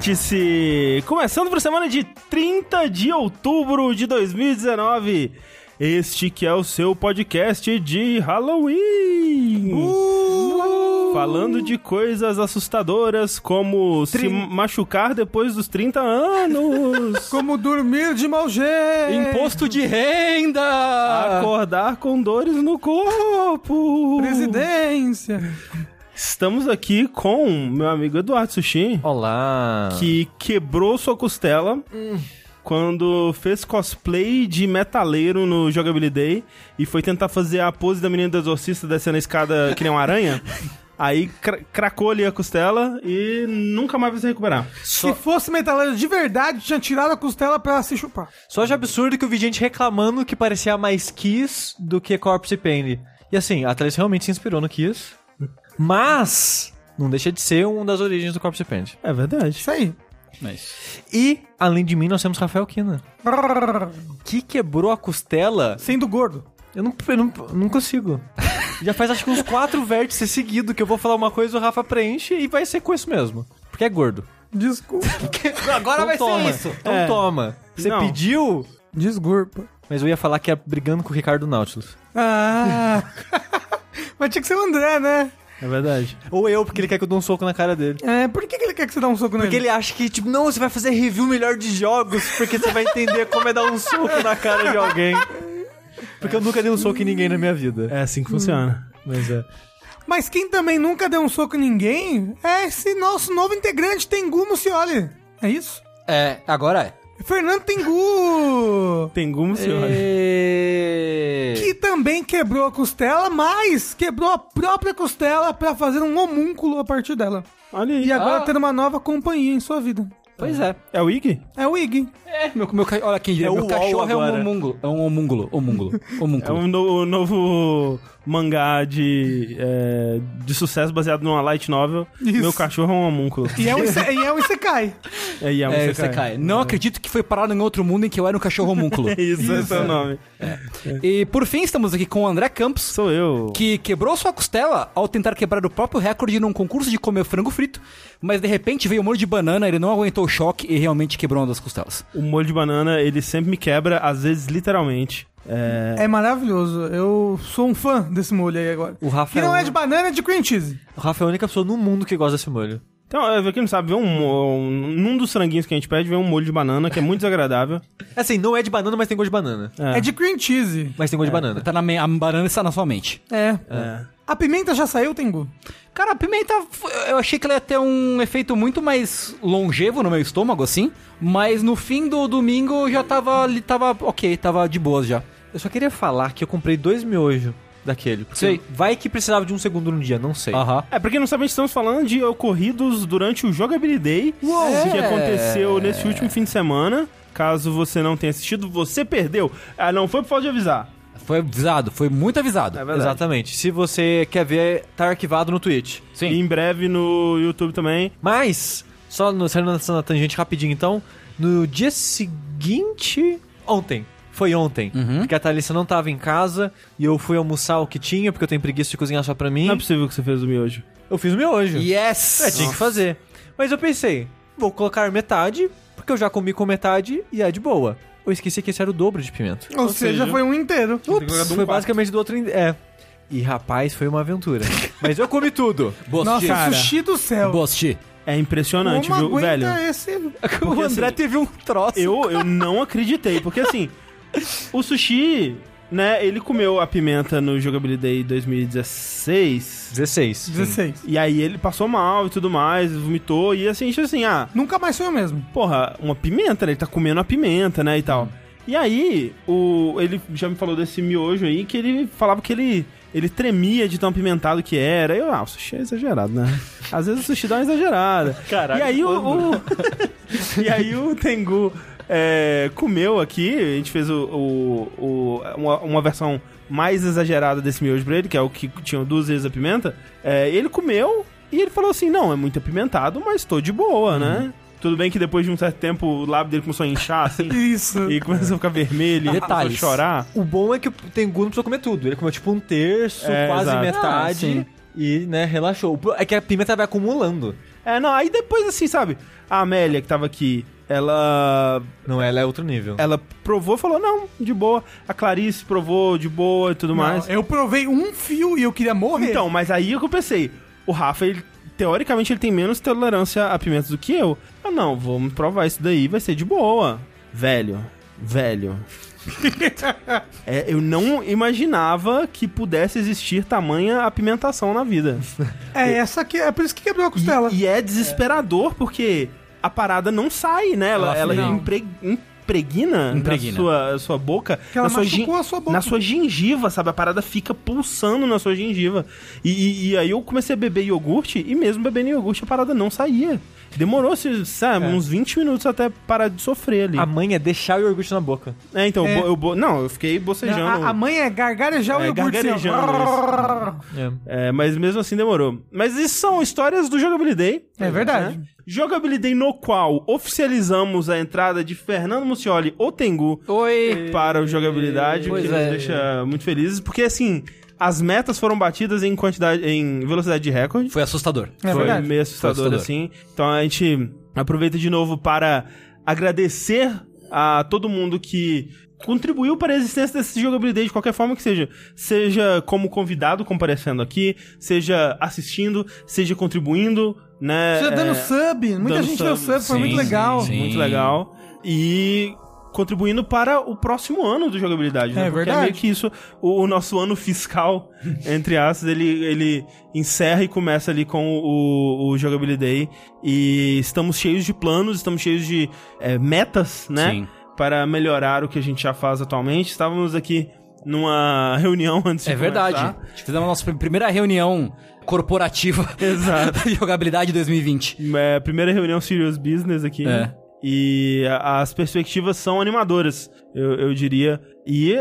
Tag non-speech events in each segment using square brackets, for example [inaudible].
Vértice! Começando a semana de 30 de outubro de 2019. Este que é o seu podcast de Halloween. Falando de coisas assustadoras como se machucar depois dos 30 anos. [laughs] Como dormir de mau jeito. Imposto de renda! Acordar com dores no corpo. Presidência. Estamos aqui com meu amigo Eduardo Sushi, Olá! que quebrou sua costela quando fez cosplay de metaleiro no Jogability Day e foi tentar fazer a pose da menina do exorcista descendo a escada que nem uma aranha. [laughs] Aí cra- cracou ali a costela e nunca mais vai se recuperar. Se fosse metaleiro de verdade, tinha tirado a costela pra se chupar. Só de absurdo que eu vi gente reclamando que parecia mais Kiss do que Corpse Paint. E assim, a Thalys realmente se inspirou no Kiss. Mas não deixa de ser uma das origens do Corpse Paint. É verdade. Isso aí. E, além de mim, nós temos Rafael Kina, que quebrou a costela. Sendo gordo. Eu não, eu não, não consigo. Já faz acho que uns quatro vértices seguidos que eu vou falar uma coisa, o Rafa preenche e vai ser com isso mesmo. Porque é gordo. Desculpa. [laughs] Agora vai toma. ser isso. Então É. toma. Você Não. pediu, Desculpa. mas eu ia falar que é brigando com o Ricardo Nautilus. Ah. [laughs] Mas tinha que ser o André, né? É verdade. Ou eu, porque ele quer que eu dê um soco na cara dele. É, por que, que ele quer que você dê um soco nele? Porque ele acha que, tipo, não, você vai fazer review melhor de jogos, porque você vai entender como é dar um soco na cara de alguém. Porque eu nunca dei um soco em ninguém na minha vida. É assim que funciona. Mas é. Mas quem também nunca deu um soco em ninguém é esse nosso novo integrante, Tengu Mucioli. É isso? É, agora é. Fernando Tengu! Tem gumo, senhor. E... Que também quebrou a costela, mas quebrou a própria costela pra fazer um homúnculo a partir dela. Olha aí. E agora Ah. ter uma nova companhia em sua vida. Pois é. É o Ig? É o Ig. É, meu, meu, olha quem diria, É meu o cachorro é um homúnculo. É um homúnculo. Homúnculo. [laughs] É Homúnculo. um no- novo mangá de, é, de sucesso baseado numa light novel. Isso. Meu cachorro é um homúnculo. E é um, e é um Isekai. [laughs] É, e é um É, isekai. você cai. Não acredito que foi parar em outro mundo em que eu era um cachorro homúnculo. [laughs] Isso, esse é o nome. e por fim, estamos aqui com o André Campos, Sou eu. que quebrou sua costela ao tentar quebrar o próprio recorde num concurso de comer frango frito, mas de repente veio o molho de banana, ele não aguentou o choque e realmente quebrou uma das costelas. O molho de banana, ele sempre me quebra, às vezes literalmente. É... É maravilhoso. Eu sou um fã desse molho aí agora. O Rafa, Que não é, é de banana, é de cream cheese. o Rafa é a única pessoa no mundo que gosta desse molho. Então, é, quem não sabe, vem um, um, num dos franguinhos que a gente pede, vem um molho de banana, que é muito desagradável. [laughs] Assim, não é de banana, mas tem gosto de banana. É, de cream cheese. Mas tem gosto de banana. Tá na me- a banana está na sua mente. É. É. A pimenta já saiu, Tengu? Cara, a pimenta, eu achei que ela ia ter um efeito muito mais longevo no meu estômago, assim. Mas no fim do domingo já tava, tava ok, tava de boas já. Eu só queria falar que eu comprei dois miojos daquele. porque Sei. Vai que precisava de um segundo no dia, não sei. Aham. É, pra quem não sabe, a gente estamos falando de ocorridos durante o Jogability Day, que É. aconteceu nesse último fim de semana. Caso você não tenha assistido, você perdeu. Ah, não foi por falta de avisar. Foi avisado, foi muito avisado. É verdade. Exatamente. Se você quer ver, tá arquivado no Twitch. Sim. E em breve no YouTube também. Mas, só no, saindo nessa tangente rapidinho então, no dia seguinte. Ontem. Foi ontem. Uhum. Porque a Thalissa não tava em casa e eu fui almoçar o que tinha, porque eu tenho preguiça de cozinhar só pra mim. Não é possível que você fez o miojo. Eu fiz o miojo. Yes! É, tinha que fazer. Mas eu pensei, vou colocar metade, porque eu já comi com metade e é de boa. Eu esqueci que esse era o dobro de pimenta. Ou, Ou seja, seja- foi um inteiro. Um Foi quarto. basicamente do outro. in- É. E rapaz, foi uma aventura. [laughs] Mas eu comi tudo. Nossa, cara. sushi do céu. Assistir. É impressionante, Como viu, velho? esse... o André assim, teve um troço. Eu, eu não acreditei, porque assim, [laughs] o sushi, né, ele comeu a pimenta no Jogability Day 2016. 16. 16. E aí ele passou mal e tudo mais, vomitou, e assim, tipo assim, ah, Nunca mais foi o mesmo. porra, uma pimenta, né? Ele tá comendo a pimenta, né, e tal. E aí, o, ele já me falou desse miojo aí, que ele falava que ele, ele tremia de tão apimentado que era. Eu, ah, o sushi é exagerado, né? Às vezes o sushi dá uma exagerada. Caralho, E aí o... o- [laughs] e aí o Tengu é, comeu aqui, a gente fez o, o- o- uma, uma versão mais exagerada desse miojo pra ele, que é o que tinha duas vezes a pimenta. É, ele comeu e ele falou assim, não, é muito apimentado, mas tô de boa, né? Tudo bem que depois de um certo tempo o lábio dele começou a inchar, assim, [laughs] Isso. e começou a ficar vermelho, e Detalhes. começou a chorar. O bom é que o Tengu não precisou comer tudo. Ele comeu tipo um terço, É, quase exato. metade. Ah, e, né, relaxou. É que a pimenta vai acumulando. É, não, aí depois assim, sabe? A Amélia que tava aqui, ela Não, ela é outro nível. ela provou e falou: "Não, de boa". A Clarice provou de boa e tudo mais. Não, eu provei um fio e eu queria morrer. Então, mas aí é que eu pensei, o Rafa, ele, teoricamente, ele tem menos tolerância a pimentas do que eu. Ah, não, vamos provar isso daí, vai ser de boa. Velho, velho. [laughs] É, eu não imaginava que pudesse existir tamanha apimentação na vida. é, essa aqui, é por isso que quebrou a costela. E, e é desesperador, porque a parada não sai, né? Ela, Ela ela impre- impregna, Impregna. na sua, sua boca, Que ela na sua, a sua boca. na sua gengiva, sabe? A parada fica pulsando na sua gengiva. E, e- e aí eu comecei a beber iogurte, e mesmo bebendo iogurte, a parada não saía. Demorou-se, sabe, uns 20 minutos até parar de sofrer ali. A mãe é deixar o iogurte na boca. É, então, É. eu eu não, eu fiquei bocejando. a, a mãe é gargarejar o É, iogurte. assim, gargarejando É. É, mas mesmo assim demorou. Mas isso são histórias do Jogabilidade. É verdade. né? Jogabilidade no qual oficializamos a entrada de Fernando Muccioli, ou Tengu, Oi! para o Jogabilidade, o Pois que nos é. deixa muito felizes, porque assim, as metas foram batidas em quantidade, em velocidade de recorde. Foi assustador. É Foi verdade. meio assustador, Foi assustador. assim. Então a gente aproveita de novo para agradecer a todo mundo que contribuiu para a existência desse jogabilidade de qualquer forma que seja. Seja como convidado comparecendo aqui, seja assistindo, seja contribuindo, né? Você dando É, sub, muita dando gente deu sub, sub, foi sim, muito legal. sim. muito legal. E contribuindo para o próximo ano do jogabilidade, né? É Porque verdade. é meio que isso, o, o nosso ano fiscal, [laughs] entre aspas, ele, ele encerra e começa ali com o, o jogabilidade. E estamos cheios de planos, estamos cheios de é, metas, né? Sim. Para melhorar o que a gente já faz atualmente. Estávamos aqui numa [laughs] reunião antes de É verdade. começar. A gente fizemos a nossa primeira reunião corporativa Exato. [laughs] de jogabilidade 2020. É, primeira reunião Serious Business aqui. É. E as perspectivas são animadoras, eu, eu diria. E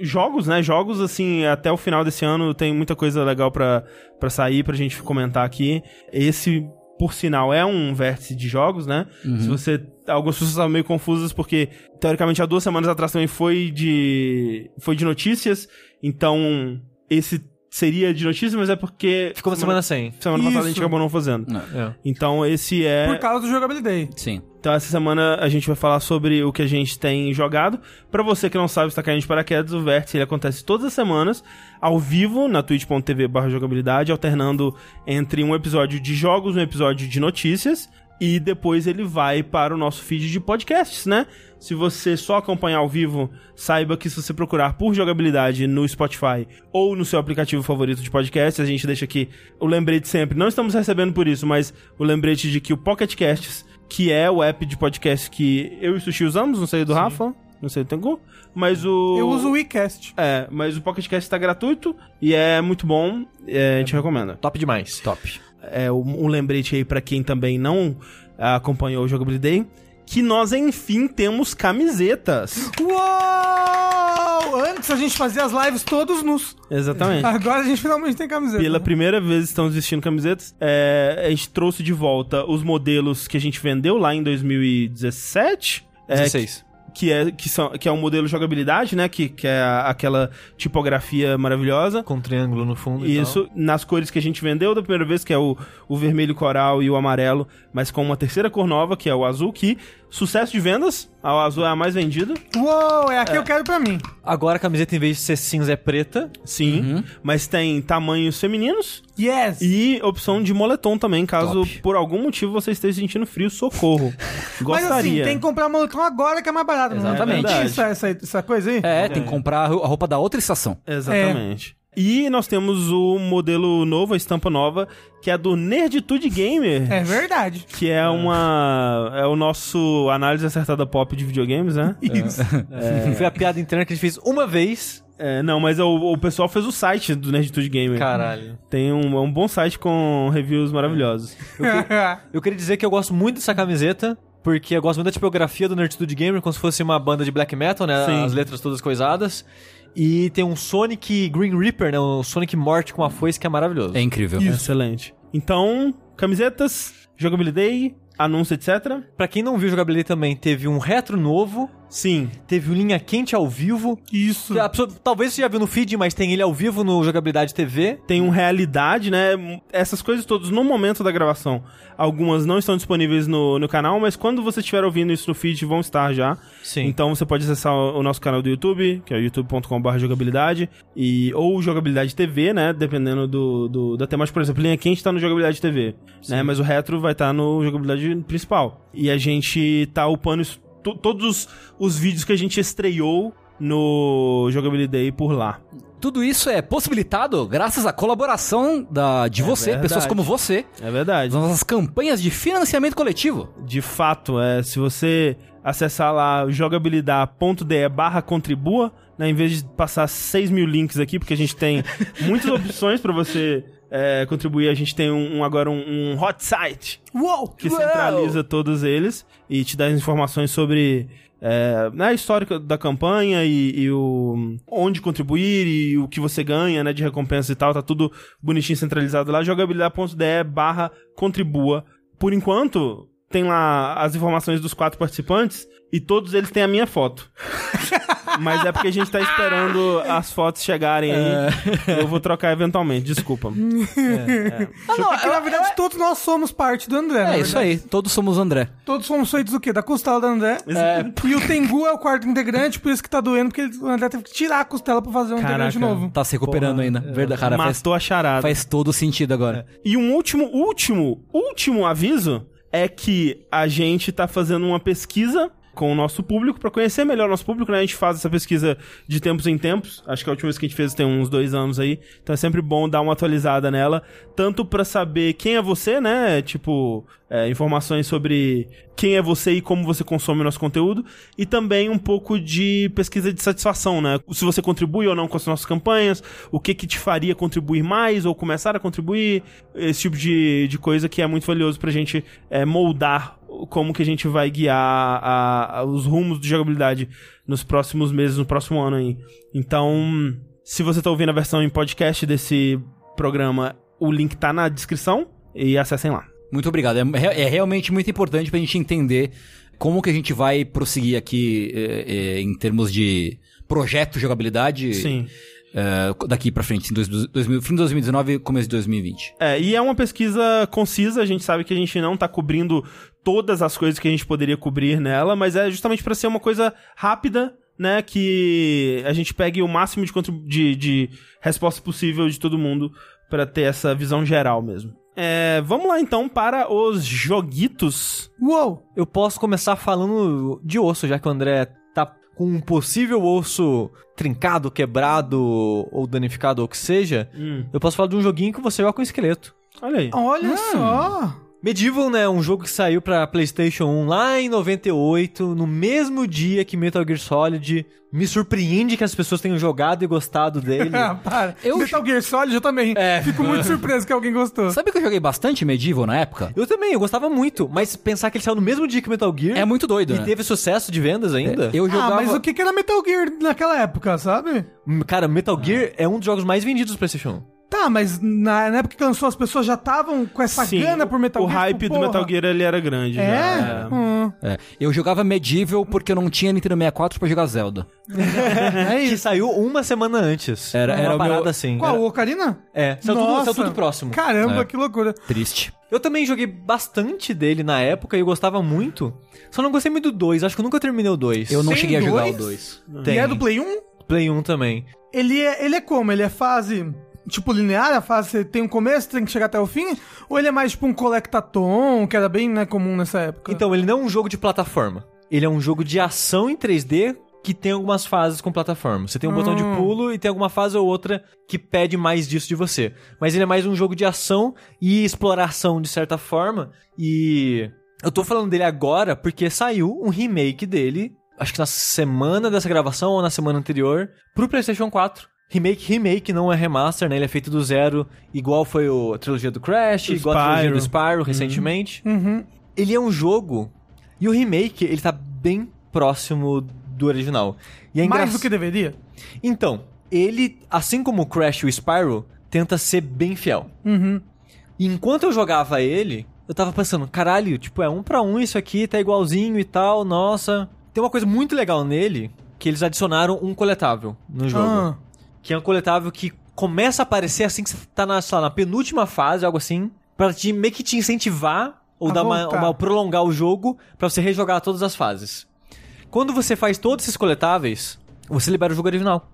jogos, né? Jogos, assim, até o final desse ano tem muita coisa legal pra sair, pra gente comentar aqui. Esse, por sinal, é um vértice de jogos, né? Se você. Algumas pessoas estavam meio confusas porque, teoricamente, há duas semanas atrás também foi de. Foi de notícias. Então, esse seria de notícias, mas é porque. Ficou uma semana sem. Semana passada a gente Isso. acabou não fazendo. É. Então, esse é. Por causa do jogabilidade. Sim. Então essa semana a gente vai falar sobre o que a gente tem jogado. Pra você que não sabe, está caindo de paraquedas, o Vértice ele acontece todas as semanas, ao vivo, na twitch.tv barra jogabilidade, alternando entre um episódio de jogos e um episódio de notícias. E depois ele vai para o nosso feed de podcasts, né? Se você só acompanhar ao vivo, saiba que se você procurar por jogabilidade no Spotify ou no seu aplicativo favorito de podcast, a gente deixa aqui o lembrete sempre. Não estamos recebendo por isso, mas o lembrete de que o Pocket Casts, que é o app de podcast que eu e o Sushi usamos, não sei do Rafa, não sei do Tengu, mas o... Eu uso o WeCast. É, mas o Pocket Cast tá gratuito e é muito bom, é, a gente recomenda. Top demais. Top. É um, um lembrete aí pra quem também não ah, acompanhou o Jogabilidade, que nós enfim temos camisetas. Uou! Antes a gente fazia as lives todos nus. Exatamente. Agora a gente finalmente tem camiseta. Pela primeira vez estamos vestindo camisetas. É, a gente trouxe de volta os modelos que a gente vendeu lá em 2017. É, 16. Que é, que, são, que é um modelo jogabilidade, né? Que, que é aquela tipografia maravilhosa. Com um triângulo no fundo e Isso, nas cores que a gente vendeu da primeira vez, que é o, o vermelho coral e o amarelo, mas com uma terceira cor nova, que é o azul, que sucesso de vendas, a azul é a mais vendida, Uou, é a que eu quero pra mim. Agora a camiseta, em vez de ser cinza, é preta. sim, mas tem tamanhos femininos Yes! e opção de moletom também, caso Top. por algum motivo você esteja sentindo frio, socorro. [laughs] Mas Gostaria. assim, tem que comprar moletom agora que é mais barato. né? Exatamente. Não tinha essa, essa, essa coisa aí? É, tem que comprar a roupa da outra estação. Exatamente. E nós temos o modelo novo, a estampa nova, que é do Nerditude Gamer. É verdade. Que é uma. É o nosso análise acertada pop de videogames, né? [laughs] Isso. Foi a piada interna que a gente fez uma vez. É, não, mas o, o pessoal fez o site do Nerditude Gamer. Caralho. Tem um, é um bom site com reviews maravilhosos. Eu [laughs] queria dizer que eu gosto muito dessa camiseta. Porque eu gosto muito da tipografia do Nerditude Gamer, como se fosse uma banda de black metal, né? Sim. As letras todas coisadas. E tem um Sonic Green Reaper, né? Um Sonic morte com uma foice que é maravilhoso. É incrível. Excelente. Então, camisetas, jogabilidade, anúncio, etc. Pra quem não viu jogabilidade também, teve um retro novo. Sim. Teve o Linha Quente ao vivo. Isso. A pessoa- talvez você já viu no feed, mas tem ele ao vivo no Jogabilidade TV. Tem um realidade, né? Essas coisas todas no momento da gravação. Algumas não estão disponíveis no, no canal, mas quando você estiver ouvindo isso no feed, vão estar já. Sim. Então você pode acessar o o nosso canal do YouTube, que é youtube.com.br jogabilidade, e, ou jogabilidade TV, né? Dependendo do, do- da temática. Por exemplo, linha quente tá no jogabilidade TV, né? Mas o retro vai estar no jogabilidade principal. E a gente tá upando isso- todos os, os vídeos que a gente estreou no Jogabilidade por lá. Tudo isso é possibilitado graças à colaboração da, de você, verdade. pessoas como você, É verdade. das nossas campanhas de financiamento coletivo. De fato, é, se você acessar lá jogabilidade.de barra contribua, né, em vez de passar 6 mil links aqui, porque a gente tem muitas [laughs] opções para você é, contribuir, a gente tem um, um- agora um, um hot site Uou! que centraliza todos eles e te dá as informações sobre é, né, a história da campanha e, e o onde contribuir e o que você ganha né, de recompensa e tal, tá tudo bonitinho centralizado lá, jogabilidade.de barra contribua. Por enquanto, tem lá as informações dos quatro participantes e todos eles têm a minha foto. [laughs] Mas é porque a gente tá esperando as fotos chegarem aí. Eu vou trocar eventualmente, desculpa. [laughs] Porque, na verdade, todos nós somos parte do André. na É isso verdade. aí, todos somos André. Todos somos feitos do quê? Da costela do André. E o Tengu é o quarto integrante, por isso que tá doendo, porque ele- o André teve que tirar a costela pra fazer um integrante Caraca. novo. Tá se recuperando ainda. Verdade, cara, faz, Matou a charada. faz todo sentido agora. E um último, último, último aviso é que a gente tá fazendo uma pesquisa com o nosso público pra conhecer melhor o nosso público, né? A gente faz essa pesquisa de tempos em tempos. Acho que a última vez que a gente fez tem uns dois anos aí. Então é sempre bom dar uma atualizada nela, tanto pra saber quem é você, né? Tipo, é, informações sobre quem é você e como você consome o nosso conteúdo, e também um pouco de pesquisa de satisfação, né? Se você contribui ou não com as nossas campanhas, o que que te faria contribuir mais ou começar a contribuir, esse tipo de, de coisa que é muito valioso pra gente é, moldar como que a gente vai guiar a- a- os rumos de jogabilidade nos próximos meses, no próximo ano aí. Então, se você tá ouvindo a versão em podcast desse programa, o link tá na descrição e acessem lá. Muito obrigado. É, re- é realmente muito importante pra gente entender como que a gente vai prosseguir aqui é, é, em termos de projeto de jogabilidade Sim. é, daqui pra frente, em dois, dois fim de 2019 e começo de 2020. É, e é uma pesquisa concisa, a gente sabe que a gente não tá cobrindo todas as coisas que a gente poderia cobrir nela, mas é justamente pra ser uma coisa rápida, né, que a gente pegue o máximo de, de, de resposta possível de todo mundo pra ter essa visão geral mesmo. É, vamos lá então para os joguitos. Uou! Eu posso começar falando de osso, já que o André tá com um possível osso trincado, quebrado ou danificado ou o que seja. Hum, Eu posso falar de um joguinho que você joga com esqueleto. olha aí. Olha só! Medieval, né, um jogo que saiu pra PlayStation 1 lá em 98, no mesmo dia que Metal Gear Solid. Me surpreende que as pessoas tenham jogado e gostado dele. [laughs] Ah, para. Eu- Metal Gear Solid eu também. É. Fico muito surpreso que alguém gostou. Sabe que eu joguei bastante Medieval na época? eu também, eu gostava muito, mas pensar que ele saiu no mesmo dia que Metal Gear É muito doido, e né? teve sucesso de vendas ainda. Eu jogava... Ah, mas o que que era Metal Gear naquela época, sabe? Cara, Metal Gear é um dos jogos mais vendidos do PlayStation 1. Tá, mas na, na época que lançou as pessoas já estavam com essa Sim, gana por Metal o Gear. hype tipo, do. Metal Gear ele era grande. É? já. Hum. É, eu jogava Medieval porque eu não tinha Nintendo 64 pra jogar Zelda. [laughs] É Que isso. saiu uma semana antes. Era- uma era o meu- parada assim. Qual, Era- o Ocarina? É, saiu tudo, Nossa. saiu tudo próximo. Caramba, É. que loucura. Triste. Eu também joguei bastante dele na época e eu gostava muito. Só não gostei muito do 2, acho que eu nunca terminei o 2. Eu não Tem cheguei a jogar dois? o 2. Tem. E é do Play 1? Play 1 também. Ele é, ele é como? Ele é fase, tipo, linear? A fase você tem um começo, tem que chegar até o fim? Ou ele é mais tipo um collectathon, que era bem né, comum nessa época? Então, ele não é um jogo de plataforma. Ele é um jogo de ação em 3D que tem algumas fases com plataforma. Você tem um botão de Hum. pulo e tem alguma fase ou outra que pede mais disso de você. Mas ele é mais um jogo de ação e exploração de certa forma. E eu tô falando dele agora porque saiu um remake dele, acho que na semana dessa gravação ou na semana anterior, pro PlayStation 4. Remake, remake, não é remaster, né? Ele é feito do zero, igual foi o, a trilogia do Crash, Do igual a trilogia do Spyro. Spyro recentemente Uhum. ele é um jogo e o remake ele tá bem próximo do original. E é Mais do que deveria? Então, ele, assim como o Crash e o Spyro, tenta ser bem fiel. Uhum. E enquanto eu jogava ele, eu tava pensando, caralho, tipo, é um pra um isso aqui, tá igualzinho e tal, nossa. Tem uma coisa muito legal nele, que eles adicionaram um coletável no jogo. Ah, Que é um coletável que começa a aparecer assim que você tá na, lá, na penúltima fase, algo assim, pra te, meio que te incentivar ou A dar uma, uma- prolongar o jogo pra você rejogar todas as fases. Quando você faz todos esses coletáveis, você libera o jogo original.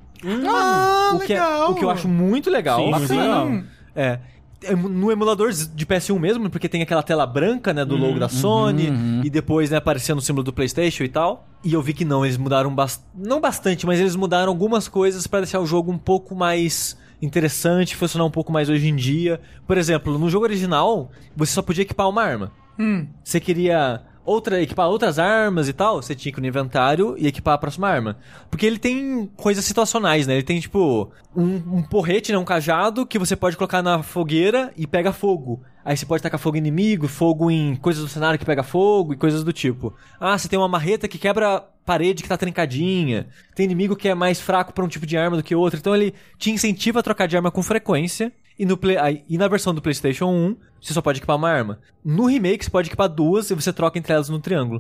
Ah, o, que é- legal. o que eu acho muito legal. Sim, Bacana. legal. É. É, No emulador de PS1 mesmo, porque tem aquela tela branca, né, do logo da Sony, e depois, né, aparecendo o símbolo do PlayStation e tal. E eu vi que não, eles mudaram bastante. Não bastante, mas eles mudaram algumas coisas pra deixar o jogo um pouco mais interessante, funcionar um pouco mais hoje em dia. Por exemplo, no jogo original, você só podia equipar uma arma. Hum. Você queria outra, equipar outras armas e tal, você tinha que ir no inventário e equipar a próxima arma. Porque ele tem coisas situacionais, né? Ele tem, tipo, um, um porrete, né? Um cajado que você pode colocar na fogueira e pega fogo. Aí você pode tacar fogo em inimigo, fogo em coisas do cenário que pega fogo e coisas do tipo. Ah, você tem uma marreta que quebra parede que tá trincadinha. Tem inimigo que é mais fraco pra um tipo de arma do que outro. Então ele te incentiva a trocar de arma com frequência. E, no play, aí- e na versão do PlayStation 1, você só pode equipar uma arma. No remake, você pode equipar duas e você troca entre elas no triângulo.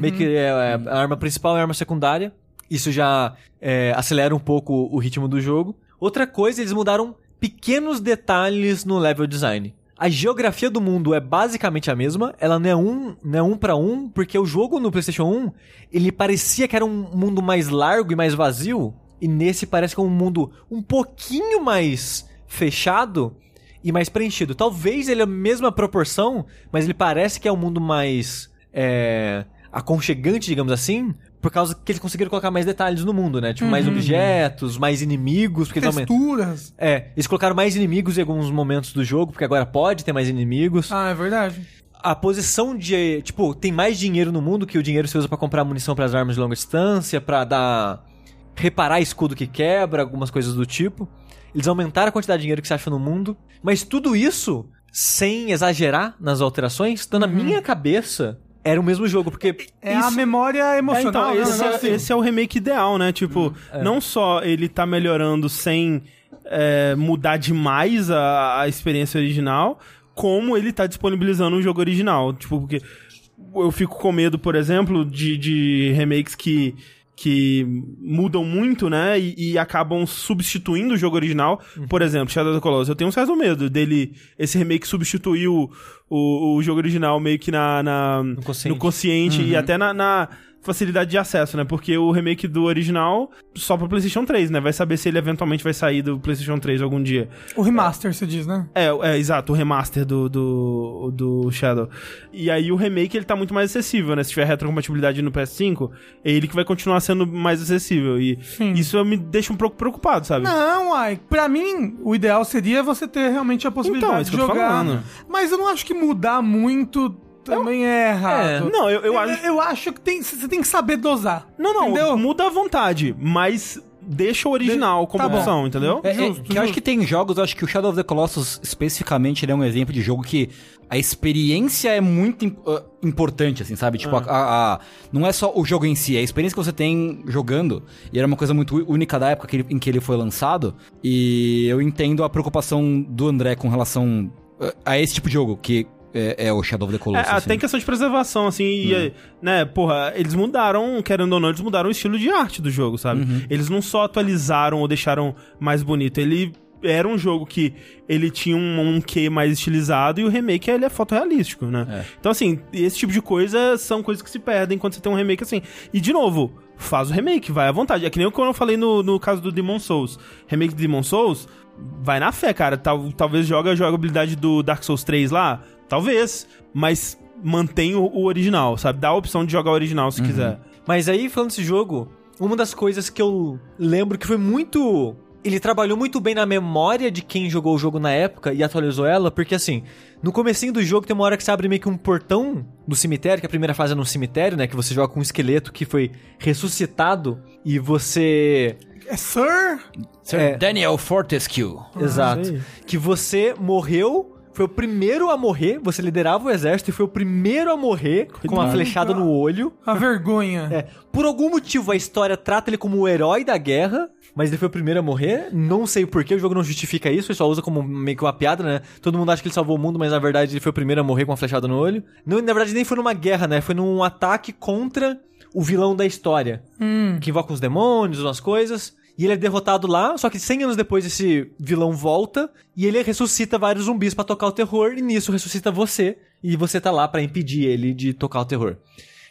Meio que é, é, a arma principal e a arma secundária. Isso já é, acelera um pouco o ritmo do jogo. Outra coisa, eles mudaram pequenos detalhes no level design. A geografia do mundo é basicamente a mesma, ela não é um, não é um para um, porque o jogo no PlayStation 1, ele parecia que era um mundo mais largo e mais vazio, e nesse parece que é um mundo um pouquinho mais fechado e mais preenchido. Talvez ele é a mesma proporção, mas ele parece que é um mundo mais é, aconchegante, digamos assim, por causa que eles conseguiram colocar mais detalhes no mundo, né? Tipo, mais objetos, mais inimigos, porque eles. Texturas. É, eles colocaram mais inimigos em alguns momentos do jogo, porque agora pode ter mais inimigos. Ah, é verdade. A posição de. Tipo, tem mais dinheiro no mundo que o dinheiro se usa pra comprar munição para as armas de longa distância, pra dar. reparar escudo que quebra, algumas coisas do tipo. Eles aumentaram a quantidade de dinheiro que você acha no mundo. Mas tudo isso, sem exagerar nas alterações, tá na minha cabeça. Era o mesmo jogo, porque. É a isso- memória É, emocional. então, né? esse, negócio é, assim. esse é o remake ideal, né? Tipo, não só ele tá melhorando sem é, mudar demais a, a experiência original, como ele tá disponibilizando um jogo original. Tipo, porque eu fico com medo, por exemplo, de, de remakes que, que mudam muito, né? E, e acabam substituindo o jogo original. Por exemplo, Shadow of the Colossus. Eu tenho um certo medo dele, esse remake substituir o, o, o jogo original meio que na, na- no consciente. consciente e até na, na facilidade de acesso, né? Porque o remake do original só pro PlayStation 3, né? Vai saber se ele eventualmente vai sair do PlayStation 3 algum dia. O remaster, você diz, né? É, é, exato, o remaster do, do, do Shadow. E aí o remake ele tá muito mais acessível, né? Se tiver retrocompatibilidade no PS5, é ele que vai continuar sendo mais acessível. E Sim. isso me deixa um pouco preocupado, sabe? Não, uai. Pra mim, o ideal seria você ter realmente a possibilidade Então, é isso de que eu tô jogar. falando. Mas eu não acho que mudar muito também é errado. Não, eu, eu eu, acho. eu acho que tem, você tem que saber dosar. Não, não, Entendeu? muda à vontade, mas deixa o original como tá bom. opção, entendeu? É, é, Justo, que eu acho justo. que tem jogos, eu acho que o Shadow of the Colossus, especificamente, ele é um exemplo de jogo que a experiência é muito im- ah, importante, assim, sabe? Tipo, a- a- a- não é só o jogo em si, é a experiência que você tem jogando. E era uma coisa muito única da época que ele- em que ele foi lançado. E eu entendo a preocupação do André com relação ah, a esse tipo de jogo, que é, é o Shadow of the É, Colossus. assim. até em questão de preservação, assim, e, Uhum. né, porra, eles mudaram, querendo ou não, eles mudaram o estilo de arte do jogo, sabe? Uhum. Eles não só atualizaram ou deixaram mais bonito, ele era um jogo que ele tinha um, um quê mais estilizado e o remake ele é fotorrealístico, né? É. Então, assim, esse tipo de coisa são coisas que se perdem quando você tem um remake assim. E, de novo, faz o remake, vai à vontade. É que nem o que eu falei no, no caso do Demon Souls. Remake do Demon Souls, vai na fé, cara. Tal, talvez joga a jogabilidade do Dark Souls 3 lá, talvez, mas mantém o, o original, sabe? Dá a opção de jogar o original Uhum. se quiser. Mas aí, falando desse jogo, uma das coisas que eu lembro que foi muito. Ele trabalhou muito bem na memória de quem jogou o jogo na época e atualizou ela, porque assim, no comecinho do jogo tem uma hora que você abre meio que um portão do cemitério, que a primeira fase é no cemitério, né? Que você joga com um esqueleto que foi ressuscitado e você. É Sir? Sir é. Daniel Fortescue. Exato. sei. Que você morreu. Foi o primeiro a morrer, você liderava o exército e foi o primeiro a morrer com uma flechada no olho. A vergonha. É, por algum motivo a história trata ele como o herói da guerra, mas ele foi o primeiro a morrer. Não sei porquê, o jogo não justifica isso, ele só usa como meio que uma piada, né? Todo mundo acha que ele salvou o mundo, mas na verdade ele foi o primeiro a morrer com uma flechada no olho. Não, na verdade nem foi numa guerra, né? Foi num ataque contra o vilão da história. Que invoca uns demônios, umas coisas. E ele é derrotado lá, só que 100 anos depois esse vilão volta e ele ressuscita vários zumbis pra tocar o terror e nisso ressuscita você e você tá lá pra impedir ele de tocar o terror.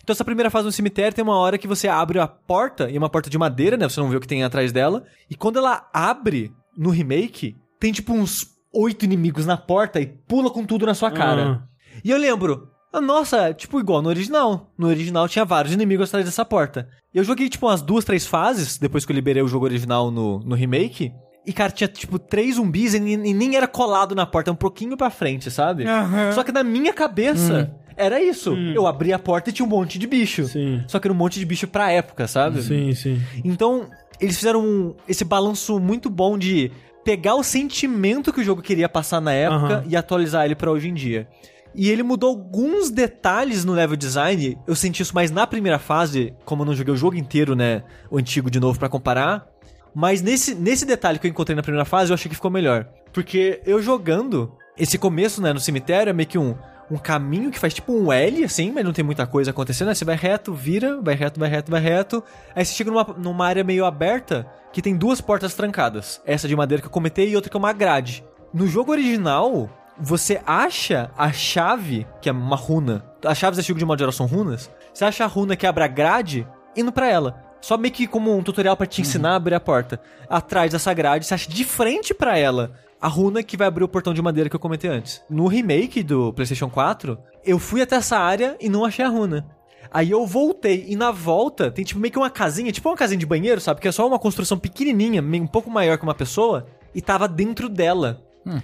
Então essa primeira fase no cemitério tem uma hora que você abre a porta, e é uma porta de madeira, né? Você não vê o que tem atrás dela. E quando ela abre no remake, tem tipo uns oito inimigos na porta e pula com tudo na sua cara. E eu lembro, nossa, tipo igual no original. No original tinha vários inimigos atrás dessa porta. Eu joguei tipo umas duas, três fases, depois que eu liberei o jogo original no, no remake. E, cara, tinha tipo três zumbis e, nem- e nem era colado na porta, é um pouquinho pra frente, sabe? Aham. Só que na minha cabeça era isso. Eu abri a porta e tinha um monte de bicho. Sim. Só que era um monte de bicho pra época, sabe? Sim, sim. Então, eles fizeram um- esse balanço muito bom de pegar o sentimento que o jogo queria passar na época e atualizar ele pra hoje em dia. E ele mudou alguns detalhes no level design. Eu senti isso mais na primeira fase, como eu não joguei o jogo inteiro, né? O antigo de novo pra comparar. Mas nesse, nesse detalhe que eu encontrei na primeira fase, eu achei que ficou melhor. Porque eu jogando, esse começo, né, no cemitério é meio que um, um caminho que faz tipo um L, assim, mas não tem muita coisa acontecendo. Aí você vai reto, vira, vai reto, vai reto, vai reto. Aí você chega numa, numa área meio aberta que tem duas portas trancadas. Essa de madeira que eu comentei e outra que é uma grade. No jogo original, você acha a chave, que é uma runa. As chaves desse jogo de modo geral são runas. Você acha a runa que abre a grade indo pra ela. Só meio que como um tutorial pra te ensinar a abrir a porta. Atrás dessa grade, você acha de frente pra ela a runa que vai abrir o portão de madeira que eu comentei antes. No remake do PlayStation 4, eu fui até essa área e não achei a runa. Aí eu voltei e na volta tem tipo meio que uma casinha, tipo uma casinha de banheiro, sabe? Que é só uma construção pequenininha, meio- um pouco maior que uma pessoa, e tava dentro dela.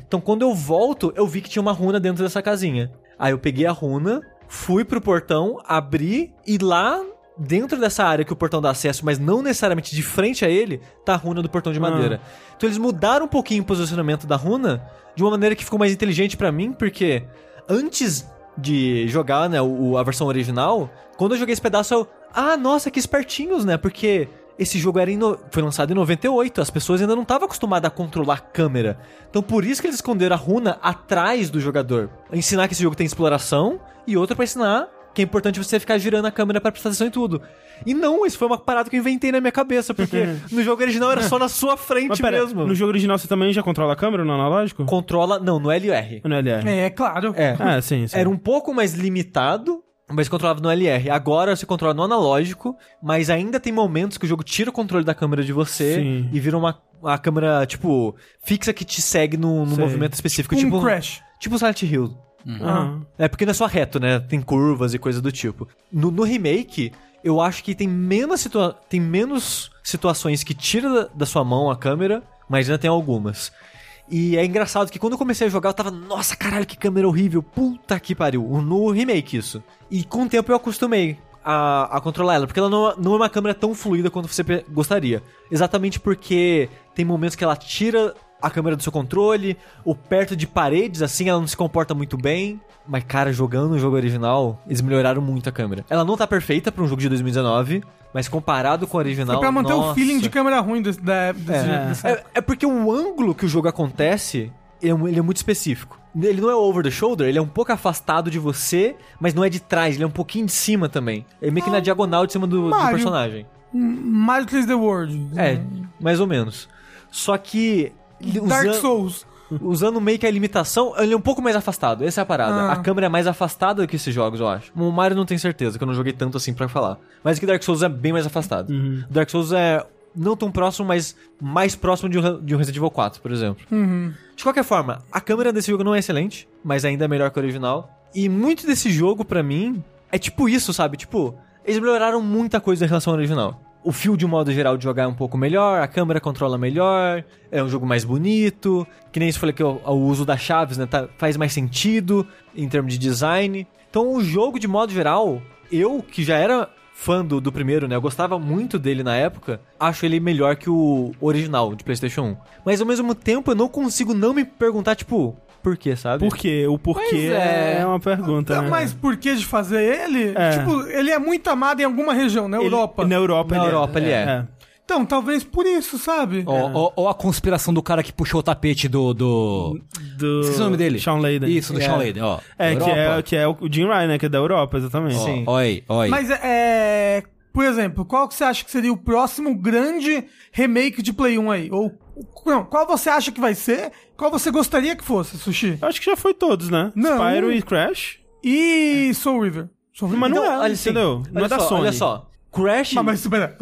Então quando eu volto, eu vi que tinha uma runa dentro dessa casinha. Aí eu peguei a runa, fui pro portão, abri e lá dentro dessa área que o portão dá acesso, mas não necessariamente de frente a ele, tá a runa do portão de madeira. Então eles mudaram um pouquinho o posicionamento da runa de uma maneira que ficou mais inteligente pra mim, porque antes de jogar, né, o, a versão original, quando eu joguei esse pedaço eu, ah, nossa, que espertinhos, né? Porque esse jogo era no- foi lançado em 98, as pessoas ainda não estavam acostumadas a controlar a câmera. Então por isso que eles esconderam a runa atrás do jogador. Ensinar que esse jogo tem exploração e outra pra ensinar que é importante você ficar girando a câmera pra prestar atenção em tudo. E não, isso foi uma parada que eu inventei na minha cabeça, porque [laughs] no jogo original era só na sua frente Mas pera, mesmo. no jogo original você também já controla a câmera no analógico? Controla, não, no LR. No LR? É, claro. É. Ah, sim, sim. Era um pouco mais limitado, mas controlava no LR. Agora você controla no analógico, mas ainda tem momentos que o jogo tira o controle da câmera de você Sim. e vira uma, uma câmera, tipo, fixa que te segue num, num Sei. movimento específico. Um tipo, crash. Tipo Silent Hill. Aham. É porque não é só reto, né? Tem curvas e coisa do tipo. No, no remake, eu acho que tem menos, situa tem menos situações que tira da, da sua mão a câmera, mas ainda tem algumas. E é engraçado que quando eu comecei a jogar, eu tava, nossa, caralho, que câmera horrível, puta que pariu. No remake, isso. E com o tempo eu acostumei a, a controlar ela, porque ela não, não é uma câmera tão fluida quanto você gostaria. Exatamente porque tem momentos que ela tira a câmera do seu controle, ou perto de paredes, assim, ela não se comporta muito bem. Mas, cara, jogando o jogo original, eles melhoraram muito a câmera. Ela não tá perfeita pra um jogo de 2019, mas comparado com o original. Foi pra manter o nossa. feeling de câmera ruim desse, da, desse, É. desse- É, é porque o ângulo que o jogo acontece ele é, ele é muito específico. Ele não é over the shoulder, ele é um pouco afastado de você, mas não é de trás, ele é um pouquinho de cima também. É meio que na diagonal de cima do, do Mario. personagem. Mario 3D World. É, mais ou menos. Só que. Dark Souls. Usando meio que a limitação, ele é um pouco mais afastado. Essa é a parada. Ah. A câmera é mais afastada do que esses jogos, eu acho. O Mario não tenho certeza, que eu não joguei tanto assim pra falar. Mas que Dark Souls é bem mais afastado. Dark Souls é não tão próximo, mas mais próximo de um, de um Resident Evil 4, por exemplo. De qualquer forma, a câmera desse jogo não é excelente, mas ainda é melhor que o original. E muito desse jogo, pra mim, é tipo isso, sabe? Tipo, eles melhoraram muita coisa em relação ao original. O fio, de modo geral, de jogar é um pouco melhor, a câmera controla melhor, é um jogo mais bonito. Que nem isso falei que o, o uso das chaves né, tá- faz mais sentido em termos de design. Então, o jogo, de modo geral, eu que já era fã do, do primeiro, né? Eu gostava muito dele na época. Acho ele melhor que o original de PlayStation 1. Mas ao mesmo tempo, eu não consigo não me perguntar, tipo, por quê, sabe? Por quê? O porquê Pois é. é. uma pergunta. né? Mas por que de fazer ele? É. Tipo, ele é muito amado em alguma região, na Ele- Europa. Na Europa, Na ele Europa ele é. Então, talvez por isso, sabe? Ou, ou- ou a conspiração do cara que puxou o tapete do. do... Do... Esqueci o nome dele. Sean Layden. Isso, do É. Sean Layden, ó. É, que é, que é o Jim Ryan, né? Que é da Europa, exatamente. Sim. Oi, oi. Mas é. Por exemplo, qual que você acha que seria o próximo grande remake de Play 1 aí? Ou não, qual você acha que vai ser? Qual você gostaria que fosse, Sushi? Eu acho que já foi todos, né? Não. Spyro e Crash. E Soul River. Soul River. Mas não Então, é, olha assim, entendeu? Não olha é da só, Sony. Olha só, Crash, Mas, mas espera,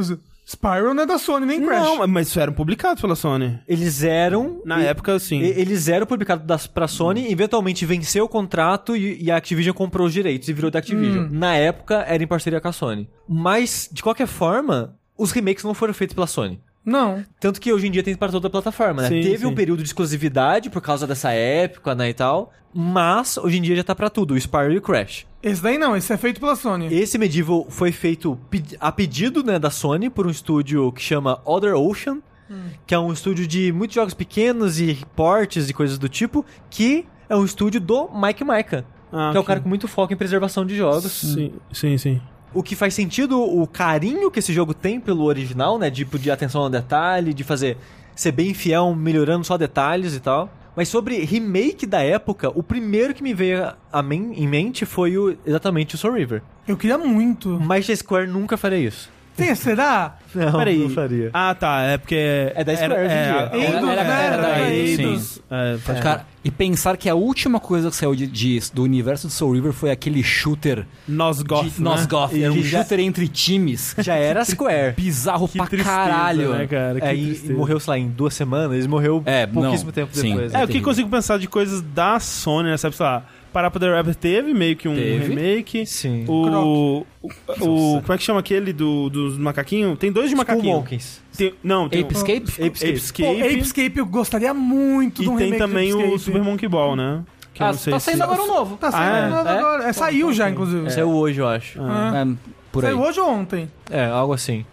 Spyro não é da Sony, nem Crash. Não, mas eram publicados pela Sony. eles eram... Na e- época, sim. e- Eles eram publicados das, pra Sony, eventualmente venceu o contrato e, e a Activision comprou os direitos e virou da Activision. Na época, era em parceria com a Sony. Mas, de qualquer forma, os remakes não foram feitos pela Sony. Não. Tanto que hoje em dia tem para toda a plataforma, né? Sim, Teve sim. um período de exclusividade por causa dessa época, né, e tal. Mas, hoje em dia já tá pra tudo, o Spyro e o Crash. Esse daí não, esse é feito pela Sony. Esse Medieval foi feito a pedido né, da Sony por um estúdio que chama Other Ocean, que é um estúdio de muitos jogos pequenos e portes e coisas do tipo, que é um estúdio do Mike Micah, Ah, que é o cara com muito foco em preservação de jogos. Sim, sim, sim. O que faz sentido o carinho que esse jogo tem pelo original, né? De atenção ao detalhe, de fazer ser bem fiel, melhorando só detalhes e tal. Mas sobre remake da época, o primeiro que me veio a men- em mente foi o, exatamente o Soul River. Eu queria muito. Mas a Square nunca faria isso. Tem, será? Não, Peraí. não faria. Ah, tá. É porque. É da Square hoje em dia. a- Eidos, era- né? era da Era Eidos. É, pode Cara, e pensar que a última coisa que saiu de, de- do universo de Soul River foi aquele shooter Nosgoth, de Nosgoth. E Era um já- shooter entre times. Já era Square. Bizarro Que pra tristeza, caralho. né, cara? Que É, e, e morreu, sei lá, em duas semanas. Ele morreu É, pouquíssimo não, tempo sim. depois. É, né? o que consigo pensar de coisas da Sony, né? Sabe, sei lá, Parappa the Rapper teve meio que um Teve. remake. Sim. O, o, o- Como é que chama aquele do, dos macaquinhos? Tem dois de macaquinho. Monkeys. Tem, não, tem Ape o- Escape? Apescape. Apescape. Pô, Apescape eu gostaria muito de E um tem remake também do o Apescape. Super Monkey Ball, né? Que eu Ah, não sei tá se- saindo agora um novo. Tá saindo Ah, é? novo É? agora. É, saiu já, inclusive. Saiu hoje, eu acho. É. É, por aí. Saiu hoje ou ontem? É, algo assim.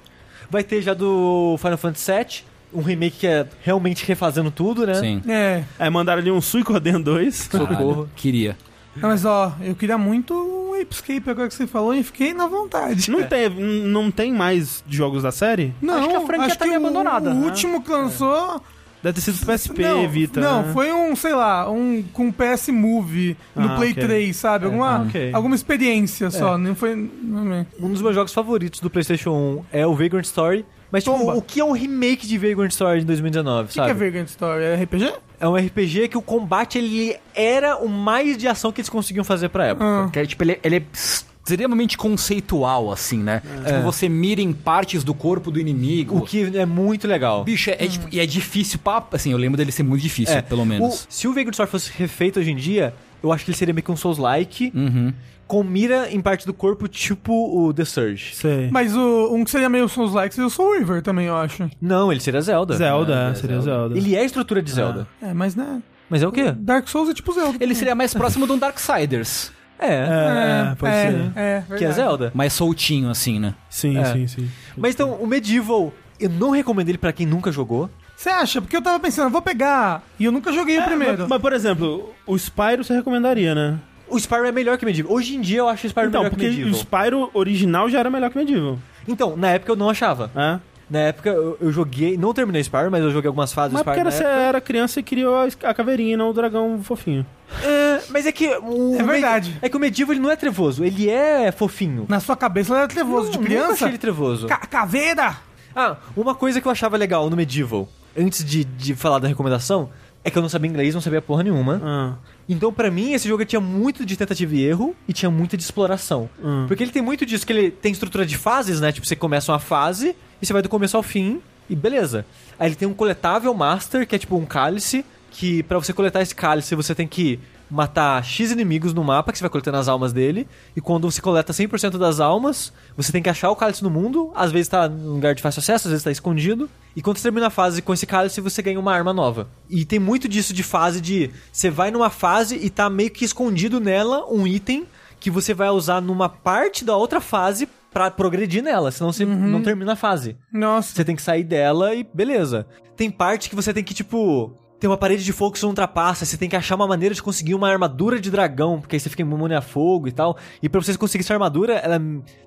Vai ter já do Final Fantasy VII, um remake que é realmente refazendo tudo, né? Sim. É. É, mandaram ali um Suicoden 2. Socorro. Queria. Não, mas ó, eu queria muito um Apescape agora que você falou e fiquei na vontade. Não, tem, não tem mais jogos da série? Não, Acho que a franquia tá meio o- abandonada, O né? último que lançou. Deve ter sido PSP, não, Vita. Não, né? foi um, sei lá, um com PS Move no Ah, Play ok. 3, sabe? Alguma, ah, ok. alguma experiência só. Não foi. é. Um dos meus jogos favoritos do PlayStation 1 é o Vagrant Story. Mas, tipo, Tomba. o que é um remake de Vagrant Story de 2019, O que, que sabe? é Vagrant Story? É RPG? É um RPG que o combate, ele era o mais de ação que eles conseguiam fazer pra época. Ah. Que é, tipo, ele, ele é extremamente conceitual, assim, né? Tipo, você mira em partes do corpo do inimigo. O que é muito legal. Bicho, é, é, tipo, e é difícil pra... Assim, eu lembro dele ser muito difícil, É, pelo menos. o- se o Vagrant Story fosse refeito hoje em dia, eu acho que ele seria meio que um Souls-like, Uhum. com mira em parte do corpo, tipo o The Surge. Sei. Mas o, um que seria meio Souls like seria o Soul River também, eu acho. Não, ele seria Zelda. Zelda, É, seria Zelda. Ele é a estrutura de Zelda. É, mas né. Mas é o quê? Dark Souls é tipo Zelda. Ele seria mais próximo de um Darksiders. É. É, pode é, ser. É, que é. Zelda. Mais soltinho, assim, né? Sim, É. sim, sim. Mas então, o Medieval, eu não recomendo ele pra quem nunca jogou. Você acha? Porque eu tava pensando, eu vou pegar. E eu nunca joguei o primeiro. Mas, mas, por exemplo, o Spyro você recomendaria, né? O Spyro é melhor que Medieval. Hoje em dia eu acho o Spyro Então, melhor que porque Medieval. o Spyro original já era melhor que Medieval. Então, na época eu não achava. É? Na época eu, eu joguei, não terminei Spyro, mas eu joguei algumas fases Mas do porque Spyro era, na você época. era criança e criou a, a caveirinha, não o dragão fofinho. É, mas é que o É o verdade. É que o Medieval ele não é trevoso, ele é fofinho. Na sua cabeça ele era trevoso Não, de criança. achei ele trevoso. Ca- caveira! Ah, uma coisa que eu achava legal no Medieval, antes de, de falar da recomendação, é que eu não sabia inglês, não sabia porra nenhuma. Ah, Então, pra mim, esse jogo tinha muito de tentativa e erro e tinha muito de exploração. Hum. Porque ele tem muito disso, que ele tem estrutura de fases, né? Tipo, você começa uma fase e você vai do começo ao fim e beleza. Aí ele tem um coletável master, que é tipo um cálice, que pra você coletar esse cálice, você tem que matar X inimigos no mapa, que você vai coletando as almas dele. E quando você coleta 100% das almas, você tem que achar o cálice no mundo. Às vezes tá num lugar de fácil acesso, às vezes tá escondido. E quando você termina a fase com esse cálice, você ganha uma arma nova. E tem muito disso de fase de... Você vai numa fase e tá meio que escondido nela um item que você vai usar numa parte da outra fase pra progredir nela, senão você não termina a fase. Nossa. Você tem que sair dela e beleza. Tem parte que você tem que, tipo. Tem uma parede de fogo que você não ultrapassa, você tem que achar uma maneira de conseguir uma armadura de dragão, porque aí você fica imune a fogo e tal. E pra você conseguir essa armadura, ela,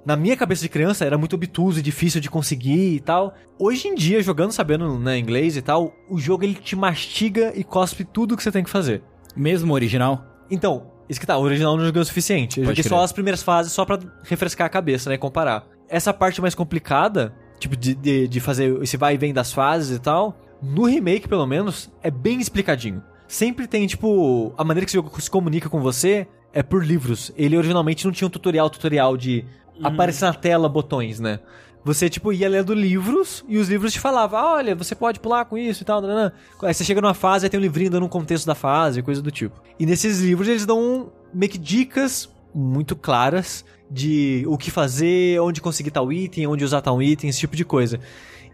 na minha cabeça de criança, era muito obtuso e difícil de conseguir e tal. Hoje em dia, jogando sabendo né, inglês e tal, o jogo ele te mastiga e cospe tudo que você tem que fazer. Mesmo original. Então, isso que tá, o original não joguei o suficiente. Eu Pode joguei só as primeiras fases só pra refrescar a cabeça, né, e comparar. essa parte mais complicada, tipo, de, de, de fazer esse vai e vem das fases e tal, no remake, pelo menos, é bem explicadinho. Sempre tem, tipo, a maneira que esse jogo se comunica com você é por livros. Ele originalmente não tinha um tutorial, tutorial de aparecer na tela botões, né? Você, tipo, ia lendo livros e os livros te falavam, ah, olha, você pode pular com isso e tal. Aí você chega numa fase, aí tem um livrinho dando um contexto da fase, coisa do tipo. E nesses livros eles dão meio que dicas muito claras de o que fazer, onde conseguir tal item, onde usar tal item, esse tipo de coisa.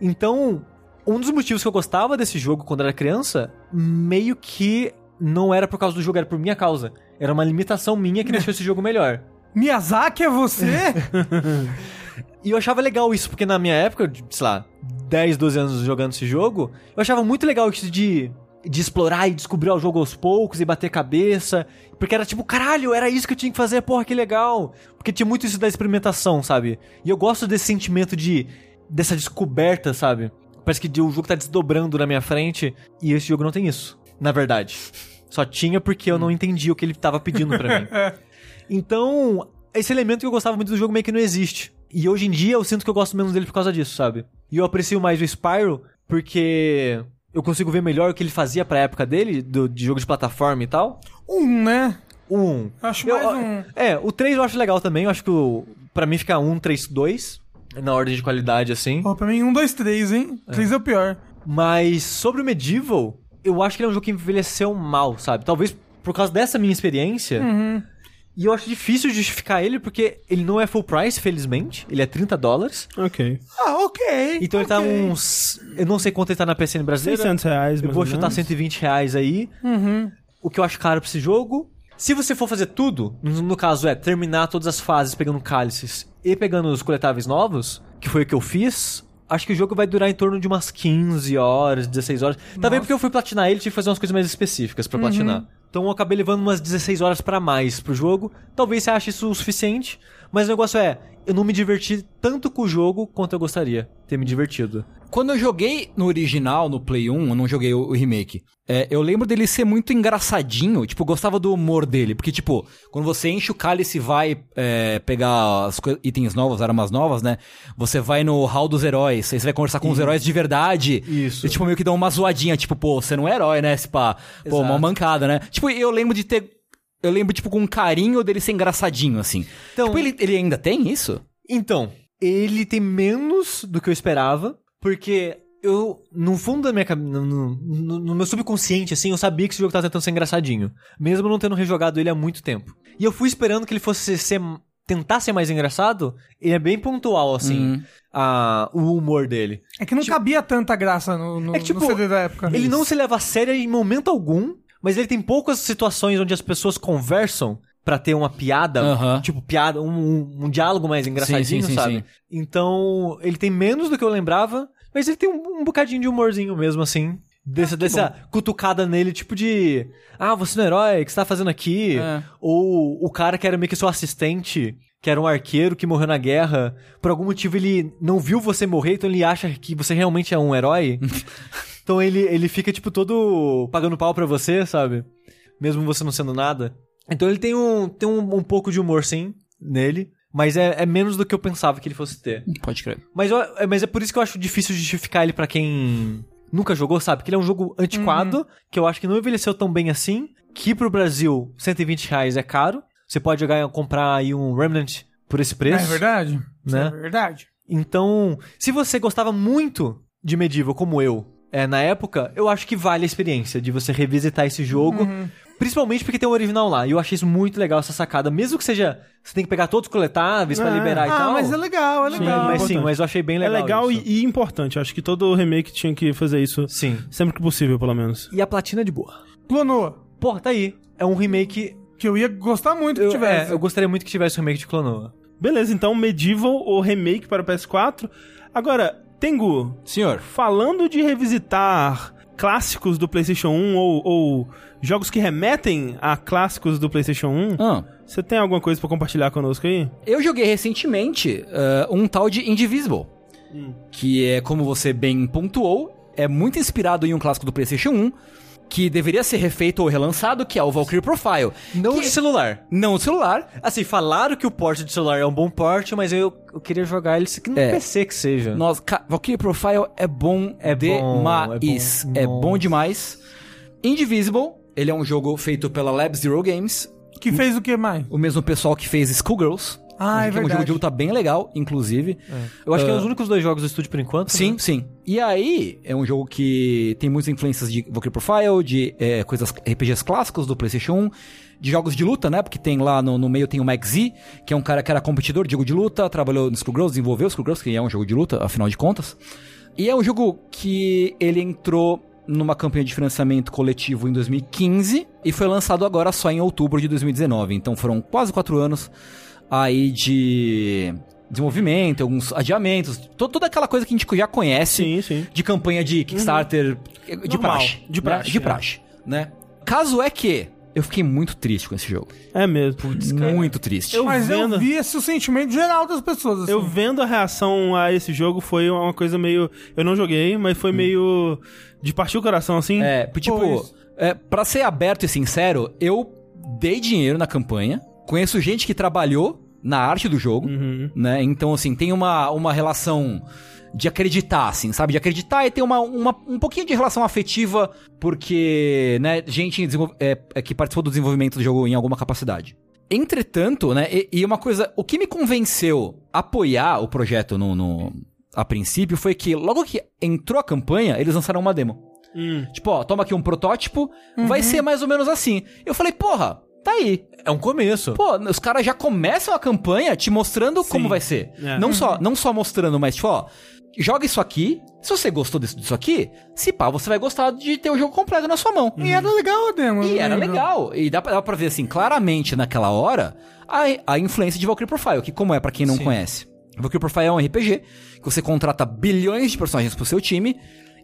Então, um dos motivos que eu gostava desse jogo quando era criança, meio que não era por causa do jogo, era por minha causa. Era uma limitação minha que deixou esse jogo melhor. [laughs] Miyazaki é você? [laughs] E eu achava legal isso, porque na minha época, sei lá, 10, 12 anos jogando esse jogo, eu achava muito legal isso de, de explorar e descobrir o jogo aos poucos e bater cabeça. Porque era tipo, caralho, era isso que eu tinha que fazer, porra, que legal. Porque tinha muito isso da experimentação, sabe? E eu gosto desse sentimento de. dessa descoberta, sabe? Parece que o jogo tá desdobrando na minha frente e esse jogo não tem isso, na verdade. Só tinha porque eu não entendi o que ele tava pedindo pra mim. [laughs] Então, esse elemento que eu gostava muito do jogo meio que não existe. E hoje em dia eu sinto que eu gosto menos dele por causa disso, sabe? E eu aprecio mais o Spyro porque eu consigo ver melhor o que ele fazia pra época dele, do, de jogo de plataforma e tal. um, né? 1. Acho Eu- mais um. É, o 3 eu acho legal também. Eu acho que o, pra mim fica 1, 3, 2. Na ordem de qualidade, assim. Ó, pra mim, um, dois, três, hein? Três é o pior. Mas sobre o Medieval, eu acho que ele é um jogo que envelheceu mal, sabe? Talvez por causa dessa minha experiência. Uhum. E eu acho difícil justificar ele porque ele não é full price, felizmente. Ele é 30 dólares. Ok. Ah, ok. Então ele tá uns. Eu não sei quanto ele tá na PCN brasileira. 600 reais, Eu vou ou chutar menos. 120 reais aí. Uhum. O que eu acho caro pra esse jogo. Se você for fazer tudo, no, no caso é terminar todas as fases pegando cálices e pegando os coletáveis novos, que foi o que eu fiz, acho que o jogo vai durar em torno de umas 15 horas, 16 horas. Também porque eu fui platinar ele, tive que fazer umas coisas mais específicas pra platinar. Então eu acabei levando umas 16 horas pra mais pro jogo. Talvez você ache isso o suficiente, mas o negócio é, eu não me diverti tanto com o jogo quanto eu gostaria ter me divertido. Quando eu joguei no original, no Play 1, eu não joguei o, o remake. é, eu lembro dele ser muito engraçadinho, tipo, gostava do humor dele. Porque, tipo, quando você enche o cálice e vai é, pegar as itens novos, armas novas, né? Você vai no hall dos heróis, aí você vai conversar com os heróis de verdade. Isso. E, tipo, meio que dá uma zoadinha, tipo, pô, você não é herói, né? Esse pá. Pô, Exato. uma mancada, né? Tipo, eu lembro de ter. Eu lembro, tipo, com um carinho dele ser engraçadinho, assim. Então- tipo, ele, ele ainda tem isso? Então, ele tem menos do que eu esperava, porque eu, no fundo da minha no, no- no meu subconsciente, assim, eu sabia que esse jogo tava tentando ser engraçadinho, mesmo não tendo rejogado ele há muito tempo. E eu fui esperando que ele fosse ser, tentar ser mais engraçado, e é bem pontual, assim, Uhum. a, o humor dele. É que não cabia tanta graça no, no, É que, tipo, no CD da época. Ele não se leva a sério em momento algum, mas ele tem poucas situações onde as pessoas conversam pra ter uma piada, Aham. tipo piada, um, um, um diálogo mais engraçadinho, sim, sim, sabe? sim. Então, ele tem menos do que eu lembrava, mas ele tem um, um bocadinho de humorzinho mesmo, assim. Dessa, dessa cutucada nele, tipo de. Ah, você não é herói, o que você tá fazendo aqui? É. Ou o cara que era meio que seu assistente, que era um arqueiro que morreu na guerra, por algum motivo ele não viu você morrer, então ele acha que você realmente é um herói. [laughs] então ele, ele fica, tipo, todo pagando pau pra você, sabe? Mesmo você não sendo nada. Então ele tem um, tem um, um pouco de humor, sim, nele. Mas é, é menos do que eu pensava que ele fosse ter. Pode crer. Mas, eu- é- mas é por isso que eu acho difícil justificar ele pra quem nunca jogou, sabe? Que ele é um jogo antiquado, que eu acho que não envelheceu tão bem assim. Que pro Brasil, 120 reais é caro. Você pode jogar comprar aí um Remnant por esse É preço. verdade. Isso Né? É verdade. Então, se você gostava muito de Medieval, como eu, é, na época, eu acho que vale a experiência de você revisitar esse jogo. Uhum. Principalmente porque tem o original lá. E eu achei isso muito legal, essa sacada. Mesmo que seja. Você tem que pegar todos os coletáveis pra É. liberar e Ah, tal. mas é legal, é Sim, legal. mas sim, mas eu achei bem É legal. legal isso. e, e importante. Eu acho que todo remake tinha que fazer isso Sim. sempre que possível, pelo menos. E a platina é de boa. Clonoa. Porra, tá aí. É um remake. Que eu ia gostar muito que Eu, tivesse. é, eu gostaria muito que tivesse um remake de Clonoa. Beleza, então Medieval, o remake para o PS4. Agora, Tengu, Senhor. falando de revisitar clássicos do PlayStation 1 ou, ou jogos que remetem a clássicos do PlayStation 1, Ah. você tem alguma coisa pra compartilhar conosco aí? Eu joguei recentemente ah, um tal de Indivisible. Que é, como você bem pontuou, é muito inspirado em um clássico do PlayStation 1. que deveria ser refeito ou relançado, que é o Valkyrie Profile. Não Que- de celular. Não o celular. Assim, falaram que o porte de celular é um bom porte, mas eu, eu queria jogar ele aqui no É. PC que seja. Nossa, ca- Valkyrie Profile é bom É bom, demais. é É bom. bom, Nossa. demais. Indivisible, ele é um jogo feito pela Lab Zero Games, Que fez o que mais? o mesmo pessoal que fez Skullgirls. Ah, é que é um jogo verdade. de luta bem legal, inclusive. Eu acho que é um dos únicos dois jogos do estúdio por enquanto. Sim, né? sim. E aí, é um jogo que tem muitas influências de Valkyrie Profile, de é, coisas RPGs clássicos do PlayStation 1, de jogos de luta, né? Porque tem lá no, no meio tem o Max Z, que é um cara que era competidor de jogo de luta, trabalhou no Skullgirls, desenvolveu o Skullgirls, que é um jogo de luta, afinal de contas. E é um jogo que ele entrou numa campanha de financiamento coletivo em 2015 e foi lançado agora só em outubro de 2019. Então foram quase quatro anos aí de desenvolvimento, alguns adiamentos, to- toda aquela coisa que a gente já conhece Sim, sim. de campanha de Kickstarter de Normal, praxe. de né? praxe, De é. praxe, né? Caso é que eu fiquei muito triste com esse jogo. É mesmo. muito triste. Eu Mas vendo- eu vi esse sentimento geral das pessoas. Assim. Eu vendo a reação a esse jogo foi uma coisa meio. Eu não joguei, mas foi meio. de partir o coração, assim. É, tipo, Pois. é, pra ser aberto e sincero, eu dei dinheiro na campanha, conheço gente que trabalhou na arte do jogo, Uhum. né? Então, assim, tem uma, uma relação de acreditar, assim, sabe? De acreditar e ter uma, uma- um pouquinho de relação afetiva, porque, né, gente é, é, que participou do desenvolvimento do jogo em alguma capacidade. Entretanto, né, e, e uma coisa, o que me convenceu a apoiar o projeto no, no- a princípio foi que logo que entrou a campanha, eles lançaram uma demo. Hum. Tipo, ó, toma aqui um protótipo, vai ser mais ou menos assim. Eu falei, porra, tá aí. É um começo. Pô, os caras já começam a campanha te mostrando como vai ser. É. Não, só, não só mostrando, mas tipo, ó, joga isso aqui. Se você gostou disso, disso aqui, se pá, você vai gostar de ter o jogo completo na sua mão. E era legal a demo. E era legal. E dá pra, dá pra ver, assim, claramente naquela hora, a, a influência de Valkyrie Profile, que como é pra quem não Sim. conhece. Valkyrie Profile é um RPG que você contrata bilhões de personagens pro seu time,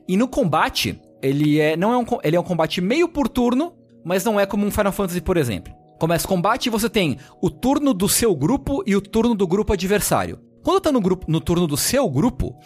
e no combate, ele é, não é um, ele é um combate meio por turno, mas não é como um Final Fantasy, por exemplo. Começa o combate e você tem o turno do seu grupo e o turno do grupo adversário. Quando tá no, grupo, no turno do seu grupo,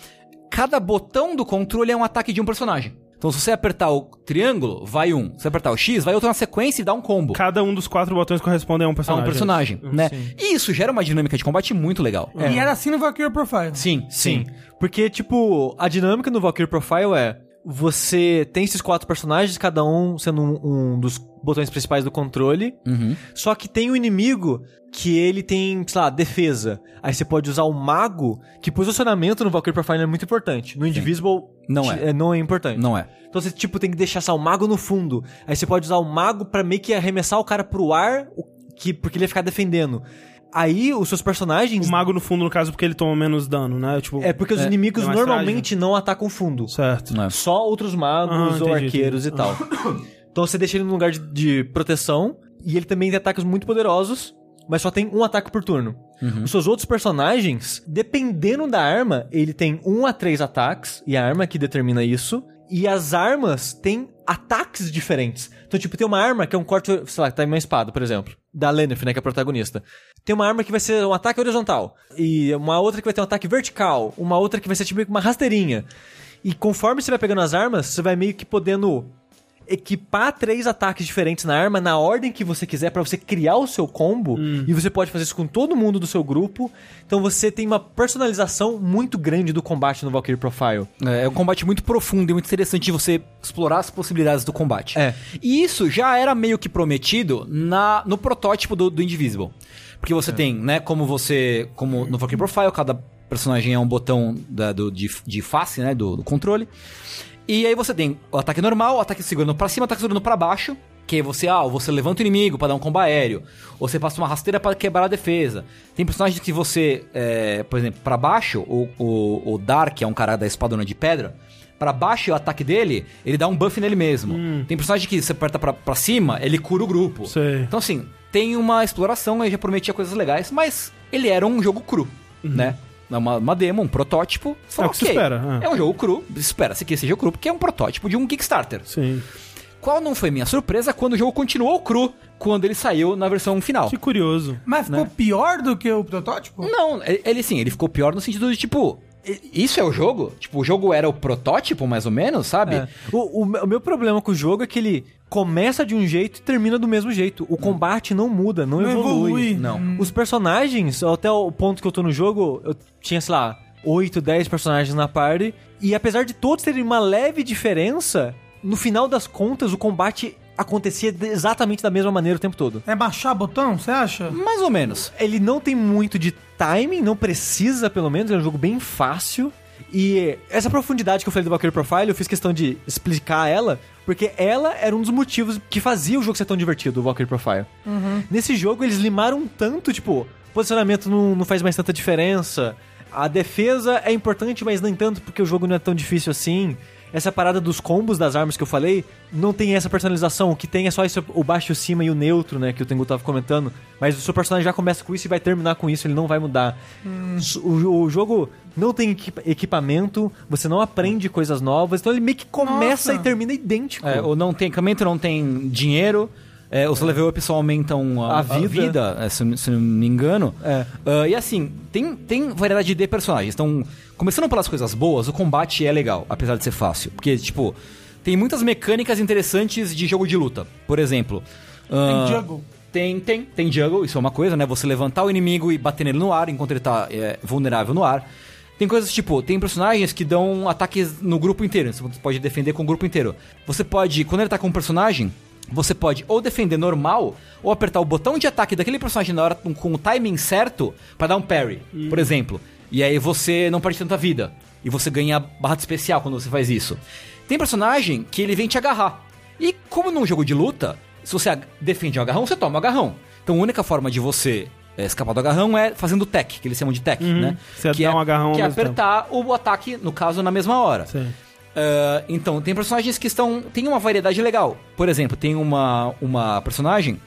cada botão do controle é um ataque de um personagem. Então, se você apertar o triângulo, vai um. Se você apertar o X, vai outro na sequência e dá um combo. Cada um dos quatro botões corresponde a um A personagem. um personagem, né? E isso gera uma dinâmica de combate muito legal. E era assim no Valkyrie Profile. Sim, Sim. Porque, tipo, a dinâmica no Valkyrie Profile é. Você tem esses quatro personagens, cada um sendo um, um dos botões principais do controle. Uhum. Só que tem um inimigo que ele tem, sei lá, defesa. Aí você pode usar o mago, que posicionamento no Valkyrie Profile é muito importante. No Indivisible Não é. não é importante. Não é. Então você, tipo, tem que deixar só o mago no fundo. Aí você pode usar o mago pra meio que arremessar o cara pro ar, o- que, porque ele ia ficar defendendo. Aí os seus personagens. O mago no fundo, no caso, porque ele toma menos dano, né? Tipo, É porque os É, inimigos é normalmente não atacam fundo. certo. Não é. Só outros magos Ah, ou entendi, arqueiros e tal. [coughs] Então você deixa ele num lugar de, de proteção. E ele também tem ataques muito poderosos. Mas só tem um ataque por turno. Uhum. Os seus outros personagens, dependendo da arma, ele tem um a três ataques. E a arma que determina isso. E as armas têm ataques diferentes. Então, tipo, tem uma arma que é um corte, sei lá, que tá em uma espada, por exemplo. Da Lenneth, né, que é a protagonista. Tem uma arma que vai ser um ataque horizontal. E uma outra que vai ter um ataque vertical. Uma outra que vai ser tipo uma rasteirinha. E conforme você vai pegando as armas, você vai meio que podendo equipar três ataques diferentes na arma na ordem que você quiser pra você criar o seu combo e você pode fazer isso com todo mundo do seu grupo. Então você tem uma personalização muito grande do combate no Valkyrie Profile. É, é um combate muito profundo e muito interessante de você explorar as possibilidades do combate. É. E isso já era meio que prometido na, no protótipo do, do Indivisible. Porque você tem, né, como você. Como no Valkyrie Profile, cada personagem é um botão da- do- de, de face, né, do, do controle. E aí você tem o ataque normal, o ataque segurando pra cima, o ataque segurando pra baixo. Que aí você, ah, você levanta o inimigo pra dar um combo aéreo. Ou você passa uma rasteira pra quebrar a defesa. Tem personagens que você, é, por exemplo, pra baixo, o, o, o Dark, que é um cara da espadona de pedra. Pra baixo, o ataque dele, ele dá um buff nele mesmo. Tem personagem que você aperta pra, pra cima, ele cura o grupo. Sei. Então, assim, tem uma exploração, aí já prometia coisas legais, mas ele era um jogo cru, né? Uma, uma demo, um protótipo. Uhum. É fala, o que se "Ok, espera, é." É um jogo cru, espera-se que seja cru, porque é um protótipo de um Kickstarter. Sim. Qual não foi minha surpresa quando o jogo continuou cru, quando ele saiu na versão final? Que curioso. Mas ficou Né? pior do que o protótipo? Não, ele, ele sim, ele ficou pior no sentido de tipo. Isso é o jogo? Tipo, o jogo era o protótipo, mais ou menos, sabe? É. O, o o meu problema com o jogo é que ele começa de um jeito e termina do mesmo jeito. O combate não muda, não, Não evolui. evolui. Não. Os personagens, até o ponto que eu tô no jogo, eu tinha, sei lá, 8, 10 personagens na party. E apesar de todos terem uma leve diferença, no final das contas o combate acontecia exatamente da mesma maneira o tempo todo. É baixar botão, você acha? Mais ou menos. Ele não tem muito de timing, não precisa pelo menos, é um jogo bem fácil. E essa profundidade que eu falei do Valkyrie Profile, eu fiz questão de explicar ela, porque ela era um dos motivos que fazia o jogo ser tão divertido, o Valkyrie Profile. Nesse jogo eles limaram tanto, tipo, posicionamento não, não faz mais tanta diferença. A defesa é importante, mas nem tanto porque o jogo não é tão difícil assim. Essa parada dos combos das armas que eu falei, não tem essa personalização. O que tem é só esse, o baixo, o cima e o neutro, né? Que o Tengu tava comentando. Mas o seu personagem já começa com isso e vai terminar com isso, ele não vai mudar. O, o jogo não tem equipa- equipamento, você não aprende coisas novas, então ele meio que começa Nossa. e termina idêntico. É, ou não tem equipamento, não tem dinheiro. É, os level up só aumentam a, A a vida. vida, é, se, se não me engano. É. Ah, e assim, tem, tem variedade de personagens. Então, começando pelas coisas boas, o combate é legal, apesar de ser fácil. Porque, tipo, tem muitas mecânicas interessantes de jogo de luta. Por exemplo... ah, Tem juggle. Tem, tem, tem juggle, isso é uma coisa, né? Você levantar o inimigo e bater nele no ar, enquanto ele tá é, vulnerável no ar. Tem coisas tipo, tem personagens que dão ataques no grupo inteiro, você pode defender com o grupo inteiro. Você pode, quando ele tá com um personagem, você pode ou defender normal, ou apertar o botão de ataque daquele personagem na hora com, o timing certo pra dar um parry, por exemplo. E aí você não perde tanta vida. E você ganha barra de especial quando você faz isso. Tem personagem que ele vem te agarrar. E como num jogo de luta, se você defende o agarrão, você toma o agarrão. Então a única forma de você é, escapar do agarrão é fazendo tech, que eles chamam de tech, né? Você que dá é, um agarrão Que é apertar o ataque, no caso, na mesma hora. Sim. Ah, então, tem personagens que estão. Tem uma variedade legal. Por exemplo, tem uma, uma personagem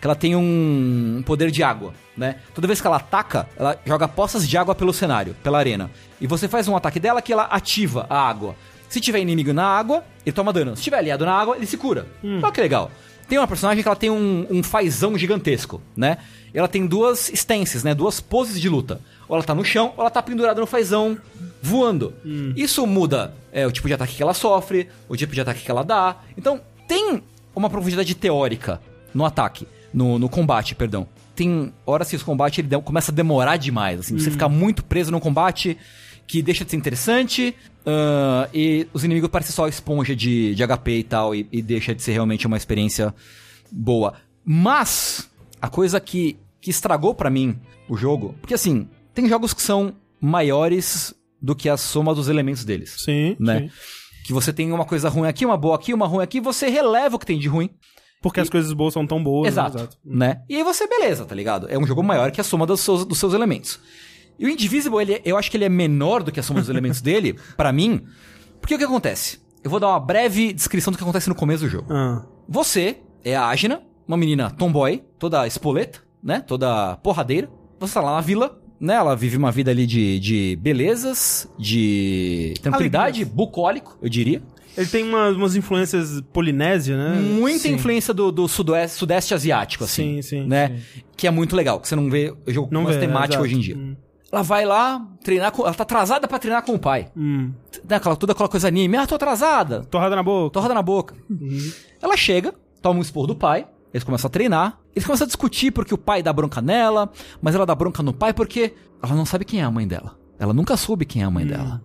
que ela tem um poder de água, né? Toda vez que ela ataca, ela joga poças de água pelo cenário, pela arena. E você faz um ataque dela que ela ativa a água. Se tiver inimigo na água, ele toma dano. Se tiver aliado na água, ele se cura. Olha que legal. Tem uma personagem que ela tem um, um fazão gigantesco, né? Ela tem duas stances, né? Duas poses de luta. Ou ela tá no chão, ou ela tá pendurada no fazão, voando. Isso muda é, o tipo de ataque que ela sofre, o tipo de ataque que ela dá. Então, tem uma profundidade teórica no ataque, no, no combate, perdão. Tem horas que esse combate ele começa a demorar demais, assim, você fica muito preso no combate, que deixa de ser interessante, ah, e os inimigos parecem só esponja de, de HP e tal, e, e deixa de ser realmente uma experiência boa. Mas, a coisa que, que estragou pra mim o jogo, porque assim, tem jogos que são maiores do que a soma dos elementos deles Sim, né? sim. Que você tem uma coisa ruim aqui, uma boa aqui, uma ruim aqui, você releva o que tem de ruim. Porque as coisas boas são tão boas. né? Exato. Né? E aí você, beleza, tá ligado? É um jogo maior que a soma dos seus, dos seus elementos. E o Indivisible, ele, eu acho que ele é menor do que a soma dos elementos [laughs] dele, pra mim. Porque o que acontece? Eu vou dar uma breve descrição do que acontece no começo do jogo. Ah, Você é a Agna, uma menina tomboy, toda espoleta, né? Toda porradeira. Você tá lá na vila, né? Ela vive uma vida ali de, de belezas, de tranquilidade, bucólico, eu diria. Ele tem umas, umas influências polinésias, né? Muita Sim. influência do, do sudoeste, sudeste asiático, assim. Sim, sim, Né? Que é muito legal, que você não vê o jogo Não vê, temática exato. hoje em dia. Hum. Ela vai lá treinar com. Ela tá atrasada pra treinar com o pai. Hum. Né? Aquela, toda aquela coisa anime. Ah, tô atrasada. Torrada na boca. Torrada na boca. Ela chega, toma um esporro do pai, eles começam a treinar, eles começam a discutir porque o pai dá bronca nela, mas ela dá bronca no pai porque ela não sabe quem é a mãe dela. Ela nunca soube quem é a mãe dela.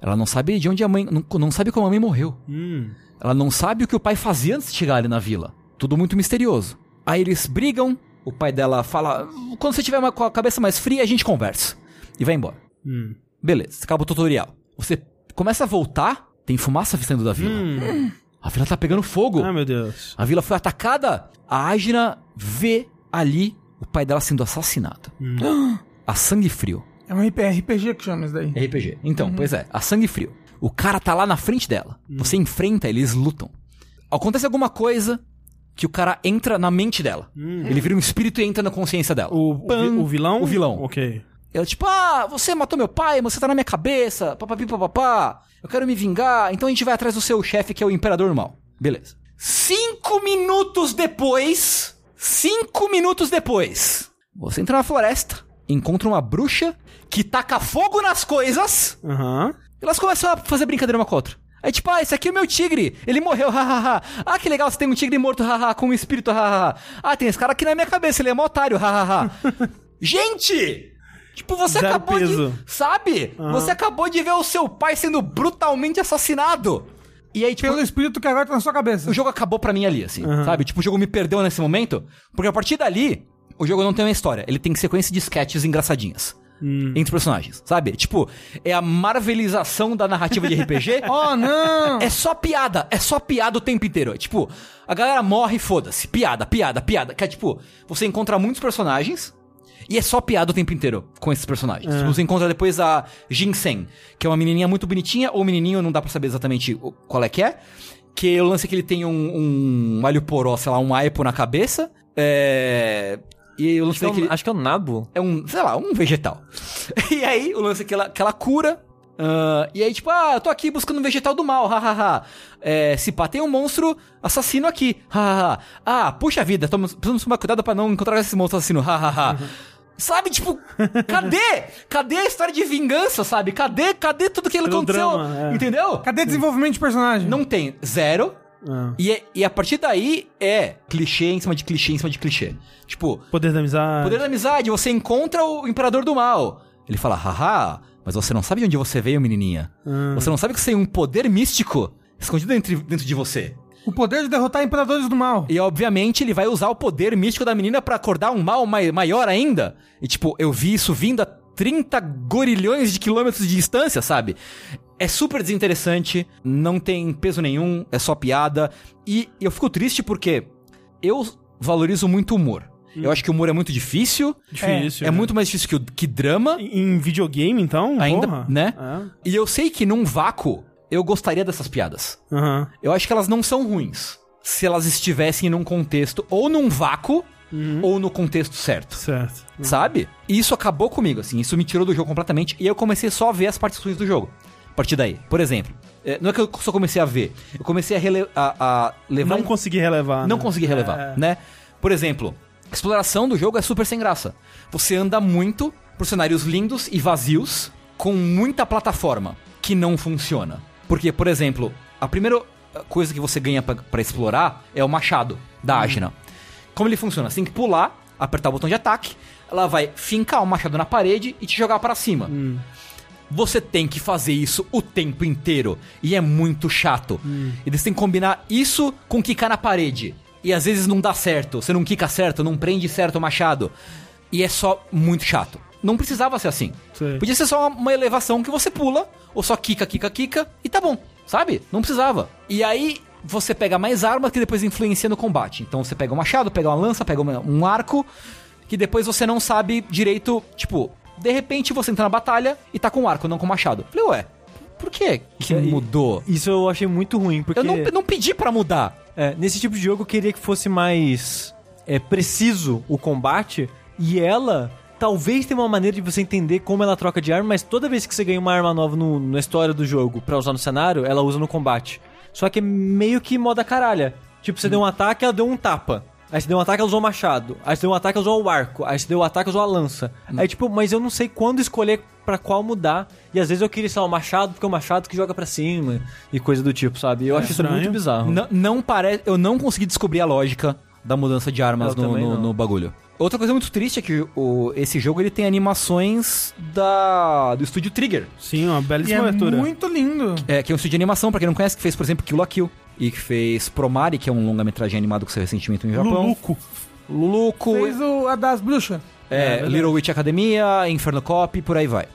Ela não sabe de onde a mãe. Não, não sabe como a mãe morreu. Hum. Ela não sabe o que o pai fazia antes de chegar ali na vila. Tudo muito misterioso. Aí eles brigam, o pai dela fala: quando você tiver uma- com a cabeça mais fria, a gente conversa. E vai embora. Hum. Beleza, acaba o tutorial. Você começa a voltar, tem fumaça saindo da vila. Hum. A vila tá pegando fogo. Ah, meu Deus. A vila foi atacada. A Agna vê ali o pai dela sendo assassinado. A sangue frio. É um RPG que chama isso daí. RPG. Então, pois é, a sangue frio. O cara tá lá na frente dela. Você enfrenta, eles lutam. Acontece alguma coisa que o cara entra na mente dela. Ele vira um espírito e entra na consciência dela. O, o, vi- o vilão? O vilão. Ok. Ela, tipo, ah, você matou meu pai, você tá na minha cabeça, papapi papapá, eu quero me vingar, então a gente vai atrás do seu chefe, que é o Imperador Mal. Beleza. Cinco minutos depois, cinco minutos depois, você entra na floresta, encontra uma bruxa que taca fogo nas coisas. Aham. Elas começam a fazer brincadeira uma com a outra. Aí, tipo, ah, esse aqui é o meu tigre. Ele morreu, [laughs] hahaha. ah, que legal, você tem um tigre morto, haha, com um espírito, hahaha. ah, tem esse cara aqui na minha cabeça, ele é mó otário, hahaha. [laughs] Gente! Tipo, você Zero acabou peso. de. Sabe? Você acabou de ver o seu pai sendo brutalmente assassinado. E aí, tipo, Pelo espírito que agora tá na sua cabeça. o jogo acabou pra mim ali, assim, sabe? Tipo, o jogo me perdeu nesse momento, porque a partir dali, o jogo não tem uma história, ele tem sequência de sketches engraçadinhas. Entre os personagens, sabe? Tipo, é a marvelização da narrativa de RPG. [laughs] Oh, não! É só piada, é só piada o tempo inteiro. É, tipo, a galera morre, foda-se. Piada, piada, piada. Que é tipo, você encontra muitos personagens e é só piada o tempo inteiro com esses personagens. Tipo, você encontra depois a Jinsen, que é uma menininha muito bonitinha, ou menininho, não dá pra saber exatamente qual é que é. Que o lance é que ele tem um, um alho poró, sei lá, um aipo na cabeça. É... E o lance Acho que, é é que ele um, acho que é um nabo. é um, sei lá, um vegetal. [laughs] E aí, o lance é que ela, que ela cura. Ah, e aí, tipo, ah, eu tô aqui buscando um vegetal do mal, hahaha. É, se pá, tem um monstro assassino aqui, hahaha. Ah, puxa vida, tamo- precisamos tomar cuidado pra não encontrar esse monstro assassino, hahaha. Sabe, tipo, [laughs] cadê? Cadê a história de vingança, sabe? Cadê, cadê tudo que o aconteceu? drama, é. Entendeu? Cadê desenvolvimento de personagem? Não tem. Zero. Ah. E, é- e a partir daí é clichê em cima de clichê em cima de clichê. Tipo, Poder da amizade. Poder da amizade, você encontra o Imperador do Mal. Ele fala, haha, mas você não sabe de onde você veio, menininha. Você não sabe que você tem um poder místico escondido dentro, dentro de você. O poder de derrotar imperadores do mal. E obviamente ele vai usar o poder místico da menina pra acordar um mal mai- maior ainda. E tipo, eu vi isso vindo a 30 gorilhões de quilômetros de distância, sabe? É super desinteressante, não tem peso nenhum, é só piada. E eu fico triste porque eu valorizo muito o humor. Eu acho que o humor é muito difícil. Difícil. É né? muito mais difícil que, o- que drama. Em videogame, então? Ainda, porra. né? É. E eu sei que num vácuo eu gostaria dessas piadas. Aham. Eu acho que elas não são ruins. Se elas estivessem num contexto, ou num vácuo, ou no contexto certo. Certo. Sabe? E isso acabou comigo, assim. Isso me tirou do jogo completamente. E eu comecei só a ver as partes ruins do jogo. A partir daí. Por exemplo, é, não é que eu só comecei a ver. Eu comecei a, rele- a, a levar. Não consegui relevar. não né? consegui relevar, É. né? Por exemplo, a exploração do jogo é super sem graça. Você anda muito por cenários lindos e vazios, com muita plataforma que não funciona. Porque, por exemplo, a primeira coisa que você ganha pra pra explorar é o machado da Ashna. Como ele funciona? Você tem que pular, apertar o botão de ataque, ela vai fincar o machado na parede e te jogar pra cima. Você tem que fazer isso o tempo inteiro. E é muito chato. E você tem que combinar isso com quicar na parede. E às vezes não dá certo. Você não quica certo, não prende certo o machado. E é só muito chato. Não precisava ser assim. Sei. Podia ser só uma, elevação que você pula, ou só quica, quica, quica, e tá bom. Sabe? Não precisava. E aí você pega mais armas que depois influencia no combate. Então você pega um machado, pega uma lança, pega um arco, que depois você não sabe direito, tipo, de repente você entra na batalha e tá com um arco, não com machado. Falei, ué, por que que E- mudou? Isso eu achei muito ruim, porque... Eu não, não pedi pra mudar. É, nesse tipo de jogo eu queria que fosse mais é, preciso o combate e ela talvez tenha uma maneira de você entender como ela troca de arma, mas toda vez que você ganha uma arma nova no- na história do jogo pra usar no cenário, ela usa no combate. Só que é meio que moda caralha. Tipo, você deu um ataque, ela deu um tapa. Aí você deu um ataque, ela usou o machado. Aí você deu um ataque, ela usou o arco. Aí você deu um ataque, ela usou a lança. Aí tipo, mas eu não sei quando escolher pra qual mudar. E às vezes eu queria, sei lá, o machado, porque é o machado que joga pra cima. E coisa do tipo, sabe? Eu acho isso estranho. muito bizarro. Não, não parece. Eu não consegui descobrir a lógica da mudança de armas no, no- no bagulho. Outra coisa muito triste é que o, esse jogo ele tem animações da do estúdio Trigger. Sim, uma E belíssima é abertura. muito lindo. É, que é um estúdio de animação, pra quem não conhece, que fez, por exemplo, Kill la Kill. E que fez Promare, que é um longa-metragem animado que saiu recentemente no Japão. Luluco. Luluco. Fez o, a das bruxas. É, verdade. Little Witch Academia, Inferno Cop, por aí vai.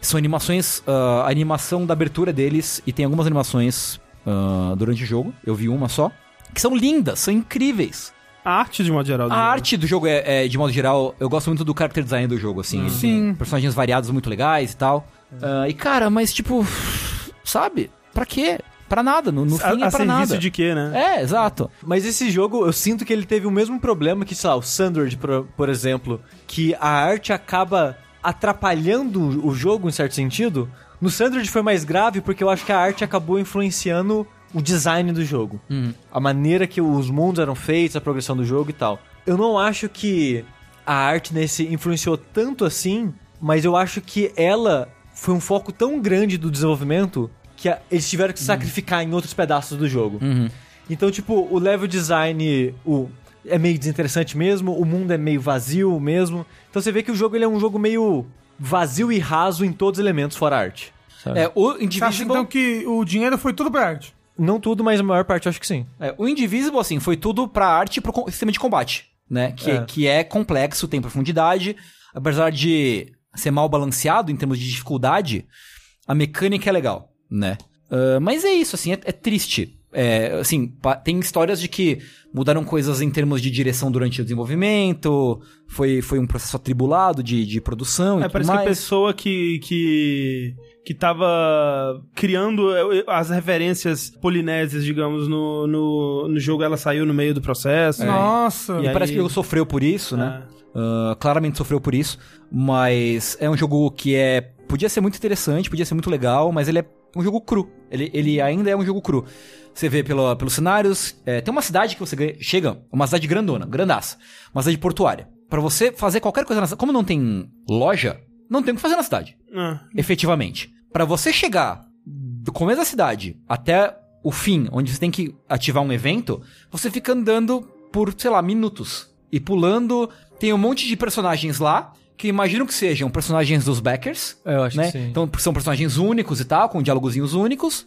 São animações, ah, a animação da abertura deles, e tem algumas animações ah, durante o jogo, eu vi uma só, que são lindas, são incríveis. A arte, de modo geral. do A jogo. arte do jogo é, é, de modo geral, eu gosto muito do character design do jogo, assim. Sim. Personagens variados muito legais e tal. Ah, e cara, mas tipo, sabe? Pra quê? Pra nada, no, no A, fim é a pra serviço nada. de quê, né? É, exato. Mas esse jogo, eu sinto que ele teve o mesmo problema que, sei lá, o Sandward, por, por exemplo, que a arte acaba atrapalhando o jogo em certo sentido. No Sandward foi mais grave porque eu acho que a arte acabou influenciando o design do jogo. A maneira que os mundos eram feitos, a progressão do jogo e tal. Eu não acho que a arte nesse influenciou tanto assim, mas eu acho que ela foi um foco tão grande do desenvolvimento que eles tiveram que sacrificar em outros pedaços do jogo. Então, tipo, o level design o, é meio desinteressante mesmo, o mundo é meio vazio mesmo. Então você vê que o jogo ele é um jogo meio vazio e raso em todos os elementos fora arte. sabe? É, o Você acha Indivisible... então que o dinheiro foi tudo pra arte? Não tudo, mas a maior parte eu acho que sim. É, o Indivisible, assim, foi tudo pra arte e pro sistema de combate, né? Que é. que é complexo, tem profundidade. Apesar de ser mal balanceado em termos de dificuldade, a mecânica é legal, né? Ah, mas é isso, assim, é, é triste. É, assim, tem histórias de que mudaram coisas em termos de direção durante o desenvolvimento, foi, foi um processo atribulado de, de produção e É, tudo parece que a mais. pessoa que, que, que tava criando eh, as referências polinésias, digamos, no, no, no jogo, ela saiu no meio do processo. Nossa. E E aí- parece que o jogo sofreu por isso, né? É. Ah, claramente sofreu por isso, mas é um jogo que é podia ser muito interessante, podia ser muito legal, mas ele é um jogo cru. Ele, ele ainda é um jogo cru. Você vê pelo, pelos cenários, é, tem uma cidade que você chega, uma cidade grandona, grandaça, uma cidade portuária. Pra você fazer qualquer coisa na cidade, como não tem loja, não tem o que fazer na cidade, Ah, efetivamente. Pra você chegar do começo da cidade até o fim, onde você tem que ativar um evento, você fica andando por, sei lá, minutos. E pulando. Tem um monte de personagens lá, que imagino que sejam personagens dos backers. Eu acho né? que sim. Então são personagens únicos e tal, com diálogozinhos únicos.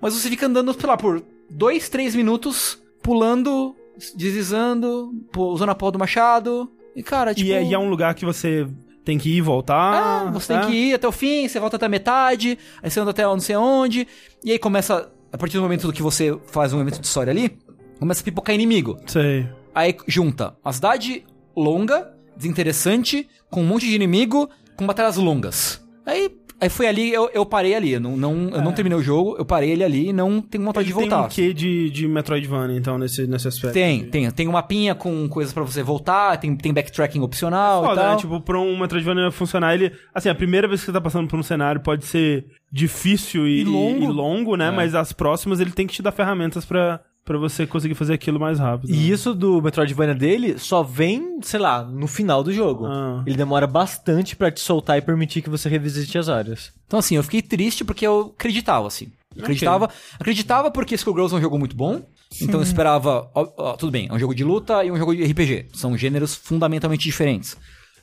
Mas você fica andando, sei lá, por dois, três minutos, pulando, deslizando, usando a porra do machado. E, cara, tipo. e, é, e é um lugar que você tem que ir e voltar. Ah, você tem é. que ir até o fim, você volta até a metade, aí você anda até não sei aonde, e aí começa, a partir do momento que você faz um evento de história ali, começa a pipocar inimigo. Sei. Aí junta uma cidade longa, desinteressante, com um monte de inimigo, com batalhas longas. Aí, aí foi ali, eu, eu parei ali, eu não, não, eu não terminei o jogo, eu parei ele ali e não tenho vontade de Tem voltar. um quê de, de Metroidvania, então, nesse, nesse aspecto? Tem, tem, tem um mapinha com coisas pra você voltar, tem, tem backtracking opcional e Foda, tal. né? Tipo, pra um Metroidvania funcionar, ele... Assim, a primeira vez que você tá passando por um cenário pode ser difícil e, E longo. e longo, né? É. Mas as próximas ele tem que te dar ferramentas pra, pra você conseguir fazer aquilo mais rápido. E isso do Metroidvania dele só vem, sei lá, no final do jogo. Ah. Ele demora bastante pra te soltar e permitir que você revisite as áreas. Então, assim, eu fiquei triste porque eu acreditava, assim. Acreditava, acreditava porque Skullgirls é um jogo muito bom. Então eu esperava. ó, ó, tudo bem, é um jogo de luta e um jogo de RPG. São gêneros fundamentalmente diferentes.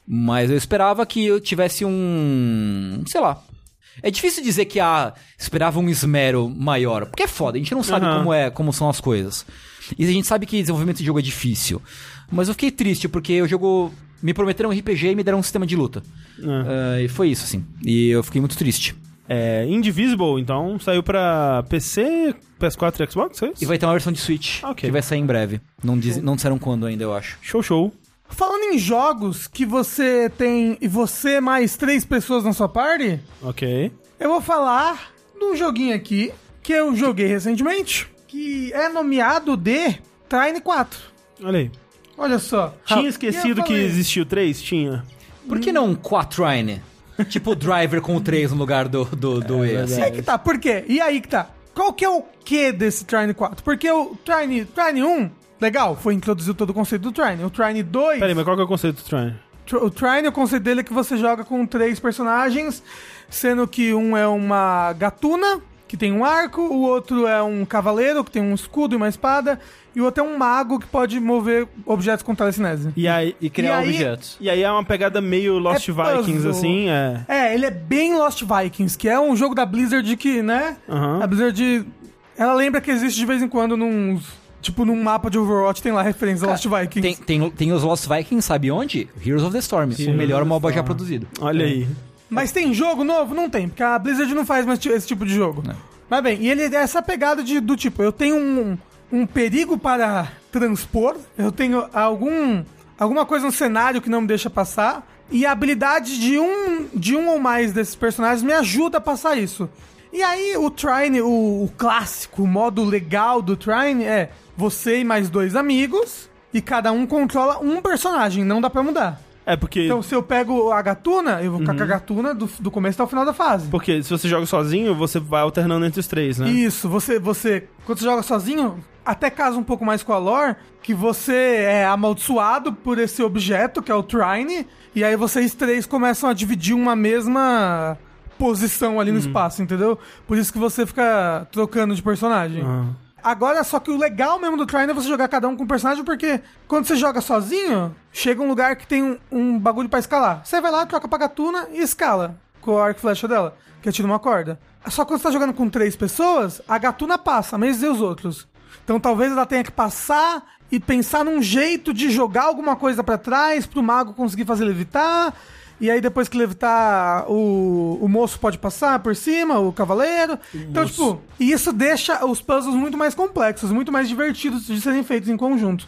Mas eu esperava que eu tivesse um. sei lá. É difícil dizer que ah, esperava um esmero maior. Porque é foda, a gente não sabe Aham. como, é, como são as coisas. E a gente sabe que desenvolvimento de jogo é difícil. Mas eu fiquei triste porque o jogo. Me prometeram um RPG e me deram um sistema de luta. É. Ah, e foi isso, assim. E eu fiquei muito triste. É, Indivisible, então, saiu pra PC, PS4 e Xbox, é isso? E vai ter uma versão de Switch Ok. que vai sair em breve. Não, diz, não disseram quando ainda, eu acho. Show, show. Falando em jogos que você tem e você mais três pessoas na sua party, Ok. eu vou falar de um joguinho aqui que eu joguei recentemente, que é nomeado de Trine 4. Olha aí. Olha só. Tinha eu esquecido que falei, existia o 3? Tinha. Por que não Quatrine? tipo o Driver com o 3 no lugar do, do, do E, assim. Aí que tá, por quê? E aí que tá. Qual que é o que desse Trine 4? Porque o Trine, Trine 1, legal, foi introduzido todo o conceito do Trine. O Trine 2, Peraí, mas qual que é o conceito do Trine? Tr- o Trine, o conceito dele é que você joga com três personagens, sendo que um é uma gatuna, que tem um arco, o outro é um cavaleiro, que tem um escudo e uma espada, e o outro é um mago que pode mover objetos com telecinese. E aí, E criar E aí- objetos. e aí é uma pegada meio Lost É Vikings, puzzle. assim, é... É, ele é bem Lost Vikings, que é um jogo da Blizzard que, né? Aham. A Blizzard, ela lembra que existe de vez em quando num... Tipo, num mapa de Overwatch tem lá referência a Lost Vikings. Tem, tem, tem os Lost Vikings, sabe onde? Heroes of the Storm. o melhor MOBA já produzido. Olha aí. Mas tem jogo novo? Não tem, porque a Blizzard não faz mais esse tipo de jogo. Mas bem, e ele é essa pegada de, do tipo, eu tenho um, um perigo para transpor, eu tenho algum alguma coisa no cenário que não me deixa passar, e a habilidade de um, de um ou mais desses personagens me ajuda a passar isso. E aí o Trine, o, o clássico, o modo legal do Trine é você e mais dois amigos, e cada um controla um personagem, não dá pra mudar. É, porque. Então, se eu pego a gatuna, eu vou ficar com a gatuna do, do começo até o final da fase. Porque se você joga sozinho, você vai alternando entre os três, né? Isso, você, você, quando você joga sozinho, até casa um pouco mais com a lore, que você é amaldiçoado por esse objeto, que é o Trine, e aí vocês três começam a dividir uma mesma posição ali no espaço, entendeu? Por isso que você fica trocando de personagem. Ah. Agora, só que o legal mesmo do Trine é você jogar cada um com um personagem, porque quando você joga sozinho, chega um lugar que tem um, um bagulho pra escalar. Você vai lá, troca pra gatuna e escala com a arco flecha dela, que atira uma corda. Só quando você tá jogando com três pessoas, a gatuna passa, mas e os outros? Então talvez ela tenha que passar e pensar num jeito de jogar alguma coisa pra trás pro mago conseguir fazer levitar. E aí depois que levitar, o, o moço pode passar por cima, o cavaleiro. então, moço. tipo, e isso deixa os puzzles muito mais complexos, muito mais divertidos de serem feitos em conjunto.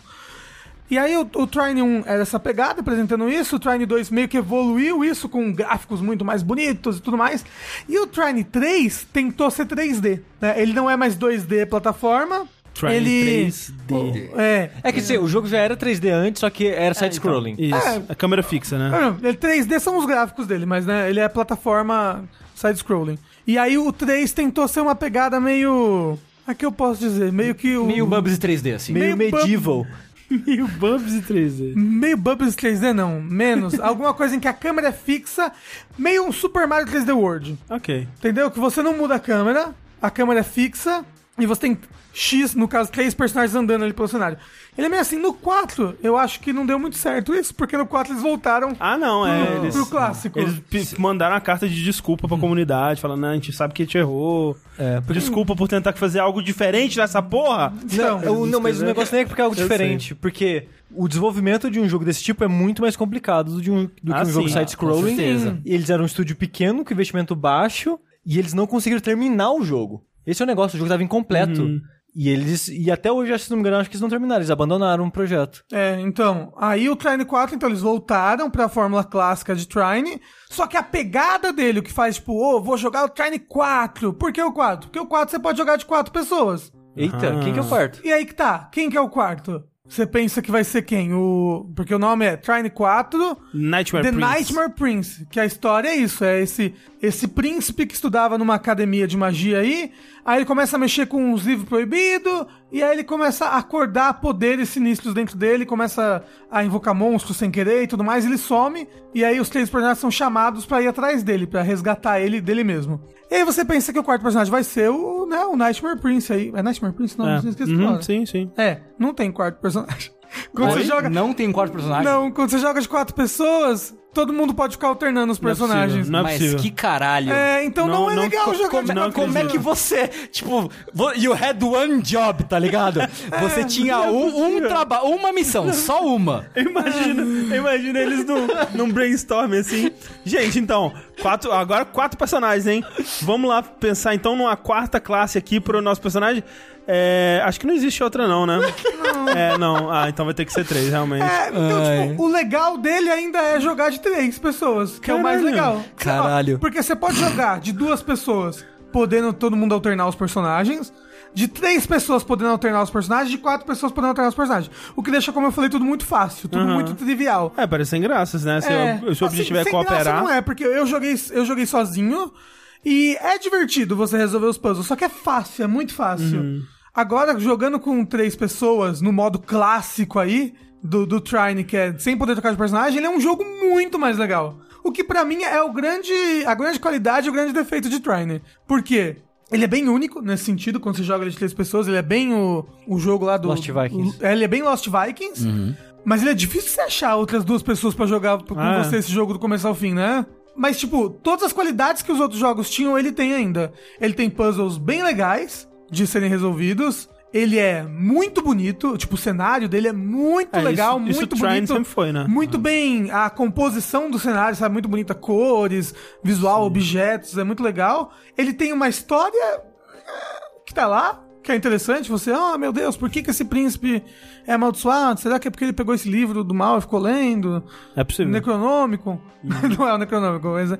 E aí o, o Trine 1 era essa pegada, apresentando isso, o Trine 2 meio que evoluiu isso com gráficos muito mais bonitos e tudo mais. E o Trine 3 tentou ser 3D, né? Ele não é mais 2D plataforma. Ele 3D. É, É que assim, o jogo já era 3D antes, só que era side-scrolling. Isso. É. A câmera fixa, né? Ah, não, ele 3D são os gráficos dele, mas né, ele é plataforma side-scrolling. E aí o 3 tentou ser uma pegada meio. Aqui eu posso dizer, meio que o. Meio Bubsy 3D, assim. Meio meio medieval. [laughs] Meio Bubs e 3D. Meio Bubbles 3D, não. Menos. [laughs] Alguma coisa em que a câmera é fixa. Meio um Super Mario 3D World. Ok. Entendeu? Que você não muda a câmera, a câmera é fixa. E você tem X, no caso, três personagens andando ali pelo cenário. Ele é meio assim, no 4, eu acho que não deu muito certo isso, porque no 4 eles voltaram Ah, não, é. pro, Eles, pro clássico. eles mandaram a carta de desculpa pra comunidade, falando, não, a gente sabe que a gente errou. É, Desculpa por tentar fazer algo diferente nessa porra. Não, não, mas o negócio nem é porque é algo Eu diferente, porque o desenvolvimento de um jogo desse tipo é muito mais complicado do, de um, do Ah, que um jogo sim. side-scrolling. Certeza. E Eles eram um estúdio pequeno, com investimento baixo, e eles não conseguiram terminar o jogo. Esse é o negócio, o jogo estava incompleto. Uhum. E eles. E até hoje, se não me engano, acho que eles não terminaram, eles abandonaram o projeto. É, então, aí o Trine 4, então eles voltaram pra fórmula clássica de Trine, só que a pegada dele, o que faz, tipo, ô, vou jogar o Trine 4. Por que o 4? Porque o 4 você pode jogar de quatro pessoas. Eita, Ah. quem que é o quarto? E aí que tá, quem que é o quarto? Você pensa que vai ser quem? O... Porque o nome é Trine 4, Nightmare The Prince. Nightmare Prince, que a história é isso, é esse esse príncipe que estudava numa academia de magia aí, aí ele começa a mexer com os livros proibidos, e aí ele começa a acordar poderes sinistros dentro dele, começa a invocar monstros sem querer e tudo mais, ele some, e aí os três personagens são chamados pra ir atrás dele, pra resgatar ele dele mesmo. E aí você pensa que o quarto personagem vai ser o, né, o Nightmare Prince aí. É Nightmare Prince? Não, É. não esqueci Uhum, agora. sim, sim. É, não tem quarto personagem. [laughs] Quando Oi? você joga, Não tem um quarto personagem? não, quando você joga de quatro pessoas, todo mundo pode ficar alternando os Não é possível, personagens. Não é Mas possível. que caralho. É, então não, Não- é não legal co- jogar como- de não Como é que você, tipo, you had one job, tá ligado? [laughs] Você tinha um, um trabalho, uma missão, só uma. Eu imagino, eu imagino eles num, num brainstorm assim. Gente, então, quatro, agora quatro personagens, hein? Vamos lá pensar então numa quarta classe aqui pro nosso personagem. É, acho que não existe outra, não, né? É, não. Ah, então vai ter que ser três, realmente. É, então, Ai. tipo, o legal dele ainda é jogar de três pessoas, que é o mais Caralho. legal. Caralho. Ó, Porque você pode jogar de duas pessoas, podendo todo mundo alternar os personagens, de três pessoas podendo alternar os personagens, de quatro pessoas podendo alternar os personagens. O que deixa, como eu falei, tudo muito fácil, tudo Aham. muito trivial. É, parece sem graças, né? Se, É, o, se o assim, objetivo é sem graça cooperar. não é, porque eu joguei, eu joguei sozinho e é divertido você resolver os puzzles, só que é fácil, é muito fácil. Uhum. Agora, jogando com três pessoas no modo clássico aí, do, do Trine, que é sem poder trocar de personagem, ele é um jogo muito mais legal. O que pra mim é o grande, a grande qualidade e o grande defeito de Trine. Por quê? Ele é bem único nesse sentido, quando você joga ele de três pessoas, ele é bem o, o jogo lá do... Lost Vikings. o- ele é bem Lost Vikings, mas ele é difícil você achar outras duas pessoas pra jogar com Ah, é. você esse jogo do começo ao fim, né? Mas, tipo, todas as qualidades que os outros jogos tinham, ele tem ainda. Ele tem puzzles bem legais de serem resolvidos. Ele é muito bonito, tipo, o cenário dele é muito É, legal, isso- isso muito o Trine bonito. sempre foi, né? Muito bem, a composição do cenário, sabe? Muito bonita, cores, visual, objetos, é muito legal. Ele tem uma história eh, que tá lá, que é interessante. Você, oh meu Deus, por que, que esse príncipe é amaldiçoado? Será que é porque ele pegou esse livro do mal e ficou lendo? É possível. Necronômico. [laughs] Não é o Necronômico, mas. é-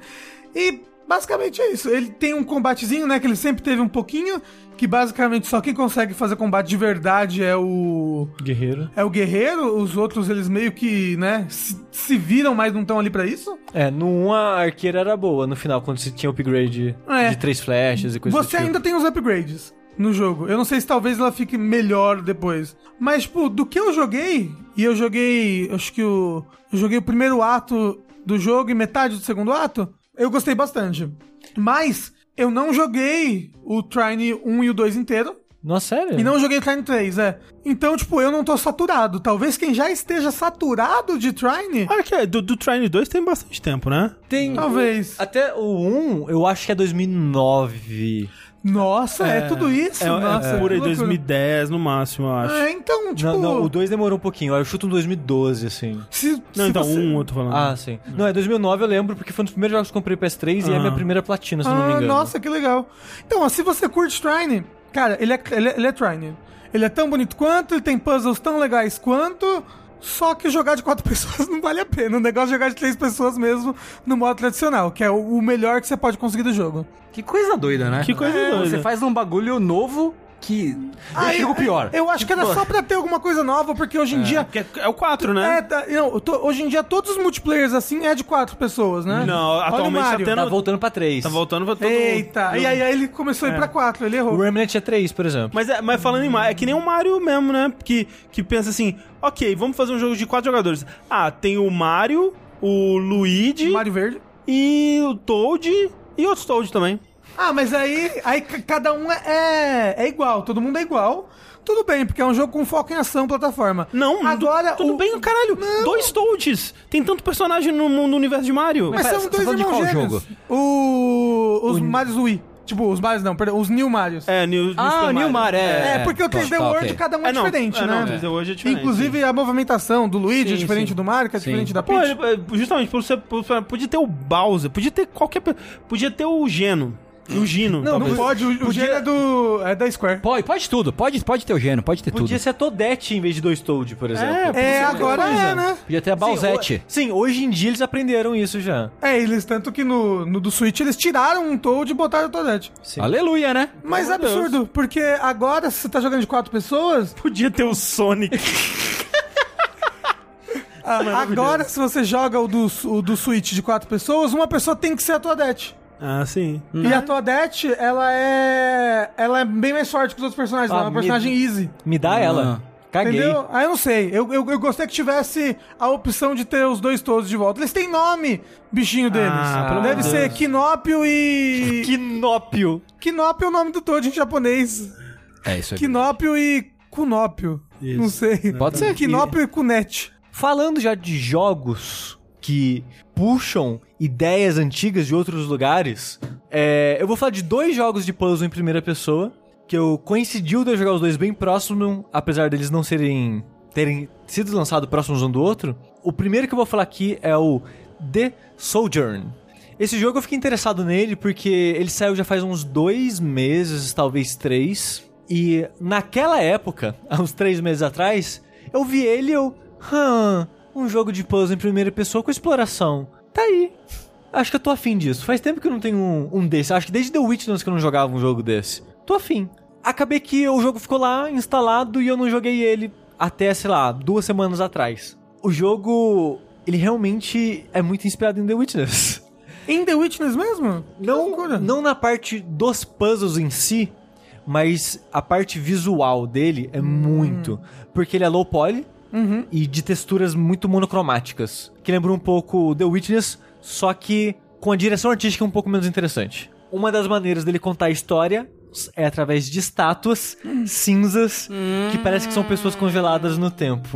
E Basicamente é isso. Ele tem um combatezinho, né? Que ele sempre teve um pouquinho. Que basicamente só quem consegue fazer combate de verdade é o. Guerreiro. É o guerreiro. Os outros, eles meio que, né? Se, se viram, mas não estão ali pra isso. É, no 1 a arqueira era boa no final, quando você tinha upgrade É. de três flechas e coisa do Você tipo. ainda tem os upgrades no jogo. Eu não sei se talvez ela fique melhor depois. Mas, tipo, do que eu joguei, e eu joguei, acho que o. Eu joguei o primeiro ato do jogo e metade do segundo ato, eu gostei bastante. Mas eu não joguei o Trine 1 e o 2 inteiro. Nossa, sério? E não joguei o Trine 3, é. Então, tipo, eu não tô saturado. Talvez quem já esteja saturado de Trine. Olha que é, do, do Trine 2 tem bastante tempo, né? Tem. Talvez. Até o 1, eu acho que é 2009. Nossa, é, tudo isso? É, Nossa, é por aí, que loucura. 2010 no máximo, eu acho. É, então, tipo. Não, não, o 2 demorou um pouquinho. Eu chuto um 2012, assim. se, Não, se então, você- um eu tô falando. Ah, sim. Não, é 2009 eu lembro, porque foi um dos primeiros jogos que eu comprei PS3 e é a minha Ah. primeira platina, se eu não me Ah, engano. nossa, que legal. Então, ó, se você curte Trine, cara, ele é, ele, é, ele é Trine. Ele é tão bonito quanto, ele tem puzzles tão legais quanto. Só que jogar de quatro [laughs] pessoas não vale a pena. O negócio é jogar de três pessoas mesmo no modo tradicional, que é o, melhor que você pode conseguir do jogo. Que coisa doida, né? Que coisa É, doida. Você faz um bagulho novo que Ah, eu- o pior. Eu acho que era só pra ter alguma coisa nova, porque hoje em dia. Porque é, é o 4, né? É, tá- não, tô- hoje em dia todos os multiplayers assim é de quatro pessoas, né? Não, Olha atualmente tá tendo- Tá voltando pra 3. Tá voltando pra todo Eita, e aí, aí ele começou a ir pra quatro, ele errou. O Remnant é 3, por exemplo. Mas, é, mas falando em Mario, é que nem o Mario mesmo, né? Que, que pensa assim, ok, vamos fazer um jogo de quatro jogadores. Ah, tem o Mario, o Luigi Mario Verde. e o Toad e outros Toad também. Ah, mas aí, aí cada um é, é igual, todo mundo é igual. Tudo bem, porque é um jogo com foco em ação, plataforma. Não, agora tudo o- bem, caralho. Não. Dois Toads. Tem tanto personagem no, no universo de Mario. Mas Pera, são tá dois de irmãos qual gêmeos. jogo? O, os Marios Wii. Tipo, os Marios não, perdão, os New Marios. É, New, New Ah, Super New Mario, é. É, porque o tá, 3D tá, World ok. cada um é, É, não, diferente, é, né? não, o 3D World é diferente, Inclusive a movimentação do Luigi é Sim, diferente sim. do Mario, que é Sim. diferente da Pô, Peach. é, justamente, podia ter o Bowser, podia ter qualquer... Podia ter o Geno. E o Gino, Não, não talvez. pode, o, o Podia- gênero é, do, é da Square. Pode, pode tudo. Pode, pode ter o gênio, pode ter Podia tudo. ser a Toadette em vez de dois Toad, por exemplo. É, É, Podia agora é, coisa. né? Podia ter a Balzette. Sim, sim, hoje em dia eles aprenderam isso já. É, eles, tanto que no, no do Switch eles tiraram um Toad e botaram o Toadette. Sim. Aleluia, né? Mas é Meu Deus. absurdo, porque agora, se você tá jogando de quatro pessoas, Podia ter o Sonic. [laughs] Ah, agora se você joga o do, o do Switch de quatro pessoas, uma pessoa tem que ser a Toadette. Ah, sim. E a Toadette, ela é. Ela é bem mais forte que os outros personagens, Ah, ela é uma me- personagem easy. Me dá ela. Caguei. Entendeu? Ah, eu não sei. Eu, eu, eu gostei que tivesse a opção de ter os dois todos de volta. Eles têm nome, bichinho deles. Ah, pelo Deve ser Deus. Kinópio e. [laughs] Quinópio. Kinópio é o nome do Toad em japonês. É isso aí. Kinópio e Kunópio. Isso. Não sei. Pode ser. Kinópio e Kunete. Falando já de jogos que puxam ideias antigas de outros lugares, é, eu vou falar de dois jogos de puzzle em primeira pessoa, que eu coincidiu de eu jogar os dois bem próximos, apesar deles não serem terem sido lançados próximos um do outro. O primeiro que eu vou falar aqui é o The Sojourn. Esse jogo eu fiquei interessado nele porque ele saiu já faz uns dois meses, talvez três. E naquela época, [laughs] há uns três meses atrás, eu vi ele e eu. Hum, um jogo de puzzle em primeira pessoa com exploração. Tá aí. Acho que eu tô afim disso. Faz tempo que eu não tenho um, um desse. Acho que desde The Witness que eu não jogava um jogo desse. Tô afim. Acabei que o jogo ficou lá instalado e eu não joguei ele até, sei lá, duas semanas atrás. O jogo, ele realmente é muito inspirado em The Witness. Em The Witness mesmo? Não, não na parte dos puzzles em si, mas a parte visual dele é muito. Porque ele é low poly Uhum. e de texturas muito monocromáticas. Que lembra um pouco The Witness, só que com a direção artística um pouco menos interessante. Uma das maneiras dele contar a história é através de estátuas cinzas que parece que são pessoas congeladas no tempo.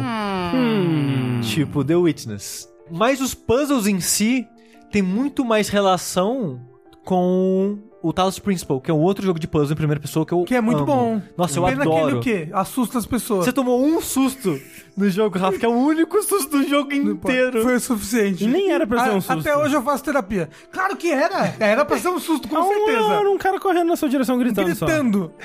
Tipo The Witness. Mas os puzzles em si tem muito mais relação com o Talos Principle, que é um outro jogo de puzzle em primeira pessoa que eu Que é muito amo. bom. Nossa, eu Pena que ele adoro. o quê? Assusta as pessoas. Você tomou um susto no jogo, Rafa, que é o único susto do jogo inteiro. Foi o suficiente. E nem era pra ser um susto. Até hoje eu faço terapia. Claro que era. Era pra ser um susto, com certeza. Era um cara correndo na sua direção gritando, só. Gritando. [laughs]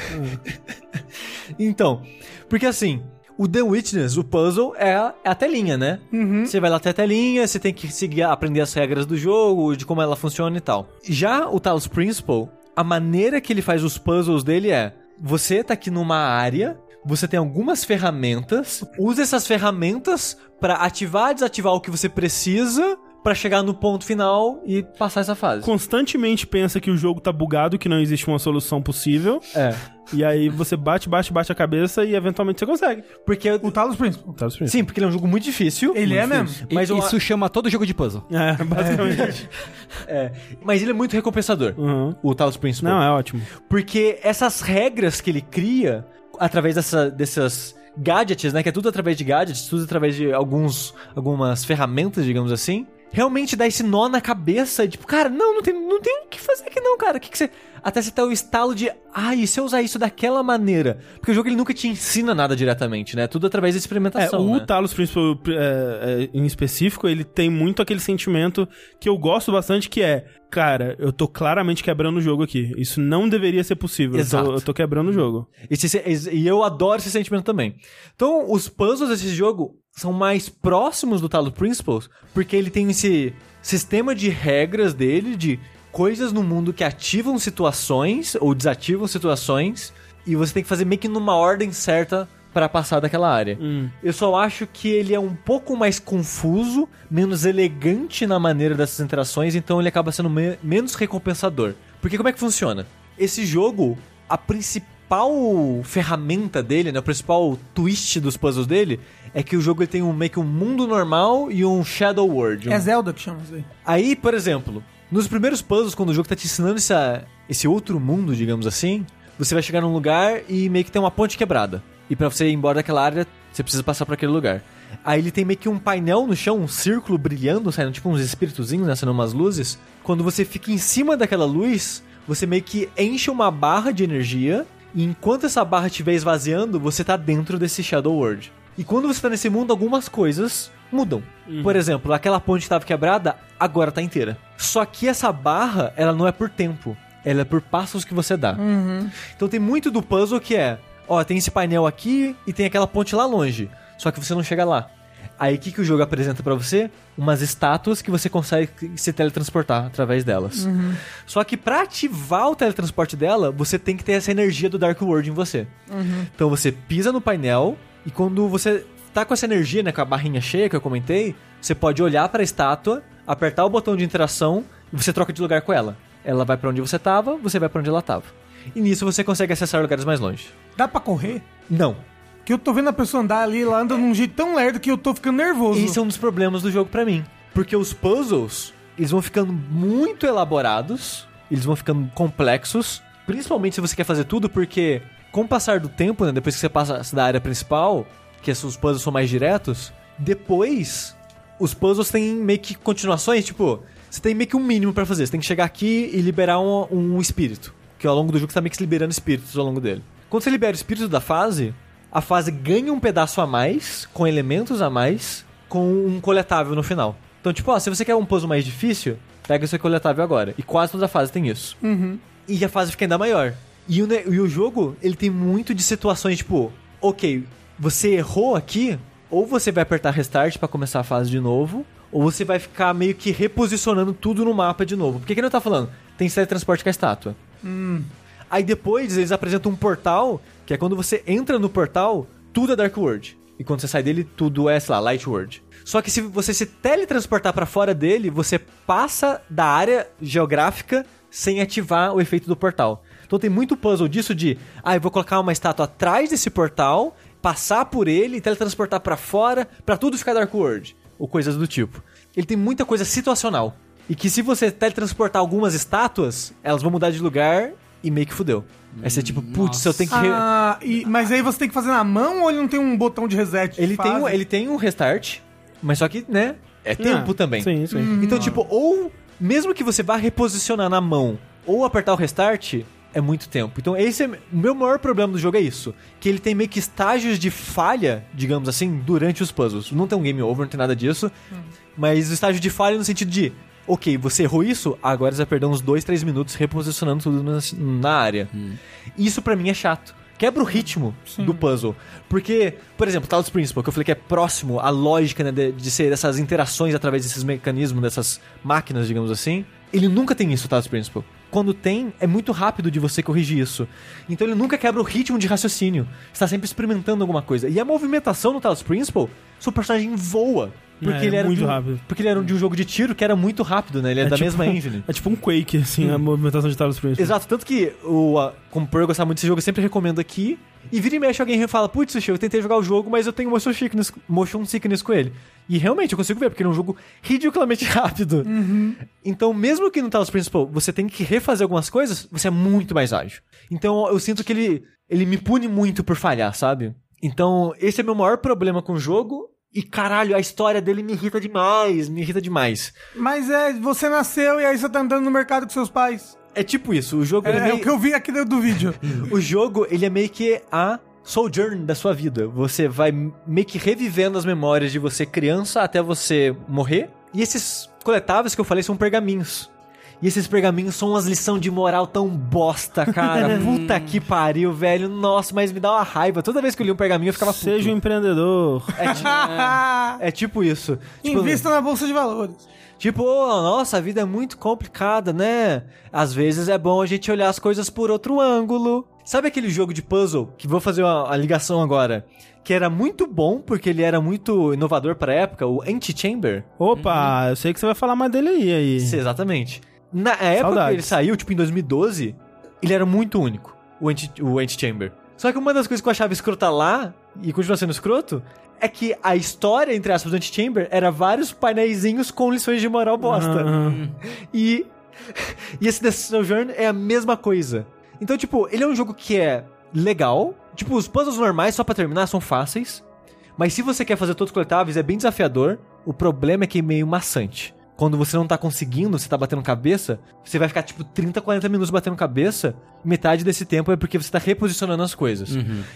Então, porque assim, O The Witness, o puzzle, é a, é a telinha, né? Você vai lá até a telinha, você tem que seguir, aprender as regras do jogo, de como ela funciona e tal. Já o Talos Principle, a maneira que ele faz os puzzles dele é: você tá aqui numa área, você tem algumas ferramentas, usa essas ferramentas pra ativar desativar o que você precisa pra chegar no ponto final e passar essa fase. Constantemente pensa que o jogo tá bugado, que não existe uma solução possível. É. E aí você bate, bate, bate a cabeça e eventualmente você consegue. Porque. O Talos Principal. Tá, sim. Sim, porque ele é um jogo muito difícil. Ele é Muito mesmo. difícil. Mas Mas, o- isso chama todo jogo de puzzle. É, basicamente. [laughs] é, mas ele é muito recompensador. Uhum. O Talos Principle. Não, é ótimo. Porque essas regras que ele cria, através dessa, dessas gadgets, né? Que é tudo através de gadgets, tudo através de alguns, algumas ferramentas, digamos assim. Realmente dá esse nó na cabeça, tipo, cara, não, não tem, não tem o que fazer aqui não, cara. O que, que você. Até você ter o estalo de, ah, e se eu usar isso daquela maneira? Porque o jogo ele nunca te ensina nada diretamente, né? Tudo através de É, experimentação. o né? Talos Principal é, é, em específico, ele tem muito aquele sentimento que eu gosto bastante, que é, cara, eu tô claramente quebrando o jogo aqui. Isso não deveria ser possível. Eu Exato. tô, eu tô quebrando o jogo. Esse- esse- e eu adoro esse sentimento também. Então, os puzzles desse jogo são mais próximos do Talos Principles, porque ele tem esse sistema de regras dele, de coisas no mundo que ativam situações ou desativam situações, e você tem que fazer meio que numa ordem certa para passar daquela área. Hum. Eu só acho que ele é um pouco mais confuso, menos elegante na maneira dessas interações, então ele acaba sendo me- menos recompensador. Porque como é que funciona? Esse jogo, a principal ferramenta dele, né, o principal twist dos puzzles dele, é que o jogo ele tem um, meio que um mundo normal e um Shadow World. um- É Zelda que chama isso aí. Aí, por exemplo, nos primeiros puzzles, quando o jogo tá te ensinando essa, esse outro mundo, digamos assim, você vai chegar num lugar e meio que tem uma ponte quebrada. E pra você ir embora daquela área, você precisa passar por aquele lugar. Aí ele tem meio que um painel no chão, um círculo brilhando, saindo tipo uns espíritozinhos, né, saindo umas luzes. Quando você fica em cima daquela luz, você meio que enche uma barra de energia, e enquanto essa barra estiver esvaziando, você tá dentro desse Shadow World. E quando você tá nesse mundo, algumas coisas mudam. Por exemplo, aquela ponte que tava quebrada, agora tá inteira. Só que essa barra, ela não é por tempo. Ela é por passos que você dá. Então tem muito do puzzle que é, ó, tem esse painel aqui e tem aquela ponte lá longe. Só que você não chega lá. Aí o que, que o jogo apresenta pra você? Umas estátuas que você consegue se teletransportar através delas. Só que pra ativar o teletransporte dela, você tem que ter essa energia do Dark World em você. Então você pisa no painel e quando você tá com essa energia, né, com a barrinha cheia que eu comentei, você pode olhar pra estátua, apertar o botão de interação e você troca de lugar com ela. Ela vai pra onde você tava, você vai pra onde ela tava. E nisso você consegue acessar lugares mais longe. Dá pra correr? Não. Que eu tô vendo a pessoa andar ali, ela anda num jeito tão lerdo que eu tô ficando nervoso. Esse é um dos problemas do jogo pra mim. Porque os puzzles, eles vão ficando muito elaborados, eles vão ficando complexos, principalmente se você quer fazer tudo, porque com o passar do tempo, né, depois que você passa da área principal, que os puzzles são mais diretos, depois os puzzles têm meio que continuações, tipo, você tem meio que um mínimo pra fazer, você tem que chegar aqui e liberar um, um espírito, que ao longo do jogo você tá meio que liberando espíritos ao longo dele. Quando você libera o espírito da fase, a fase ganha um pedaço a mais, com elementos a mais, com um coletável no final. Então, tipo, ó, se você quer um puzzle mais difícil, pega o seu coletável agora. E quase toda a fase tem isso. E a fase fica ainda maior. E o, e o jogo, ele tem muito de situações, tipo, ok, você errou aqui, ou você vai apertar restart pra começar a fase de novo, ou você vai ficar meio que reposicionando tudo no mapa de novo. Porque que não tá falando? Tem teletransporte com a estátua. Aí depois eles apresentam um portal, que é quando você entra no portal, tudo é Dark World. E quando você sai dele, tudo é, sei lá, Light World. Só que se você se teletransportar pra fora dele, você passa da área geográfica sem ativar o efeito do portal. Então tem muito puzzle disso de, ah, eu vou colocar uma estátua atrás desse portal, passar por ele e teletransportar pra fora, pra tudo ficar Dark World. Ou coisas do tipo. Ele tem muita coisa situacional. E que se você teletransportar algumas estátuas, elas vão mudar de lugar e meio que fudeu. Aí você tipo, putz, eu tenho que. re- Ah, e- mas aí você tem que fazer na mão ou ele não tem um botão de reset? Ele tem, um, ele tem um restart, mas só que, né? É tempo Ah, também. Sim, sim. Então, tipo, ou mesmo que você vá reposicionar na mão ou apertar o restart, é muito tempo. Então, esse é o meu maior problema do jogo é isso, que ele tem meio que estágios de falha, digamos assim, durante os puzzles. Não tem um game over, não tem nada disso, mas o estágio de falha no sentido de Ok, você errou isso, agora você vai perder uns 2, 3 minutos reposicionando tudo na, na área. Isso pra mim é chato. quebra o ritmo do puzzle. Porque, por exemplo, Talos Principle, que eu falei que é próximo à lógica né, de, de ser essas interações através desses mecanismos, dessas máquinas, digamos assim, ele nunca tem isso, o Talos Principle. Quando tem, é muito rápido de você corrigir isso. Então ele nunca quebra o ritmo de raciocínio. Está sempre experimentando alguma coisa. E a movimentação no Talos Principle, seu personagem voa. Porque É, ele era muito de um, rápido. Porque ele era de um jogo de tiro que era muito rápido, né? Ele é, da tipo- mesma engine. É tipo um Quake, assim, a movimentação de Talos Principle. Exato, tanto que o, a, como por eu gostar muito desse jogo, eu sempre recomendo aqui. E vira e mexe alguém fala, putz, Sushi, eu tentei jogar o jogo, mas eu tenho motion sickness, motion sickness com ele. E realmente, eu consigo ver, porque ele é um jogo ridiculamente [laughs] rápido. Então, mesmo que no Talos Principal você tem que refazer algumas coisas, você é muito mais ágil. Então, eu sinto que ele, ele me pune muito por falhar, sabe? Então, esse é meu maior problema com o jogo. E caralho, a história dele me irrita demais, me irrita demais. Mas é, você nasceu e aí você tá andando no mercado com seus pais. É tipo isso, o jogo É, é é meio... o que eu vi aqui do vídeo. [laughs] O jogo, ele é meio que a sojourn da sua vida. Você vai meio que revivendo as memórias de você criança até você morrer. E esses coletáveis que eu falei são pergaminhos. E esses pergaminhos são umas lições de moral tão bosta, cara. [laughs] Puta que pariu, velho. Nossa, mas me dá uma raiva. Toda vez que eu li um pergaminho, eu ficava puto. Seja um empreendedor. É, ti- [laughs] é tipo isso. Tipo, Invista na bolsa de valores. Tipo, "Oh, nossa, a vida é muito complicada, né? Às vezes é bom a gente olhar as coisas por outro ângulo. Sabe aquele jogo de puzzle que vou fazer uma, a ligação agora? Que era muito bom porque ele era muito inovador pra época, o Anti-Chamber? Opa, eu sei que você vai falar mais dele aí. aí. Sim, exatamente. Na época Saudades. que ele saiu, tipo em 2012, ele era muito único, o Anti- o Anti-Chamber. Só que uma das coisas que eu achava escrota lá, e continua sendo escroto, é que a história, entre aspas, do Anti-Chamber era vários painéisinhos com lições de moral bosta. Aham. E, [laughs] e esse The Sojourn é a mesma coisa. Então, tipo, ele é um jogo que é legal. Tipo, os puzzles normais, só pra terminar, são fáceis. Mas se você quer fazer todos coletáveis, é bem desafiador. O problema é que é meio maçante. Quando você não tá conseguindo, você tá batendo cabeça, você vai ficar tipo 30, 40 minutos batendo cabeça. Metade desse tempo é porque você tá reposicionando as coisas.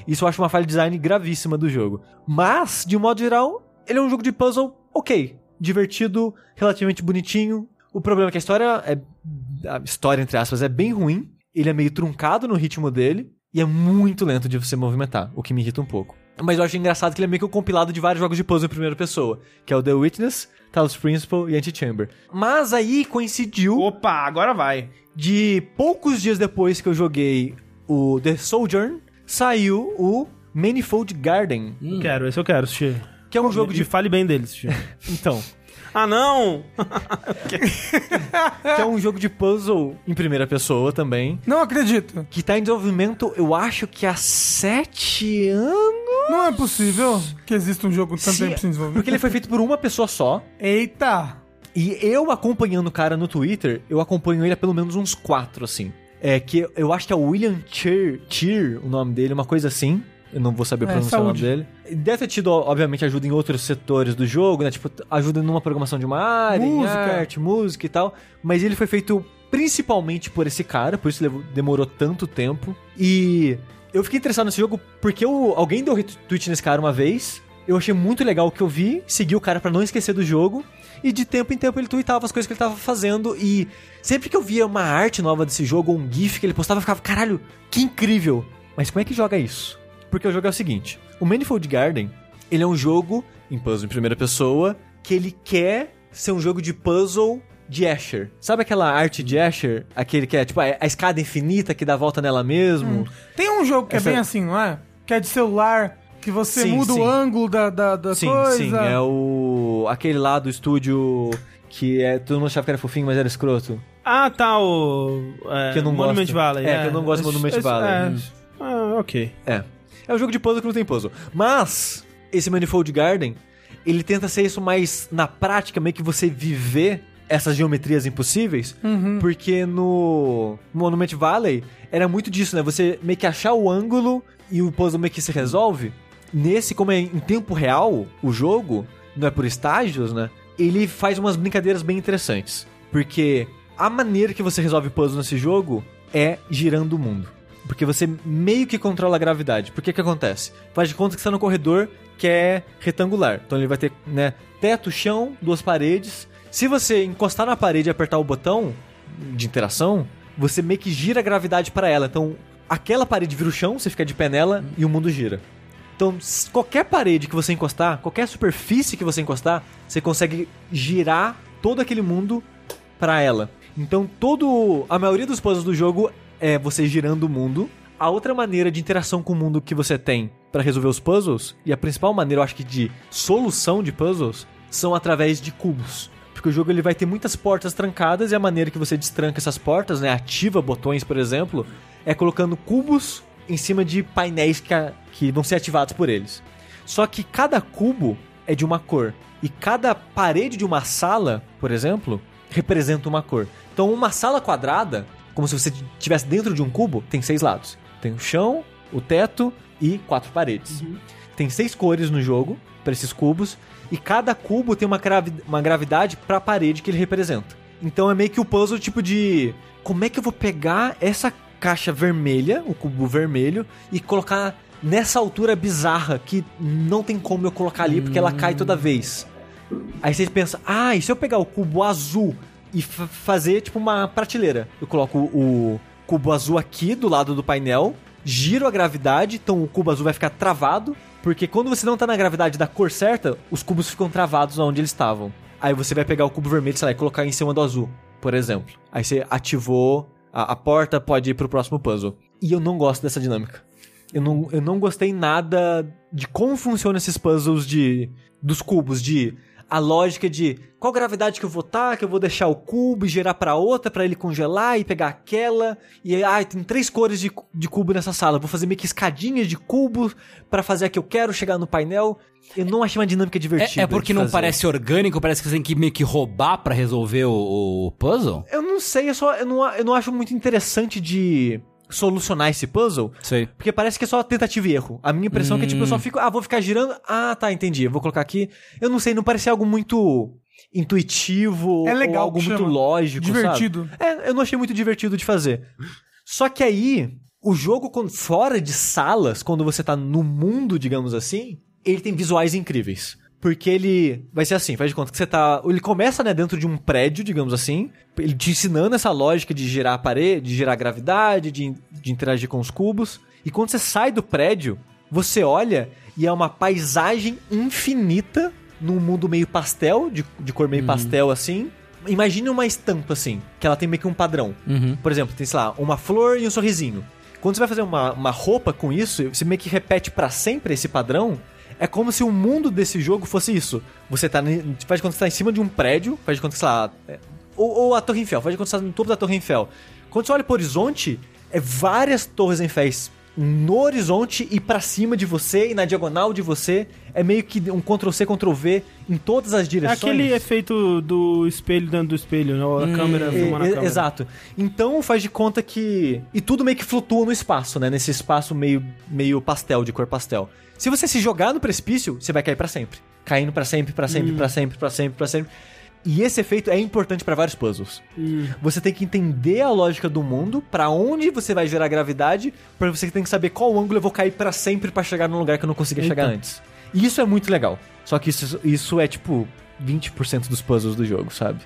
Isso eu acho uma falha de design gravíssima do jogo. Mas, de um modo geral, ele é um jogo de puzzle ok. Divertido, relativamente bonitinho. O problema é que a história é. A história, entre aspas, é bem ruim. Ele é meio truncado no ritmo dele. E é muito lento de você movimentar, o que me irrita um pouco. Mas eu acho engraçado que ele é meio que um compilado de vários jogos de puzzle em primeira pessoa. Que é o The Witness, Talos Principle e Antichamber. Mas aí coincidiu Opa, agora vai. de poucos dias depois que eu joguei o The Sojourn, saiu o Manifold Garden, Quero, esse eu quero, Sushi. que é um jogo Me de... fale bem dele, Sushi. [laughs] Então, ah, não! [laughs] que é um jogo de puzzle em primeira pessoa também, Não acredito. que tá em desenvolvimento, eu acho que há sete anos. Não é possível que exista um jogo tanto Se- tempo sem desenvolver. Porque ele foi feito por uma pessoa só. Eita! E eu acompanhando o cara no Twitter, eu acompanho ele há pelo menos uns quatro, assim. É que eu acho que é o William Cheer, Cheer o nome dele, uma coisa assim. Eu não vou saber É, pronunciar o nome dele. Deve ter tido, obviamente, ajuda em outros setores do jogo, né? Tipo, ajuda numa programação de uma área, Música. arte, música e tal. Mas ele foi feito principalmente por esse cara, por isso demorou tanto tempo. E eu fiquei interessado nesse jogo porque eu- alguém deu retweet nesse cara uma vez. Eu achei muito legal o que eu vi, segui o cara pra não esquecer do jogo. E de tempo em tempo ele tweetava as coisas que ele tava fazendo. E sempre que eu via uma arte nova desse jogo, ou um GIF que ele postava, eu ficava, caralho, que incrível! Mas como é que joga isso? Porque o jogo é o seguinte: o Manifold Garden, ele é um jogo em puzzle em primeira pessoa, que ele quer ser um jogo de puzzle de Asher. Sabe aquela arte de Asher? Aquele que é tipo a, a escada infinita que dá volta nela mesmo? Tem um jogo que Essa- é bem assim, não é? Que é de celular, que você Sim, muda sim. o ângulo da, da, da sim, coisa. sim. É o. aquele lá do estúdio que é. Todo mundo achava que era fofinho, mas era escroto. Ah, tá, o. É, Que eu não Monument gosto. Valley. É, que eu não gosto de Esse- Monument esse- Valley. é. Hum. Ah, ok. É. É um jogo de puzzle que não tem puzzle. Mas, esse Manifold Garden, ele tenta ser isso mais na prática, meio que você viver essas geometrias impossíveis. Porque no Monument Valley era muito disso, né? Você meio que achar o ângulo e o puzzle meio que se resolve. Nesse, como é em tempo real o jogo, não é por estágios, né? Ele faz umas brincadeiras bem interessantes. Porque a maneira que você resolve puzzle nesse jogo é girando o mundo. Porque você meio que controla a gravidade. Por que que acontece? Faz de conta que você tá no corredor que é retangular. Então ele vai ter, né, teto, chão, duas paredes. Se você encostar na parede e apertar o botão de interação, você meio que gira a gravidade para ela. Então aquela parede vira o chão, você fica de pé nela e o mundo gira. Então, qualquer parede que você encostar, qualquer superfície que você encostar, você consegue girar todo aquele mundo pra ela. Então, todo a maioria dos puzzles do jogo é você girando o mundo. A outra maneira de interação com o mundo que você tem pra resolver os puzzles, e a principal maneira, eu acho que de solução de puzzles, são através de cubos. Porque o jogo ele vai ter muitas portas trancadas e a maneira que você destranca essas portas, né, ativa botões, por exemplo, é colocando cubos em cima de painéis que, a- que vão ser ativados por eles. Só que cada cubo é de uma cor. E cada parede de uma sala, por exemplo, representa uma cor. Então, uma sala quadrada, como se você estivesse dentro de um cubo, tem seis lados: tem o chão, o teto e quatro paredes. Tem seis cores no jogo para esses cubos. E cada cubo tem uma, gravi uma gravidade para a parede que ele representa. Então é meio que o puzzle tipo de. Como é que eu vou pegar essa caixa vermelha, o cubo vermelho, e colocar nessa altura bizarra que não tem como eu colocar ali porque ela cai toda vez. Aí você pensa, ah, e se eu pegar o cubo azul e fa- fazer tipo uma prateleira? Eu coloco o cubo azul aqui do lado do painel, giro a gravidade, então o cubo azul vai ficar travado, porque quando você não tá na gravidade da cor certa, os cubos ficam travados onde eles estavam. Aí você vai pegar o cubo vermelho, sei lá, e colocar em cima do azul, por exemplo. Aí você ativou a, a porta, pode ir pro próximo puzzle. E eu não gosto dessa dinâmica. Eu não, eu não gostei nada de como funcionam esses puzzles de dos cubos, de a lógica de qual gravidade que eu vou tá, que eu vou deixar o cubo e girar pra outra pra ele congelar e pegar aquela. E ah, tem três cores de, de cubo nessa sala. Vou fazer meio que escadinhas de cubo pra fazer a que eu quero, chegar no painel. Eu não achei uma dinâmica divertida. É, é porque não parece orgânico, parece que você tem que meio que roubar pra resolver o, o puzzle? Eu não sei, eu, só, eu, não, eu não acho muito interessante de solucionar esse puzzle. Sei. Porque parece que é só tentativa e erro. A minha impressão é que, tipo, eu só fico, ah, vou ficar girando. Ah, tá, entendi. Vou colocar aqui. Eu não sei, não parecia algo muito intuitivo. É legal algo muito lógico. Divertido. Sabe? É, eu não achei muito divertido de fazer. Só que aí, o jogo, fora de salas, quando você tá no mundo, digamos assim, ele tem visuais incríveis. Porque ele vai ser assim, faz de conta que você tá. Ele começa, né, dentro de um prédio, digamos assim. Ele te ensinando essa lógica de girar a parede, de girar a gravidade, de, de interagir com os cubos. E quando você sai do prédio, você olha e é uma paisagem infinita num mundo meio pastel, de, de cor meio pastel assim. Imagine uma estampa assim, que ela tem meio que um padrão. Uhum. Por exemplo, tem, sei lá, uma flor e um sorrisinho. Quando você vai fazer uma, uma roupa com isso, você meio que repete pra sempre esse padrão. É como se o mundo desse jogo fosse isso. Você tá. Faz de conta que você tá em cima de um prédio, faz de conta que, lá. é- ou, ou a Torre Eiffel, faz de conta que você tá no topo da Torre Eiffel. Quando você olha pro horizonte, é várias torres Eifféis no horizonte e pra cima de você e na diagonal de você. É meio que um Ctrl-C, Ctrl-V em todas as É direções. aquele efeito do espelho dentro do espelho, né? A câmera filmando a É, é, câmera. Exato. Então faz de conta que. E tudo meio que flutua no espaço, né? Nesse espaço meio, meio pastel, de cor pastel. Se você se jogar no precipício, você vai cair pra sempre. Caindo pra sempre, pra sempre, pra sempre, pra sempre, pra sempre. E esse efeito é importante pra vários puzzles. Você tem que entender a lógica do mundo, pra onde você vai gerar gravidade, pra você tem que saber qual ângulo eu vou cair pra sempre pra chegar num lugar que eu não conseguia chegar antes. E isso é muito legal. Só que isso, isso é tipo 20% dos puzzles do jogo, sabe?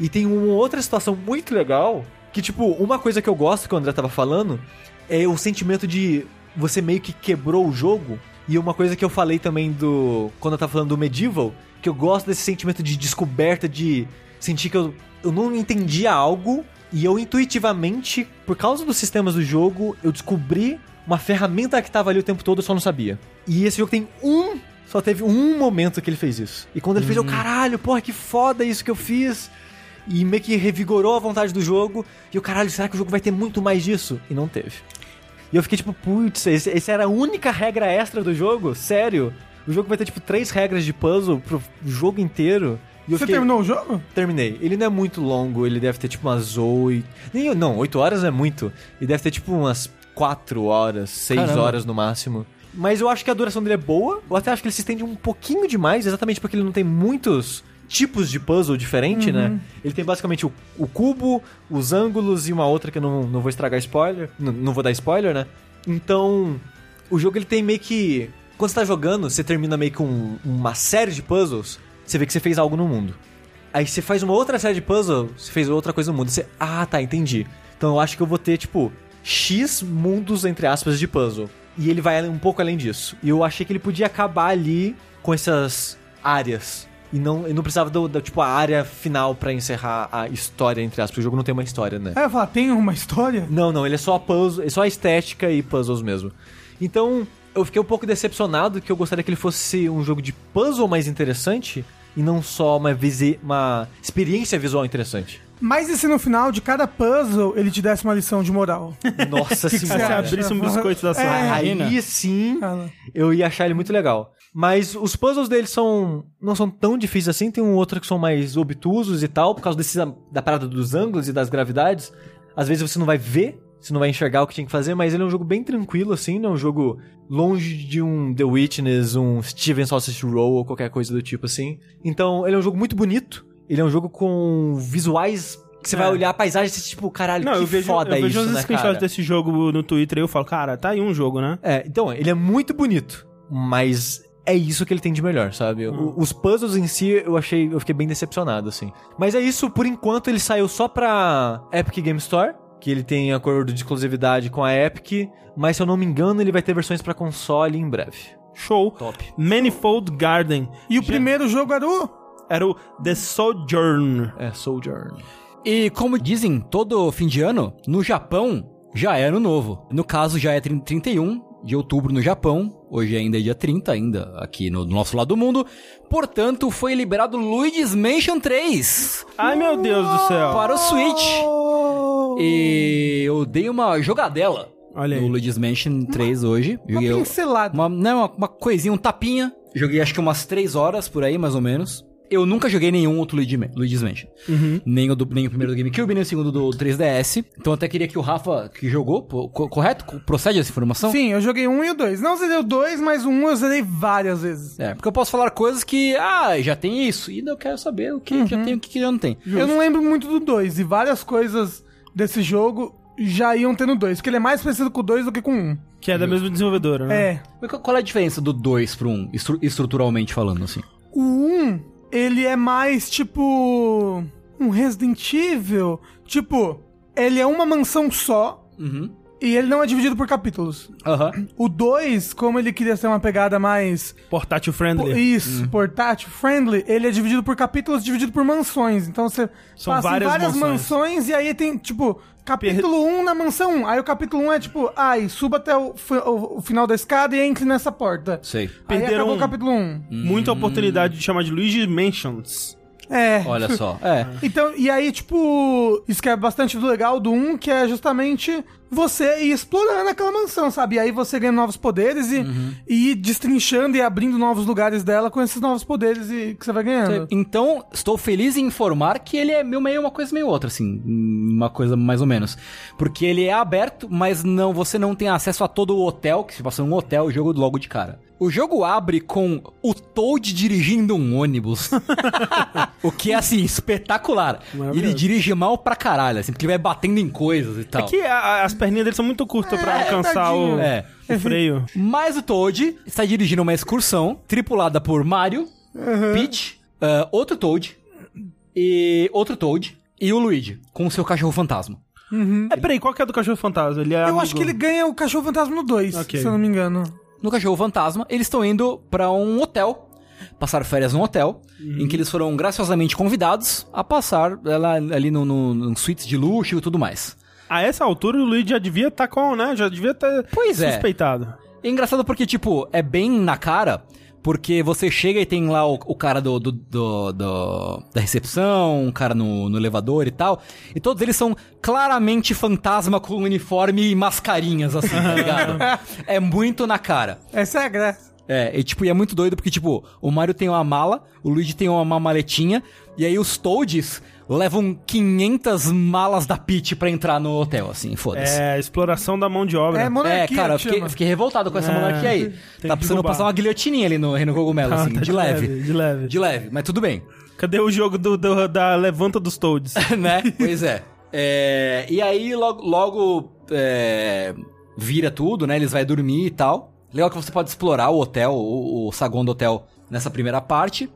E tem uma outra situação muito legal, que tipo, uma coisa que eu gosto que o André tava falando, é o sentimento de você meio que quebrou o jogo. E uma coisa que eu falei também do. Quando eu tava falando do Medieval, que eu gosto desse sentimento de descoberta, de sentir que eu, eu não entendia algo. E eu intuitivamente, por causa dos sistemas do jogo, eu descobri uma ferramenta que tava ali o tempo todo, eu só não sabia. E esse jogo tem um. Só teve um momento que ele fez isso. E quando ele fez, eu, caralho, porra, que foda isso que eu fiz. E meio que revigorou a vontade do jogo. E eu, caralho, será que o jogo vai ter muito mais disso? E não teve. E eu fiquei tipo, putz, esse era a única regra extra do jogo? Sério? O jogo vai ter tipo três regras de puzzle pro jogo inteiro. E eu Você fiquei- terminou o jogo? Terminei. Ele não é muito longo, ele deve ter tipo umas oito. Nem, não, oito horas é muito. Ele deve ter tipo umas quatro horas, seis Caramba. horas no máximo. Mas eu acho que a duração dele é boa. Eu até acho que ele se estende um pouquinho demais, exatamente porque ele não tem muitos tipos de puzzle diferente, né? Ele tem basicamente o, o cubo, os ângulos e uma outra que eu não, não vou estragar spoiler. Não, não vou dar spoiler, né? Então, o jogo ele tem meio que. Quando você tá jogando, você termina meio que um- uma série de puzzles, você vê que você fez algo no mundo. Aí você faz uma outra série de puzzles, você fez outra coisa no mundo. Você, ah, tá, entendi. Então eu acho que eu vou ter, tipo, X mundos, entre aspas, de puzzle. E ele vai um pouco além disso. E eu achei que ele podia acabar ali com essas áreas. E não, e não precisava do, do- tipo, a área final pra encerrar a história, entre aspas. O jogo não tem uma história, né? Eu falo, tem uma história? Não, não, ele é só puzzle, é só estética e puzzles mesmo. Então, eu fiquei um pouco decepcionado que eu gostaria que ele fosse um jogo de puzzle mais interessante e não só uma, visi uma experiência visual interessante. Mas e se no final de cada puzzle ele te desse uma lição de moral? Nossa [laughs] Que que Se você senhora. abrisse um biscoito da sala. É. Aí sim, Fala. eu ia achar ele muito legal. Mas os puzzles dele são não são tão difíceis assim, tem um outro que são mais obtusos e tal, por causa desse, da parada dos ângulos e das gravidades. Às vezes você não vai ver, você não vai enxergar o que tinha que fazer, mas ele é um jogo bem tranquilo assim, não é um jogo longe de um The Witness, um Steven Sausage Roll ou qualquer coisa do tipo assim. Então, ele é um jogo muito bonito, ele é um jogo com visuais que você É. vai olhar a paisagem e tipo, caralho, Não, que eu vejo, foda eu vejo isso, né, screenshots cara? desse jogo no Twitter e eu falo, cara, tá aí um jogo, né? É, então, ele é muito bonito, mas é isso que ele tem de melhor, sabe? O- Os puzzles em si, eu achei, eu fiquei bem decepcionado, assim. Mas é isso, por enquanto ele saiu só pra Epic Game Store, que ele tem acordo de exclusividade com a Epic, mas se eu não me engano, ele vai ter versões pra console em breve. Show. Top. Manifold Garden. E o primeiro jogo era o. Era o The Sojourn. É, Soldier. E como dizem, todo fim de ano, no Japão, já é ano novo. No caso, já é 30 31 de outubro no Japão. Hoje ainda é dia 30, ainda aqui no, do nosso lado do mundo. Portanto, foi liberado Luigi's Mansion 3 Ai, meu Deus do céu. para o Switch. E eu dei uma jogadela Olha aí. no Luigi's Mansion 3 hoje. Uma Joguei pincelada. uma, não, uma, uma coisinha, um tapinha. Joguei acho que umas 3 horas por aí, mais ou menos. Eu nunca joguei nenhum outro Luigi Luigi's Mansion. Nem, o do, nem o primeiro do GameCube, nem o segundo do 3DS. Então eu até queria que o Rafa, que jogou, pô, co- correto? Co- Procede essa informação? Sim, eu joguei um e o dois. Não zerei o dois, mas o um eu zerei várias vezes. É, porque eu posso falar coisas que, ah, já tem isso. E eu quero saber o que já tem e o que que já não tem. Eu não lembro muito do dois. E várias coisas desse jogo já iam ter no dois. Porque ele é mais parecido com o dois do que com o um. Que é da mesma desenvolvedora, né? É. Mas qual- é a diferença do 2 pro 1, um, estru- estruturalmente falando, assim? O 1, ele é mais tipo. Um Resident Evil. Tipo, ele é uma mansão só. Uhum. E ele não é dividido por capítulos. Aham. O 2, como ele queria ser uma pegada mais. Portátil po- friendly. Isso, portátil, friendly, ele é dividido por capítulos, dividido por mansões. Então você São passa várias em várias mansões. mansões. e aí tem, tipo, capítulo 1 um na mansão 1. Aí o capítulo 1 um é tipo, ai, suba até o, o- o final da escada e entre nessa porta. Sei. Aí Perderam o capítulo 1. Um. Muita oportunidade de chamar de Luigi Mansions. É. Olha só. [laughs] É. Então, e aí, tipo, isso que é bastante legal do 1, que é justamente você ir explorando aquela mansão, sabe? E aí você ganha novos poderes e, e ir destrinchando e abrindo novos lugares dela com esses novos poderes e, que você vai ganhando. Então, estou feliz em informar que ele é meio, meio uma coisa meio outra, assim. Uma coisa mais ou menos. Porque ele é aberto, mas não você não tem acesso a todo o hotel, que se passa num hotel, o jogo logo de cara. O jogo abre com o Toad dirigindo um ônibus. [laughs] o que é, assim, espetacular. Maravilhoso. Ele dirige mal pra caralho, assim, porque ele vai batendo em coisas e tal. É que a- a- as perninhas dele são muito curtas pra É, alcançar o. É. o freio. [laughs] Mas o Toad está dirigindo uma excursão tripulada por Mario, Peach, ah, outro Toad e outro Toad e o Luigi com o seu cachorro fantasma. É, peraí, qual que é do cachorro fantasma? Ele é Eu amigo- acho que ele ganha o Cachorro Fantasma no 2, Ok. se eu não me engano. No cachorro fantasma, eles estão indo pra um hotel, passar férias num hotel, em que eles foram graciosamente convidados a passar ela ali no, no, no suítes de luxo e tudo mais. A essa altura o Luigi já devia estar com, né? Já devia ter Pois é. suspeitado. É engraçado porque, tipo, é bem na cara, porque você chega e tem lá o, o cara do, do- do- do- da recepção, um cara no, no elevador e tal, e todos eles são claramente fantasma com uniforme e mascarinhas, assim, tá ligado? [laughs] é muito na cara. Essa é a graça. É, e tipo, e é muito doido porque, tipo, o Mario tem uma mala, o Luigi tem uma, uma maletinha, e aí os Toads levam 500 malas da Peach pra entrar no hotel, assim, foda-se. É, exploração da mão de obra. É, monarquia, É, cara, eu que fiquei, fiquei revoltado com essa É, monarquia aí. Tá precisando passar uma guilhotininha ali no Reino Cogumelo, Ah, assim, tá de leve. De leve. De leve, mas tudo bem. Cadê o jogo do, do- da levanta dos Toads? [laughs] né? Pois é. É, E aí, logo, logo é, vira tudo, né? Eles vão dormir e tal. Legal que você pode explorar o hotel, o, o saguão do hotel nessa primeira parte.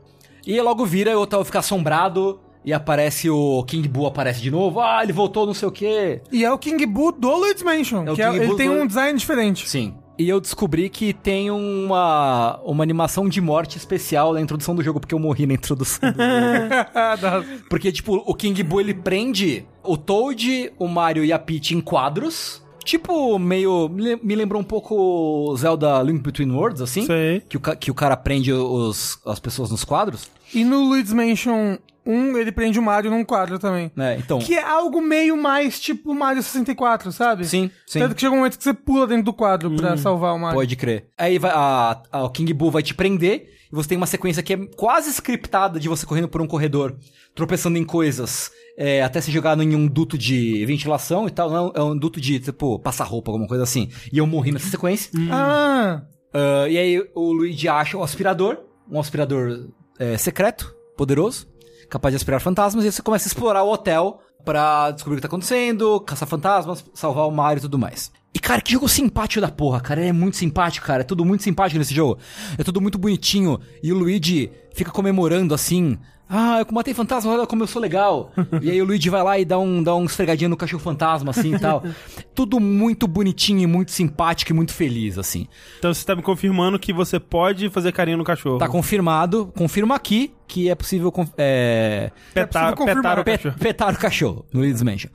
E logo vira, o hotel fica assombrado e aparece o King Boo aparece de novo. Ah, ele voltou, não sei o quê. E é o King Boo do Luigi's Mansion, É que é- ele Boo tem do- um design diferente. Sim. E eu descobri que tem uma, uma animação de morte especial na introdução do jogo, porque eu morri na introdução do jogo. [laughs] Porque, tipo, o King Boo, ele prende o Toad, o Mario e a Peach em quadros. Tipo, meio... me lembrou um pouco Zelda Link Between Worlds, assim. Sei. Que o, que o cara prende os, as pessoas nos quadros. E no Luigi's Mansion 1, ele prende o Mario num quadro também. né? Então... Que é algo meio mais tipo Mario 64, sabe? Sim, sim. Tanto que chega um momento que você pula dentro do quadro pra salvar o Mario. Pode crer. Aí vai, a, a- o King Boo vai te prender e você tem uma sequência que é quase scriptada de você correndo por um corredor, tropeçando em coisas, é, até se jogar em um duto de ventilação e tal. Não, é um duto de, tipo, passar roupa, alguma coisa assim. E eu morri nessa sequência. Ah, Ah, e aí o Luigi acha o aspirador, um aspirador é, secreto, poderoso, capaz de aspirar fantasmas, e você começa a explorar o hotel pra descobrir o que tá acontecendo, caçar fantasmas, salvar o Mario e tudo mais. E, cara, que jogo simpático da porra, cara. Ele é muito simpático, cara. É tudo muito simpático nesse jogo. É tudo muito bonitinho. E o Luigi fica comemorando assim. Ah, eu matei fantasma, olha como eu sou legal. e aí o Luigi vai lá e dá um, dá um esfregadinho no cachorro fantasma, assim e tal. [laughs] Tudo muito bonitinho e muito simpático e muito feliz, assim. Então você tá me confirmando que você pode fazer carinho no cachorro. Tá confirmado, confirma aqui que é possível é, petar, É confirmar. petar o pe- cachorro. petar o cachorro no Luigi's Mansion.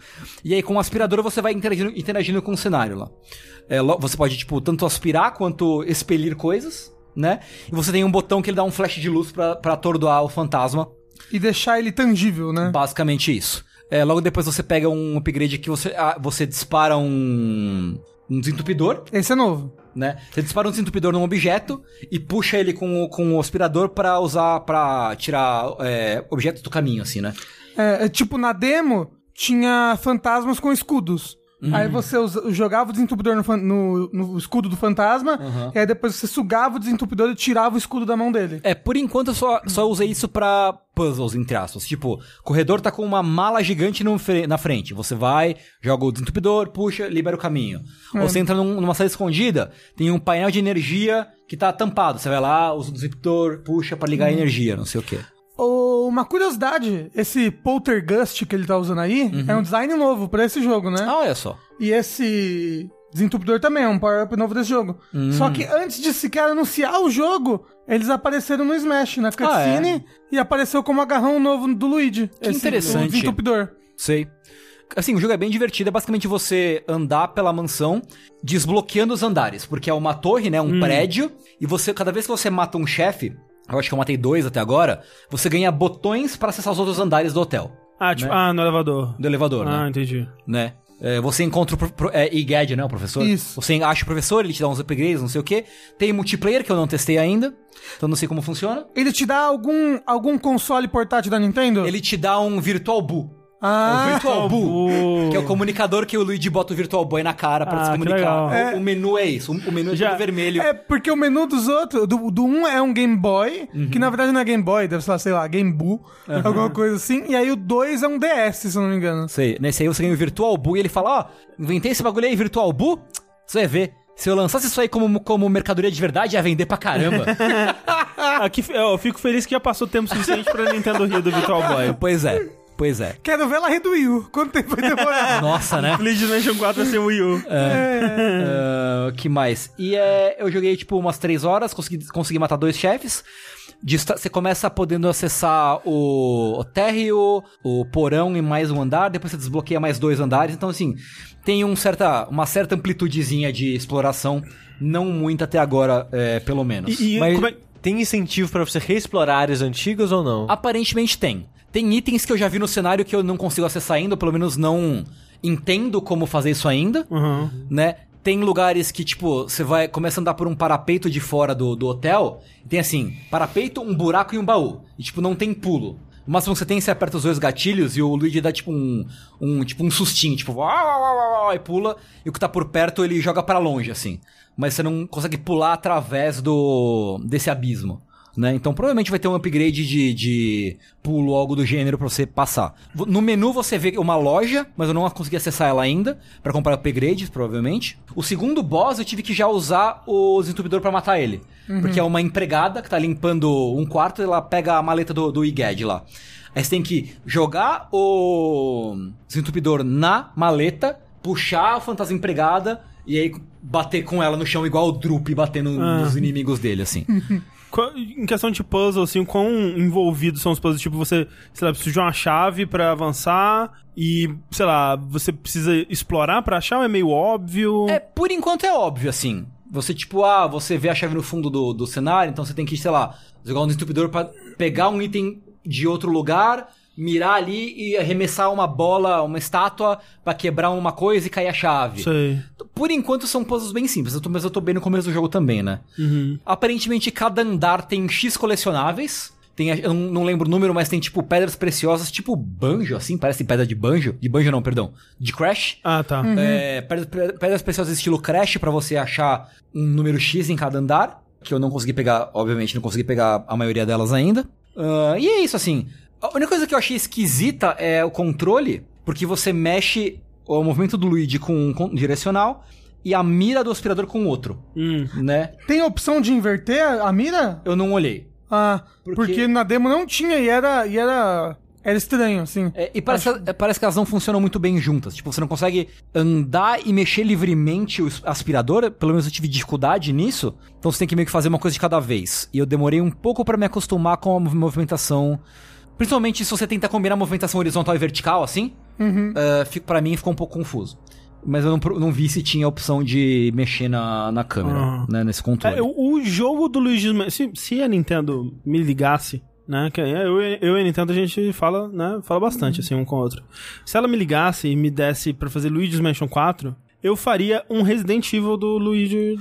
E aí com o aspirador você vai interagindo, interagindo com o cenário lá. É, você pode, tipo, tanto aspirar quanto expelir coisas, né? E você tem um botão que ele dá um flash de luz pra atordoar o fantasma. E deixar ele tangível, né? Basicamente isso. É, logo depois você pega um upgrade que você, ah, você dispara um, um desentupidor, Esse é novo. né? Você dispara um desentupidor num objeto e puxa ele com, o- com o aspirador pra usar, pra tirar é, objetos do caminho, assim, né? É, é, tipo, na demo, tinha fantasmas com escudos. Uhum. Aí você usa- jogava o desentupidor no, no- no escudo do fantasma, Uhum. e aí depois você sugava o desentupidor e tirava o escudo da mão dele. É, por enquanto eu só, só usei isso pra puzzles, entre aspas. Tipo, o corredor tá com uma mala gigante no na frente. Você vai, joga o desentupidor, puxa, libera o caminho. Ou você entra num- numa sala escondida, tem um painel de energia que tá tampado. Você vai lá, usa o desentupidor, puxa pra ligar a energia, não sei o quê. Uma curiosidade, esse Poltergust que ele tá usando aí Uhum. é um design novo pra esse jogo, né? Ah, olha só. E esse desentupidor também é um power-up novo desse jogo. Hum. Só que antes de sequer anunciar o jogo, eles apareceram no Smash, na cutscene, Ah, é? e apareceu como agarrão novo do Luigi. Que interessante. O desentupidor. Sei. Assim, o jogo é bem divertido. É basicamente você andar pela mansão, desbloqueando os andares. Porque é uma torre, né? Um prédio. E você, cada vez que você mata um chefe, eu acho que eu matei dois até agora, você ganha botões pra acessar os outros andares do hotel. Ah, tipo, Né? ah, no elevador. Do elevador, Ah, né? entendi. né? É, você encontra o pro, é, IGAD, né? O professor. Isso. Você acha o professor, ele te dá uns upgrades, não sei o quê. Tem multiplayer que eu não testei ainda. Então não sei como funciona. Ele te dá algum, algum console portátil da Nintendo? Ele te dá um Virtual Boo. É o Ah, Virtual Boo. Boo. Que é o comunicador que o Luigi bota o Virtual Boy na cara pra Ah, se comunicar. legal. O, o menu é isso. O, o menu é Já- todo vermelho. é porque o menu dos outros, do, do um é um Game Boy, Uhum. que na verdade não é Game Boy, deve ser, sei lá, Game Boo, alguma coisa assim. E aí o 2 é um DS, se eu não me engano. Sei. Nesse aí você ganha o Virtual Boo e ele fala, ó, inventei esse bagulho aí, Virtual Boo. Você vai ver. Se eu lançasse isso aí como, como mercadoria de verdade, ia vender pra caramba. [laughs] Aqui, eu fico feliz que já passou tempo suficiente pra Nintendo rir do Virtual Boy. pois é. Pois é. Quero ver ela rir do Wii U. Quanto tempo vai demorar? [laughs] Nossa, né? Mansion 4 vai ser Wii U. Ah, que mais? E é, eu joguei tipo umas três horas, consegui, consegui matar dois chefes. Você começa podendo acessar o, o térreo, o porão e mais um andar, depois você desbloqueia mais dois andares. Então, assim, tem um certa, uma certa amplitudezinha de exploração, não muita até agora, é, pelo menos. E, e Mas como é... tem incentivo pra você reexplorar áreas antigas ou não? Aparentemente tem. Tem itens que eu já vi no cenário que eu não consigo acessar ainda, ou pelo menos não entendo como fazer isso ainda. Uhum. né? Tem lugares que, tipo, você vai começa a andar por um parapeito de fora do, do hotel, e tem assim, parapeito, um buraco e um baú. E, tipo, não tem pulo. O máximo que você tem, você aperta os dois gatilhos e o Luigi dá, tipo, um, um, tipo, um sustinho, tipo, uau, e pula, e o que tá por perto ele joga pra longe, assim. Mas você não consegue pular através do desse abismo. Né? Então provavelmente vai ter um upgrade de, de pulo algo do gênero pra você passar. No menu você vê uma loja, mas eu não consegui acessar ela ainda pra comprar upgrades, provavelmente. O segundo boss eu tive que já usar o desentupidor pra matar ele. Porque é uma empregada que tá limpando um quarto e ela pega a maleta do, do IGAD lá. Aí você tem que jogar o desentupidor na maleta, puxar a fantasma empregada e aí bater com ela no chão igual o Drup batendo Ah. nos inimigos dele, assim. [laughs] Em questão de puzzle, assim, quão envolvidos são os puzzles? Tipo, você, sei lá, precisa de uma chave pra avançar e, sei lá, você precisa explorar pra achar ou é meio óbvio? É, por enquanto é óbvio, assim. Você, tipo, ah, você vê a chave no fundo do, do cenário, então você tem que, sei lá, jogar um desentupidor pra pegar um item de outro lugar, mirar ali e arremessar uma bola, uma estátua pra quebrar uma coisa e cair a chave. Sei. Por enquanto são puzzles bem simples, eu tô- mas eu tô bem no começo do jogo também, né? Uhum. Aparentemente cada andar tem X colecionáveis. Tem, eu não- não lembro o número, mas tem tipo pedras preciosas, tipo banjo, assim, parece pedra de banjo. De banjo não, perdão. De Crash. Ah, tá. É, pedras, pedras preciosas estilo Crash pra você achar um número X em cada andar. Que eu não consegui pegar, obviamente, não consegui pegar a maioria delas ainda. Ah, e é isso, assim. A única coisa que eu achei esquisita é o controle, porque você mexe o movimento do Luigi com um direcional e a mira do aspirador com o outro, Hum. né? Tem a opção de inverter a mira? Eu não olhei. Ah, Porque- porque na demo não tinha e era. E era, era estranho, assim. É, e parece, que, parece que elas não funcionam muito bem juntas. Tipo, você não consegue andar e mexer livremente o aspirador. Pelo menos eu tive dificuldade nisso. Então você tem que meio que fazer uma coisa de cada vez. E eu demorei um pouco pra me acostumar com a mov- movimentação. Principalmente se você tenta combinar a movimentação horizontal e vertical, assim. Uhum. Uh, fico- pra mim ficou um pouco confuso. Mas eu não, não vi se tinha a opção de mexer na, na câmera, Ah. né? Nesse controle. É, o, jogo do Mansion, se, se a Nintendo me ligasse, né, que eu, eu e a Nintendo a gente fala, né, fala bastante, assim, um com o outro. Se ela me ligasse e me desse pra fazer Luigi's Mansion 4, eu faria um Resident Evil do Luigi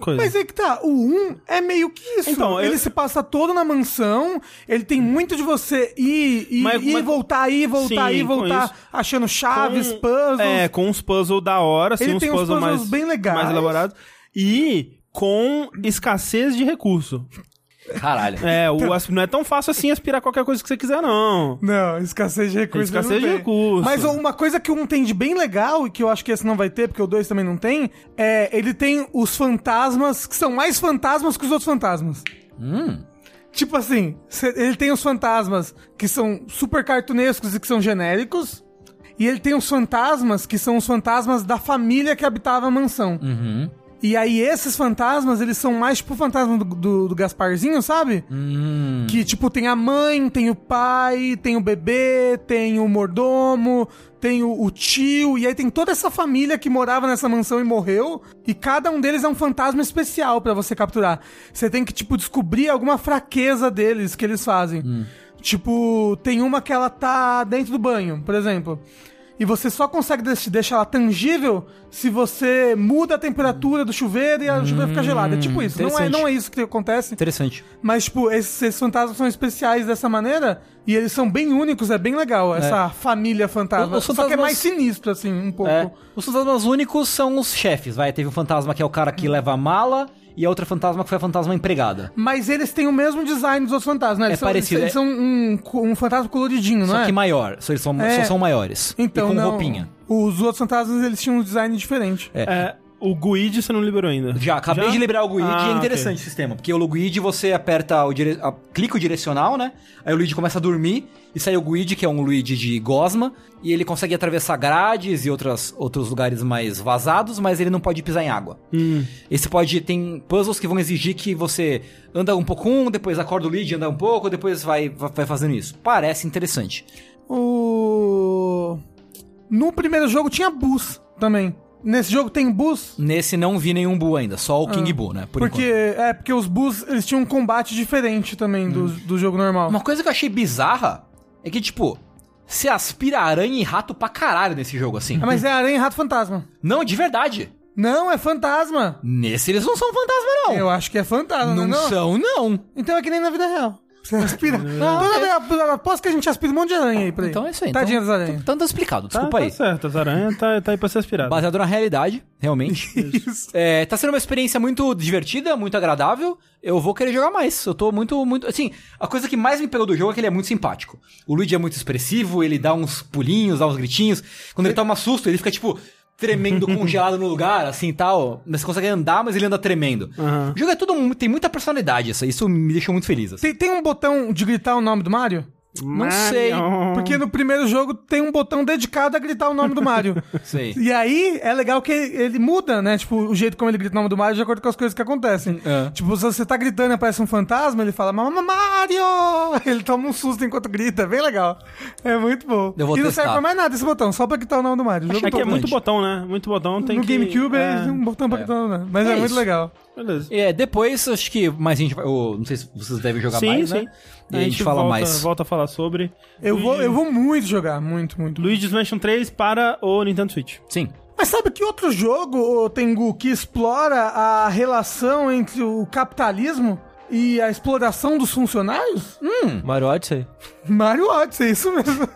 coisa. Mas é que tá, o 1 é meio que isso. Então, ele eu- se passa todo na mansão, ele tem muito de você ir, ir, Mas- ir mas- voltar, ir, voltar, com voltar, isso. achando chaves, Com- puzzles. É, com uns puzzles da hora, assim, Ele uns tem uns puzzles puzzles mais, bem legais. mais elaborados. E com escassez de recurso. Caralho. É, o, asp- não é tão fácil assim aspirar qualquer coisa que você quiser, não. Não, escassez de recursos. Escassez de tem. recurso. Mas uma coisa que um tem de bem legal, e que eu acho que esse não vai ter, porque o 2 também não tem, é ele tem os fantasmas, que são mais fantasmas que os outros fantasmas. Hum. Tipo assim, ele tem os fantasmas que são super cartunescos e que são genéricos. E ele tem os fantasmas que são os fantasmas da família que habitava a mansão. Uhum. E aí esses fantasmas, eles são mais tipo o fantasma do, do, do Gasparzinho, sabe? Hum. Que, tipo, tem a mãe, tem o pai, tem o bebê, tem o mordomo, tem o, o tio, e aí tem toda essa família que morava nessa mansão e morreu, e cada um deles é um fantasma especial pra você capturar. Você tem que, tipo, descobrir alguma fraqueza deles que eles fazem. Tipo, tem uma que ela tá dentro do banho, por exemplo. E você só consegue deix- deixar ela tangível se você muda a temperatura do chuveiro e a chuveiro fica gelada. É tipo isso. Não é, não é isso que acontece. Interessante. Mas, tipo, esses, esses fantasmas são especiais dessa maneira e eles são bem únicos, é bem legal, essa família fantasma. Os Só que é fantasmas- mais sinistro, assim, um pouco. É. Os fantasmas únicos são os chefes, vai. Teve um fantasma que é o cara que leva a mala e a outra fantasma que foi a fantasma empregada. Mas eles têm o mesmo design dos outros fantasmas, né? Eles É são, parecido, Eles, é- são um, um fantasma coloridinho, não Só é? que maior. Só eles são, É. só são maiores. Então, e com não. roupinha. Os outros fantasmas, eles tinham um design diferente. É. É, o Guide você não liberou ainda. Já, acabei de liberar o Guide Ah, e é interessante o sistema. Porque o Guide você aperta o dire... a- clica o direcional, né? Aí o Luigi começa a dormir e sai o Guide, que é um Luigi de gosma, e ele consegue atravessar grades e outras, outros lugares mais vazados, mas ele não pode pisar em água. Hum. Esse pode. Tem puzzles que vão exigir que você anda um pouco um, depois acorda o Luigi, anda um pouco, depois vai, vai fazendo isso. Parece interessante. O... No primeiro jogo tinha bus também. Nesse jogo tem bus. Nesse não vi nenhum Boo ainda, só o King Boo, né? Por porque, enquanto. é, porque os bus, eles tinham um combate diferente também do, do jogo normal. Uma coisa que eu achei bizarra é que, tipo, você aspira aranha e rato pra caralho nesse jogo, assim. Ah, mas é aranha e rato fantasma. Não, de verdade. Não, é fantasma. Nesse eles não são fantasma, não. Eu acho que é fantasma, não, não, é não? são, não. Então é que nem na vida real. Você aspira. Toda eu aposto que a gente aspira um monte de aranha aí por aí. Então é isso aí. Tadinha então, das aranhas. Então tá explicado, Tá, desculpa tá aí. certo, as aranhas tá, tá aí pra ser aspirado. Baseado na realidade, realmente. [laughs] É, tá sendo uma experiência muito divertida, muito agradável. Eu vou querer jogar mais. Eu tô muito, muito. Assim, a coisa que mais me pegou do jogo é que ele é muito simpático. O Luigi é muito expressivo, ele dá uns pulinhos, dá uns gritinhos. Quando ele toma susto, ele fica tipo. Tremendo congelado no lugar, assim tal. Mas você consegue andar, mas ele anda tremendo. Aham. O jogo é tudo. Tem muita personalidade, isso, isso me deixou muito feliz. assim. Tem, tem um botão de gritar o nome do Mario? Não sei, Porque no primeiro jogo tem um botão dedicado a gritar o nome do Mario. [laughs] Sei. E aí é legal que ele muda, né? Tipo, o jeito como ele grita o nome do Mario de acordo com as coisas que acontecem. É. Tipo, se você tá gritando e aparece um fantasma, ele fala Mamma Mario! [laughs] Ele toma um susto enquanto grita, é bem legal. É muito bom. Eu vou e não testar. serve pra mais nada esse botão, só pra gritar o nome do Mario. O jogo É que é muito botão, né? Muito botão tem no que... GameCube é, é, um botão pra gritar o nome. do Mario. Mas é, É muito legal. Beleza. É, depois acho que mais gente vai. ou, não sei se vocês devem jogar Sim, mais, sim. né? E a gente fala volta, mais. volta a falar sobre. Eu Luigi- vou, eu vou muito jogar, muito, muito. Luigi's Mansion 3 para o Nintendo Switch. Sim. Mas sabe que outro jogo, Tengu, que explora a relação entre o capitalismo e a exploração dos funcionários? Hum, Mario Odyssey? Mario Odyssey, isso mesmo.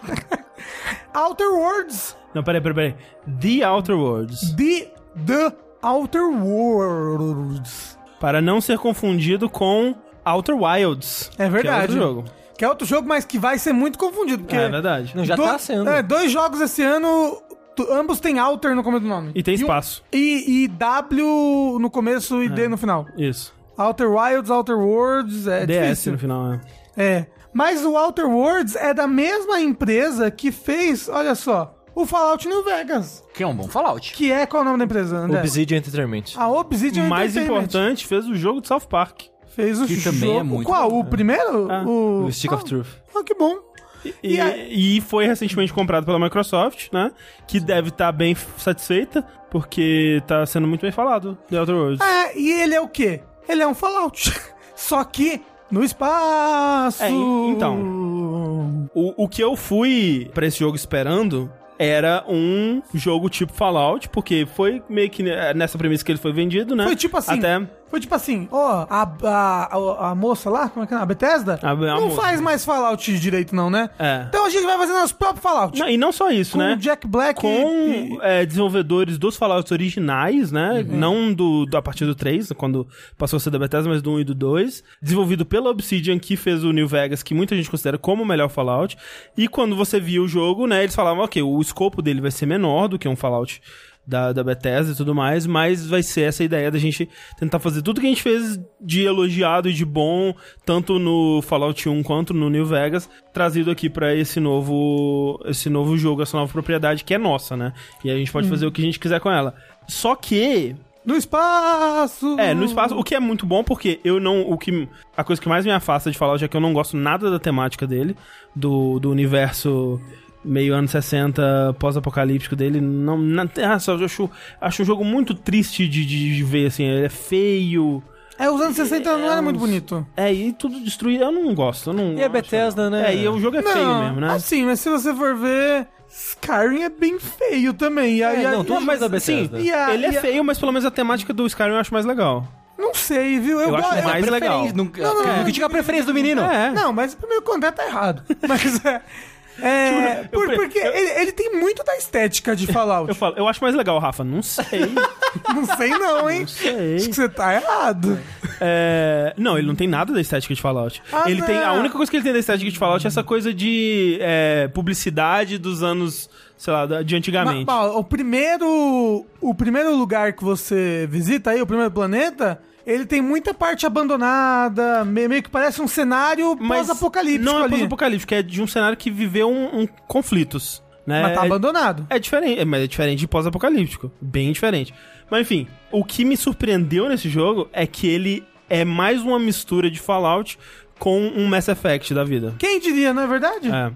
[laughs] Outer Worlds. Não, peraí, peraí, peraí. The Outer Worlds. The, the Outer Worlds. Para não ser confundido com Outer Wilds. É verdade. Que é outro jogo. Que é outro jogo, mas que vai ser muito confundido. Porque É verdade. Não, já do- tá sendo. É, dois jogos esse ano, tu- ambos têm Outer no começo do nome. E tem espaço. e, e W no começo e D no final. Isso. Outer Wilds, Outer Worlds, é DS difícil. no final, é. É. Mas o Outer Worlds é da mesma empresa que fez, olha só, o Fallout New Vegas. Que é um bom Fallout. Que é, qual é o nome da empresa, André? Obsidian Entertainment. A Obsidian Mais Entertainment. importante, fez o jogo de South Park. Fez o Que jogo. também é muito Qual? bom. O primeiro? Ah, o... O Stick of Ah, Truth. Ah, que bom. E, E e foi recentemente comprado pela Microsoft, né? Que deve estar bem satisfeita, porque tá sendo muito bem falado The Outer Worlds. É, e ele é o quê? Ele é um Fallout. [laughs] Só que no espaço. É, então. O, o que eu fui pra esse jogo esperando era um jogo tipo Fallout, porque foi meio que né, nessa premissa que ele foi vendido, né? Foi tipo assim. Até Foi tipo assim, ó, a, a, a, a moça lá, como é que é? A Bethesda? A- a não moça. faz mais Fallout direito, não, né? É. Então a gente vai fazer nosso próprio Fallout. Não, e não só isso, com né? o Jack Black com e- é, desenvolvedores dos Fallouts originais, né? Uhum. Não do, do- a partir do 3, quando passou a ser da Bethesda, mas do 1 e do 2. Desenvolvido pela Obsidian, que fez o New Vegas, que muita gente considera como o melhor Fallout. E quando você via o jogo, né? Eles falavam, ok, o escopo dele vai ser menor do que um Fallout da, da Bethesda e tudo mais, mas vai ser essa ideia da gente tentar fazer tudo que a gente fez de elogiado e de bom, tanto no Fallout 1 quanto no New Vegas, trazido aqui pra esse novo esse novo jogo, essa nova propriedade que é nossa, né? E a gente pode fazer o que a gente quiser com ela. Só que No espaço! é, no espaço, o que é muito bom porque eu não, o que a coisa que mais me afasta de Fallout é que eu não gosto nada da temática dele, do, do universo meio anos 60 pós-apocalíptico dele, não, não ah, só eu acho, acho um jogo muito triste de, de, de ver assim, ele é feio. É, os anos 60 não É era muito uns- bonito. É, e tudo destruído, eu não gosto, eu não E a acho- Bethesda, né? É, e o jogo é feio não, mesmo, né? assim, mas se você for ver, Skyrim é bem feio também. E aí, É, não, e- mais da Sim, Bethesda. e a- ele é e a- feio, mas pelo menos a temática do Skyrim eu acho mais legal. Não sei, viu? Eu, Eu acho gosto- mais legal. Não, não, não, critica a preferência do menino. É. Não, mas o meu contato tá errado. [laughs] Mas é. É, [laughs] eu por- pre- porque ele, ele tem muito da estética de Fallout. Eu falo, eu acho mais legal, Rafa. Não sei. [laughs] Não sei não, hein? Não sei. Acho que você tá errado. É, Não, ele não tem nada da estética de Fallout. Ah, ele tem. A única coisa que ele tem da estética de Fallout é essa coisa de é, publicidade dos anos, sei lá, de antigamente. Ma- ó, o primeiro. O primeiro lugar que você visita aí, o primeiro planeta, ele tem muita parte abandonada, me- meio que parece um cenário pós-apocalíptico Não é pós-apocalíptico, é de um cenário que viveu um, um conflitos. Né? Mas tá É- abandonado. É diferente, é, mas é diferente de pós-apocalíptico. Bem diferente. Mas enfim, o que me surpreendeu nesse jogo é que ele é mais uma mistura de Fallout com um Mass Effect da vida. Quem diria, não é verdade? É.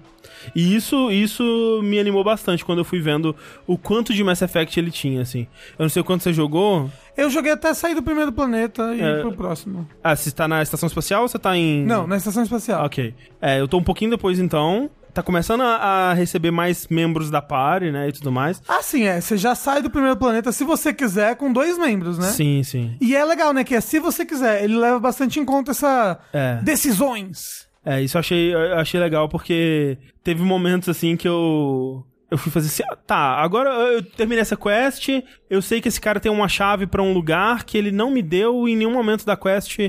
E isso, isso me animou bastante quando eu fui vendo o quanto de Mass Effect ele tinha, assim. Eu não sei o quanto você jogou. Eu joguei até sair do primeiro planeta e É. ir pro próximo. Ah, você tá na estação espacial ou você tá em. Não, na estação espacial. Ok. É, eu tô um pouquinho depois então. Tá começando a, a receber mais membros da party, né? E tudo mais. Ah, sim, é. Você já sai do primeiro planeta, se você quiser, com dois membros, né? Sim, sim. E é legal, né? Que é se você quiser. Ele leva bastante em conta essa É. decisões. É, isso eu achei, eu achei legal porque teve momentos assim que eu. Eu fui fazer assim, ah, tá, agora eu terminei essa quest, eu sei que esse cara tem uma chave pra um lugar que ele não me deu em nenhum momento da quest,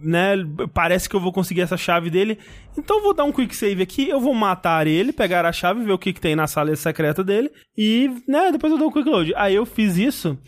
né? Parece que eu vou conseguir essa chave dele. Então eu vou dar um quick save aqui, eu vou matar ele, pegar a chave, ver o que, que tem na sala secreta dele e, né, depois eu dou um quick load. Aí eu fiz isso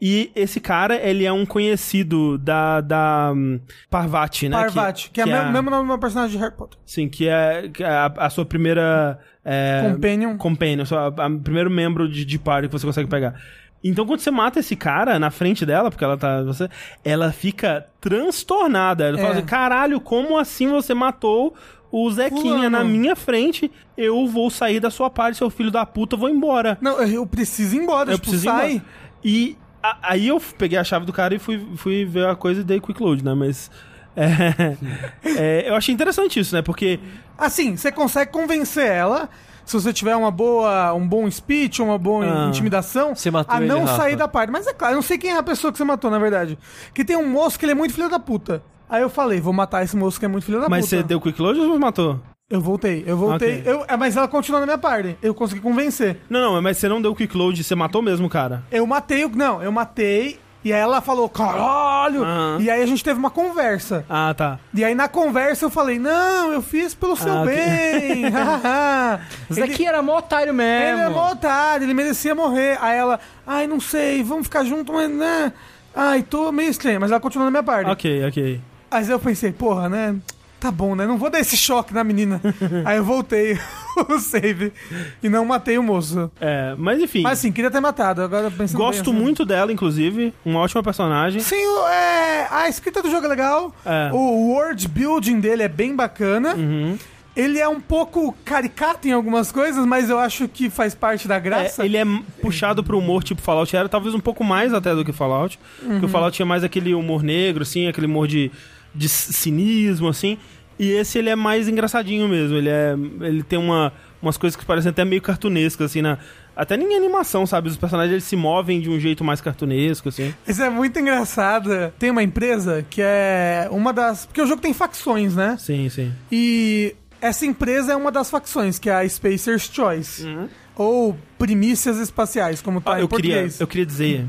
E esse cara, ele é um conhecido da, da hum, Parvati, né? Parvati, que, é, o mesmo- mesmo nome do meu personagem de Harry Potter. Sim, que é, que é a, a sua primeira... É, Companion. Companion, a, primeiro membro de, de party que você consegue pegar. Então, quando você mata esse cara na frente dela, porque ela tá. Você, ela fica transtornada. Ela fala É. assim: caralho, como assim você matou o Zequinha Fulano. na minha frente? Eu vou sair da sua parte, seu filho da puta, eu vou embora. Não, eu preciso ir embora, eu tipo, preciso ir sai. embora. E a- aí eu peguei a chave do cara e fui, fui ver a coisa e dei quick load, né? Mas. [laughs] é, é, eu achei interessante isso, né? Porque. Assim, você consegue convencer ela, se você tiver uma boa, um bom speech, uma boa Ah. intimidação, a ele, não Rafa. sair da parte. Mas é claro, eu não sei quem é a pessoa que você matou, na verdade. Que tem um moço que ele é muito filho da puta. Aí eu falei, vou matar esse moço que é muito filho da Mas puta. você deu quick load ou você matou? Eu voltei, eu voltei. Ok. Eu, é, mas ela continuou na minha parte. Eu consegui convencer. Não, não, mas você não deu quick load, você matou mesmo cara. Eu matei o. Não, eu matei. E aí ela falou, caralho! Aham. E aí a gente teve uma conversa. Ah, tá. E aí na conversa eu falei, não, eu fiz pelo seu Ah, bem. haha." [laughs] [laughs] Isso aqui era mó otário mesmo. Ele é mó otário, ele merecia morrer. Aí ela, ai, não sei, vamos ficar junto, mas né. Ai, tô meio estranho, mas ela continua na minha parte. Ok, ok. Mas eu pensei, porra, né? Tá bom, né? Não vou dar esse choque na menina. [laughs] Aí eu voltei [laughs] o save e não matei o moço. É, mas enfim. Mas assim, queria ter matado. Agora pensando gosto bem, assim. muito dela, inclusive. Uma ótima personagem. Sim, é, a escrita do jogo é legal. É. O world building dele é bem bacana. Uhum. Ele é um pouco caricato em algumas coisas, mas eu acho que faz parte da É, graça. ele é puxado pro humor tipo Fallout era, talvez um pouco mais até do que Fallout. Porque o Fallout tinha mais aquele humor negro, assim, aquele humor de, de cinismo, assim. E esse ele é mais engraçadinho mesmo. Ele é. Ele tem uma, umas coisas que parecem até meio cartunescas, assim, na. Até nem em animação, sabe? Os personagens eles se movem de um jeito mais cartunesco, assim. Isso é muito engraçado. Tem uma empresa que é uma das. Porque o jogo tem facções, né? Sim, sim. E essa empresa é uma das facções, que é a Spacer's Choice. Ou Primícias Espaciais, como tá Ah, em eu, queria, português. eu queria dizer.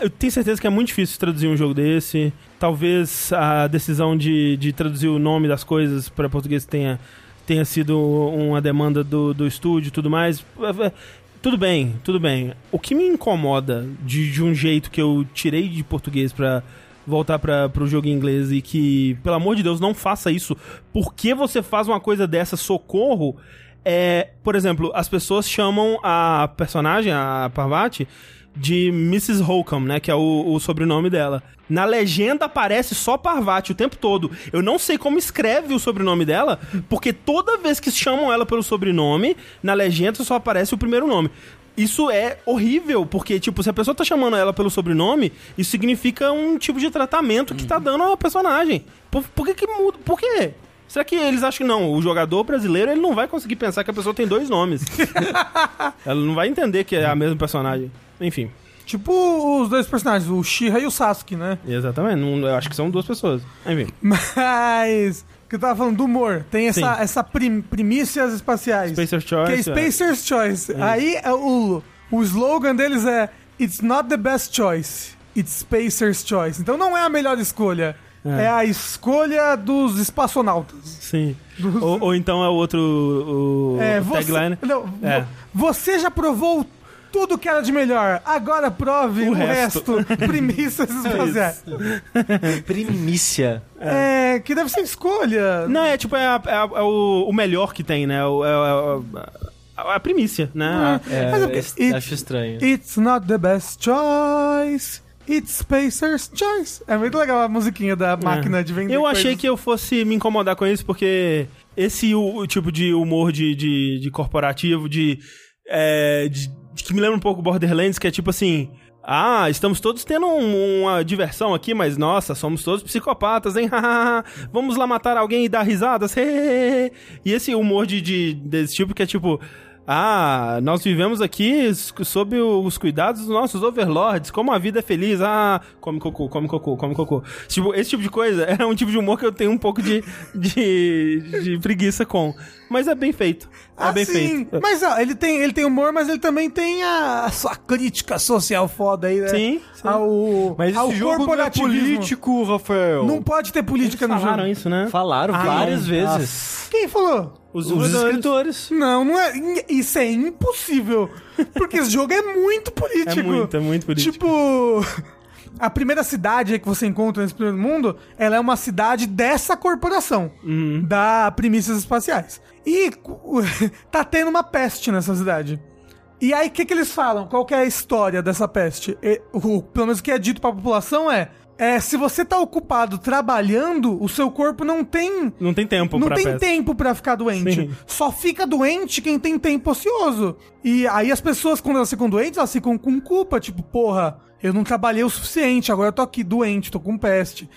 Eu tenho certeza que é muito difícil traduzir um jogo desse. Talvez a decisão de, de traduzir o nome das coisas para português tenha, tenha sido uma demanda do, do estúdio e tudo mais. É, é, Tudo bem, tudo bem. O que me incomoda de, de um jeito que eu tirei de português pra voltar para pro jogo em inglês e que, pelo amor de Deus, não faça isso. Por que você faz uma coisa dessa, socorro? É, por exemplo, as pessoas chamam a personagem, a Parvati, de Mrs. Holcomb, né? Que é o, o sobrenome dela. Na legenda aparece só Parvati o tempo todo. Eu não sei como escreve o sobrenome dela, porque toda vez que chamam ela pelo sobrenome, na legenda só aparece o primeiro nome. Isso é horrível, porque, tipo, se a pessoa tá chamando ela pelo sobrenome, isso significa um tipo de tratamento que tá dando ao personagem. Por, por que que muda? Por quê? Será que eles acham que não? O jogador brasileiro ele não vai conseguir pensar que a pessoa tem dois nomes. [laughs] Ela não vai entender que é a mesma personagem. Enfim, Tipo os dois personagens, o Shira e o Sasuke, né? exatamente. Não, eu acho que são duas pessoas. Enfim. Mas. Que eu tava falando do humor. Tem essa, Sim. essa prim, primícias espaciais. Spacer's que é Choice. é. Spacer's Choice. Aí é o, o slogan deles é It's not the best choice, it's Spacer's Choice. Então não é a melhor escolha. É, É. a escolha dos espaçonautas. Sim. Ou, ou então é o outro o, É, o você, tagline. não, É. vo- você já provou tudo que era de melhor. Agora prove O o, resto. resto. [laughs] Primícias espaciais. Primícia. É, que deve ser escolha. Não, é tipo, é, a- é a- é o, o melhor que tem, né? O- É, é- é a primícia, né? É, Mas é it- acho estranho. It's not the best choice. It's Spacer's Choice. É muito legal a musiquinha da máquina de vender. Eu achei coisas. que eu fosse me incomodar com isso, porque esse o, o tipo de humor de, de, de corporativo, de, é, de que me lembra um pouco Borderlands, que é tipo assim. Ah, estamos todos tendo um- uma diversão aqui, mas nossa, somos todos psicopatas, hein? [laughs] Vamos lá matar alguém e dar risadas. [laughs] e esse humor de, de- desse tipo que é tipo. Ah, nós vivemos aqui sob os cuidados dos nossos overlords. Como a vida é feliz. Ah, come cocô, come cocô, come cocô. Tipo, esse tipo de coisa [laughs] é um tipo de humor que eu tenho um pouco de, de, de preguiça com. Mas é bem feito. É Ah, bem sim. feito. Mas ó, ele, tem, ele tem humor, mas ele também tem a, a sua crítica social foda aí, né? Sim, sim. Ao, Mas ao esse jogo não é político, Rafael. Não pode ter política no Falaram jogo. isso, né? Falaram Ah, várias não. vezes. Quem falou? Os, Os escritores. Não, não é. Isso é impossível. Porque esse jogo é muito político. É muito, é muito político. Tipo. A primeira cidade que você encontra nesse primeiro mundo, ela é uma cidade dessa corporação, Uhum. da Primícias Espaciais. E [laughs] tá tendo uma peste nessa cidade. E aí, o que, que eles falam? Qual que é a história dessa peste? E, o, pelo menos o que é dito pra população é, é: se você tá ocupado trabalhando, o seu corpo não tem Não tem tempo não pra tem peça. tempo pra ficar doente. Sim. Só fica doente quem tem tempo ocioso. E aí as pessoas, quando elas ficam doentes, elas ficam com culpa. Tipo, porra, eu não trabalhei o suficiente, agora eu tô aqui doente, tô com peste.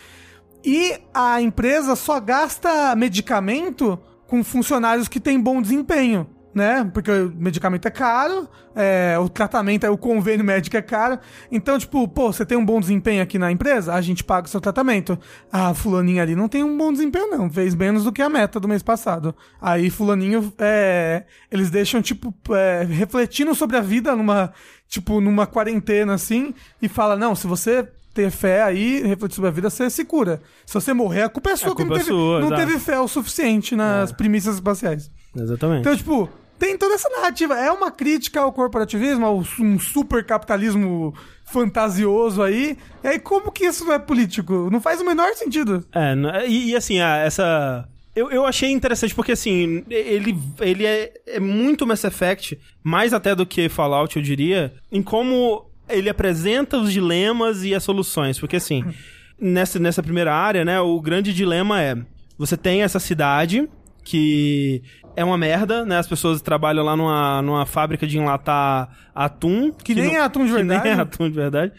E a empresa só gasta medicamento com funcionários que têm bom desempenho. Né? Porque o medicamento é caro, é, o tratamento, é, o convênio médico é caro. Então, tipo, pô, você tem um bom desempenho aqui na empresa? A gente paga o seu tratamento. Ah, fulaninho ali não tem um bom desempenho, não. Fez menos do que a meta do mês passado. Aí, fulaninho, é, eles deixam, tipo, é, refletindo sobre a vida numa, tipo, numa quarentena, assim, e fala, não, se você ter fé aí, refletir sobre a vida, você se cura. Se você morrer, a culpa é sua, A que não culpa é teve, sua, não teve fé o suficiente nas primícias espaciais. Exatamente. Então, tipo, tem toda essa narrativa. É uma crítica ao corporativismo, ao um super capitalismo fantasioso aí. E aí, como que isso não é político? Não faz o menor sentido. É, n- e, e assim, ah, essa. Eu, eu achei interessante porque, assim, ele, ele é, é muito Mass Effect, mais até do que Fallout, eu diria, em como ele apresenta os dilemas e as soluções. Porque, assim, [laughs] nessa, nessa primeira área, né, o grande dilema é: você tem essa cidade que é uma merda, né? As pessoas trabalham lá numa, numa fábrica de enlatar atum. Que nem é atum de [laughs] que verdade. nem é atum de verdade.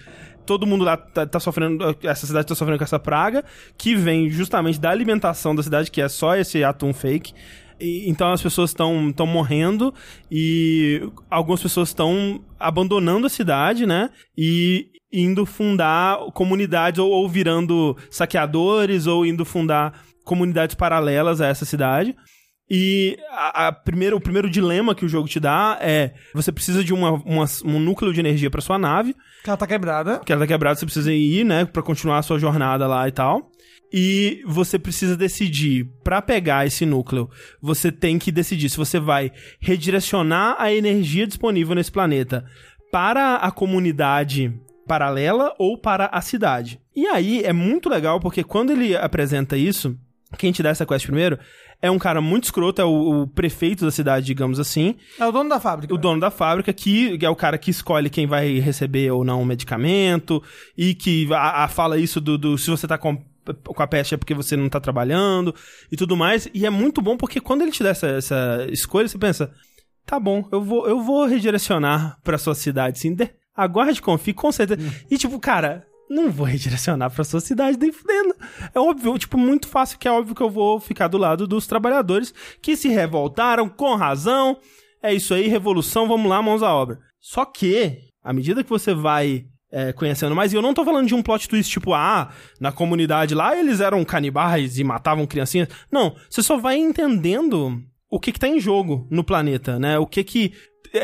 Todo mundo lá tá, tá sofrendo, essa cidade tá sofrendo com essa praga, que vem justamente da alimentação da cidade, que é só esse atum fake. E- então as pessoas estão estão morrendo e algumas pessoas estão abandonando a cidade, né? E indo fundar comunidades ou, ou virando saqueadores ou indo fundar comunidades paralelas a essa cidade. E a, a primeiro, o primeiro dilema que o jogo te dá é: você precisa de uma, uma- um núcleo de energia para sua nave, Que ela tá quebrada. que ela tá quebrada, você precisa ir, né, para continuar a sua jornada lá e tal. E você precisa decidir, para pegar esse núcleo, você tem que decidir se você vai redirecionar a energia disponível nesse planeta para a comunidade paralela ou para a cidade. E aí é muito legal porque quando ele apresenta isso, quem te dá essa quest primeiro é um cara muito escroto, é o, o prefeito da cidade, digamos assim, É o dono da fábrica. o dono da fábrica, que é o cara que escolhe quem vai receber ou não o medicamento, e que a, a- fala isso do, do- se você tá com, com a peste é porque você não tá trabalhando e tudo mais. E é muito bom porque quando ele te dá essa, essa escolha, você pensa, tá bom, eu vou, eu vou redirecionar pra sua cidade, sim. De- Aguarde, confie, com certeza. E tipo, cara. Não vou redirecionar pra sua cidade nem fudendo. É óbvio, tipo, muito fácil que é óbvio que eu vou ficar do lado dos trabalhadores que se revoltaram com razão. É isso aí, revolução, vamos lá, mãos à obra. Só que, à medida que você vai é, conhecendo mais, e eu não tô falando de um plot twist tipo, ah, na comunidade lá eles eram canibais e matavam criancinhas. Não, você só vai entendendo o que que tá em jogo no planeta, né? O que que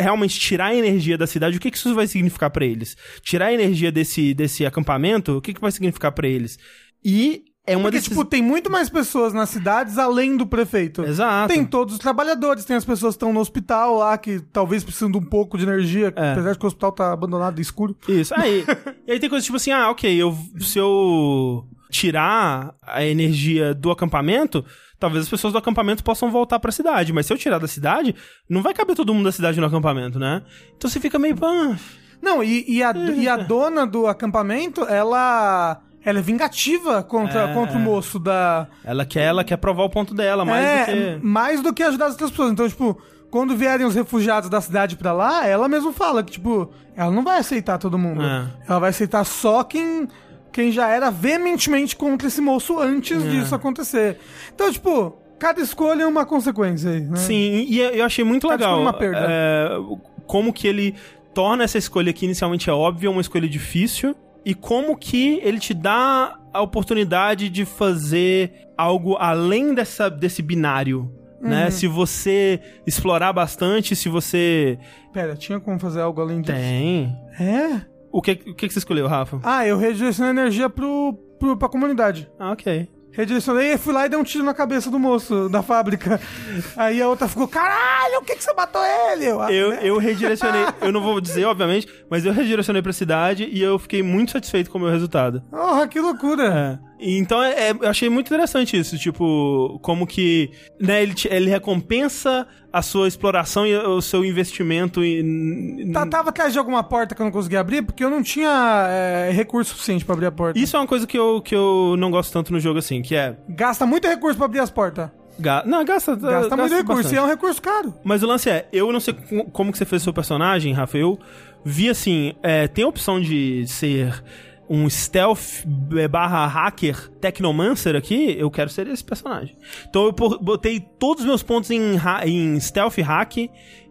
realmente tirar a energia da cidade, o que que isso vai significar pra eles? Tirar a energia desse, desse acampamento, o que que vai significar pra eles? E é uma Porque, desses... tipo, tem muito mais pessoas nas cidades além do prefeito. Exato. Tem todos os trabalhadores, tem as pessoas que estão no hospital lá, que talvez precisam de um pouco de energia, É. apesar de que o hospital tá abandonado, escuro. Isso. Aí, [laughs] e aí tem coisas tipo assim, ah, ok, eu, se eu tirar a energia do acampamento, talvez as pessoas do acampamento possam voltar pra cidade. Mas se eu tirar da cidade, não vai caber todo mundo da cidade no acampamento, né? Então você fica meio. Ah, Não, e, e a, e a dona do acampamento, ela. Ela é vingativa contra, É, contra o é. moço da. ela quer, ela quer provar o ponto dela, mais é, do que. mais do que ajudar as outras pessoas. Então, tipo, quando vierem os refugiados da cidade pra lá, ela mesma fala que, tipo, ela não vai aceitar todo mundo. É. Ela vai aceitar só quem, quem já era veementemente contra esse moço antes É. disso acontecer. Então, tipo, cada escolha é uma consequência aí, né? Sim, e eu achei muito Tá legal. tipo uma perda. é, como que ele torna essa escolha que inicialmente é óbvia uma escolha difícil. E como que ele te dá a oportunidade de fazer algo além dessa, desse binário. Uhum. Né? Se você explorar bastante, se você. Pera, tinha como fazer algo além disso? Tem. É? O que, o que que você escolheu, Rafa? Ah, eu redireciono a energia pro, pro, pra comunidade. Ah, ok. Redirecionei e fui lá e dei um tiro na cabeça do moço da fábrica. Aí a outra ficou, caralho, o que, que você matou ele? Eu, "Ah, Eu, né?" eu redirecionei, eu não vou dizer, obviamente, mas eu redirecionei pra cidade e eu fiquei muito satisfeito com o meu resultado. Porra, que loucura. É. Então é, é- eu achei muito interessante isso, tipo, como que né, ele, ele recompensa a sua exploração e o seu investimento em. Tá, tava atrás de alguma porta que eu não conseguia abrir, porque eu não tinha é, recurso suficiente pra abrir a porta. Isso é uma coisa que eu, que eu não gosto tanto no jogo, assim, que é. Gasta muito recurso pra abrir as portas. Ga não, gasta. Gasta, muito recurso, bastante. e é um recurso caro. Mas o lance é, eu não sei co- como que você fez o seu personagem, Rafa. Eu vi assim, é, tem a opção de ser um stealth é, barra hacker technomancer aqui, eu quero ser esse personagem. Então eu botei todos os meus pontos em, em stealth hack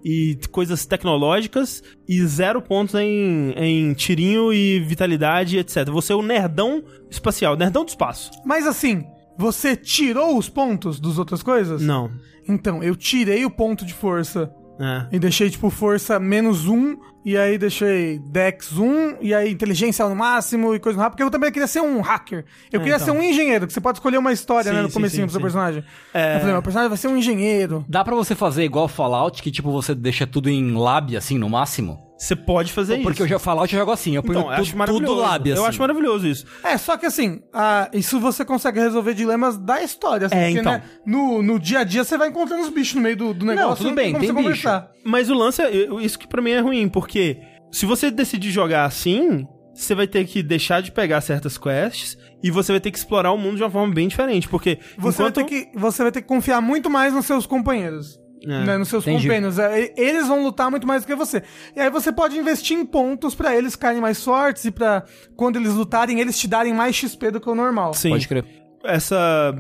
e coisas tecnológicas e zero pontos em, em tirinho e vitalidade, etc. Você é o nerdão espacial, nerdão do espaço. Mas assim, você tirou os pontos dos outras coisas? Não. Então, eu tirei o ponto de força É. e deixei, tipo, força menos um, e aí deixei Dex 1, e aí inteligência no máximo e coisa rápida, porque eu também queria ser um hacker. Eu queria então. ser um engenheiro, que você pode escolher uma história, Sim, né, no sim, comecinho sim, do seu sim. personagem. É. Eu falei, meu personagem vai ser um engenheiro. Dá pra você fazer igual Fallout, que tipo, você deixa tudo em lab, assim, no máximo? Você pode fazer isso. Porque eu já Fallout eu jogo assim, eu ponho Então, eu acho tudo, lab, assim. Eu acho maravilhoso isso. É, só que assim, ah, isso você consegue resolver dilemas da história, assim, É, porque, então. né, no, no dia a dia você vai encontrando os bichos no meio do, do negócio. tudo bem, como tem você bicho. conversar. Mas o lance é. Isso que pra mim é ruim, porque se você decidir jogar assim, você vai ter que deixar de pegar certas quests e você vai ter que explorar o mundo de uma forma bem diferente. Porque Você, enquanto. vai ter que, você vai ter que confiar muito mais nos seus companheiros. É, né, nos seus entendi. companheiros. É, Eles vão lutar muito mais do que você. E aí você pode investir em pontos pra eles ficarem mais fortes e pra quando eles lutarem, eles te darem mais XP do que o normal. Sim. Pode crer. essa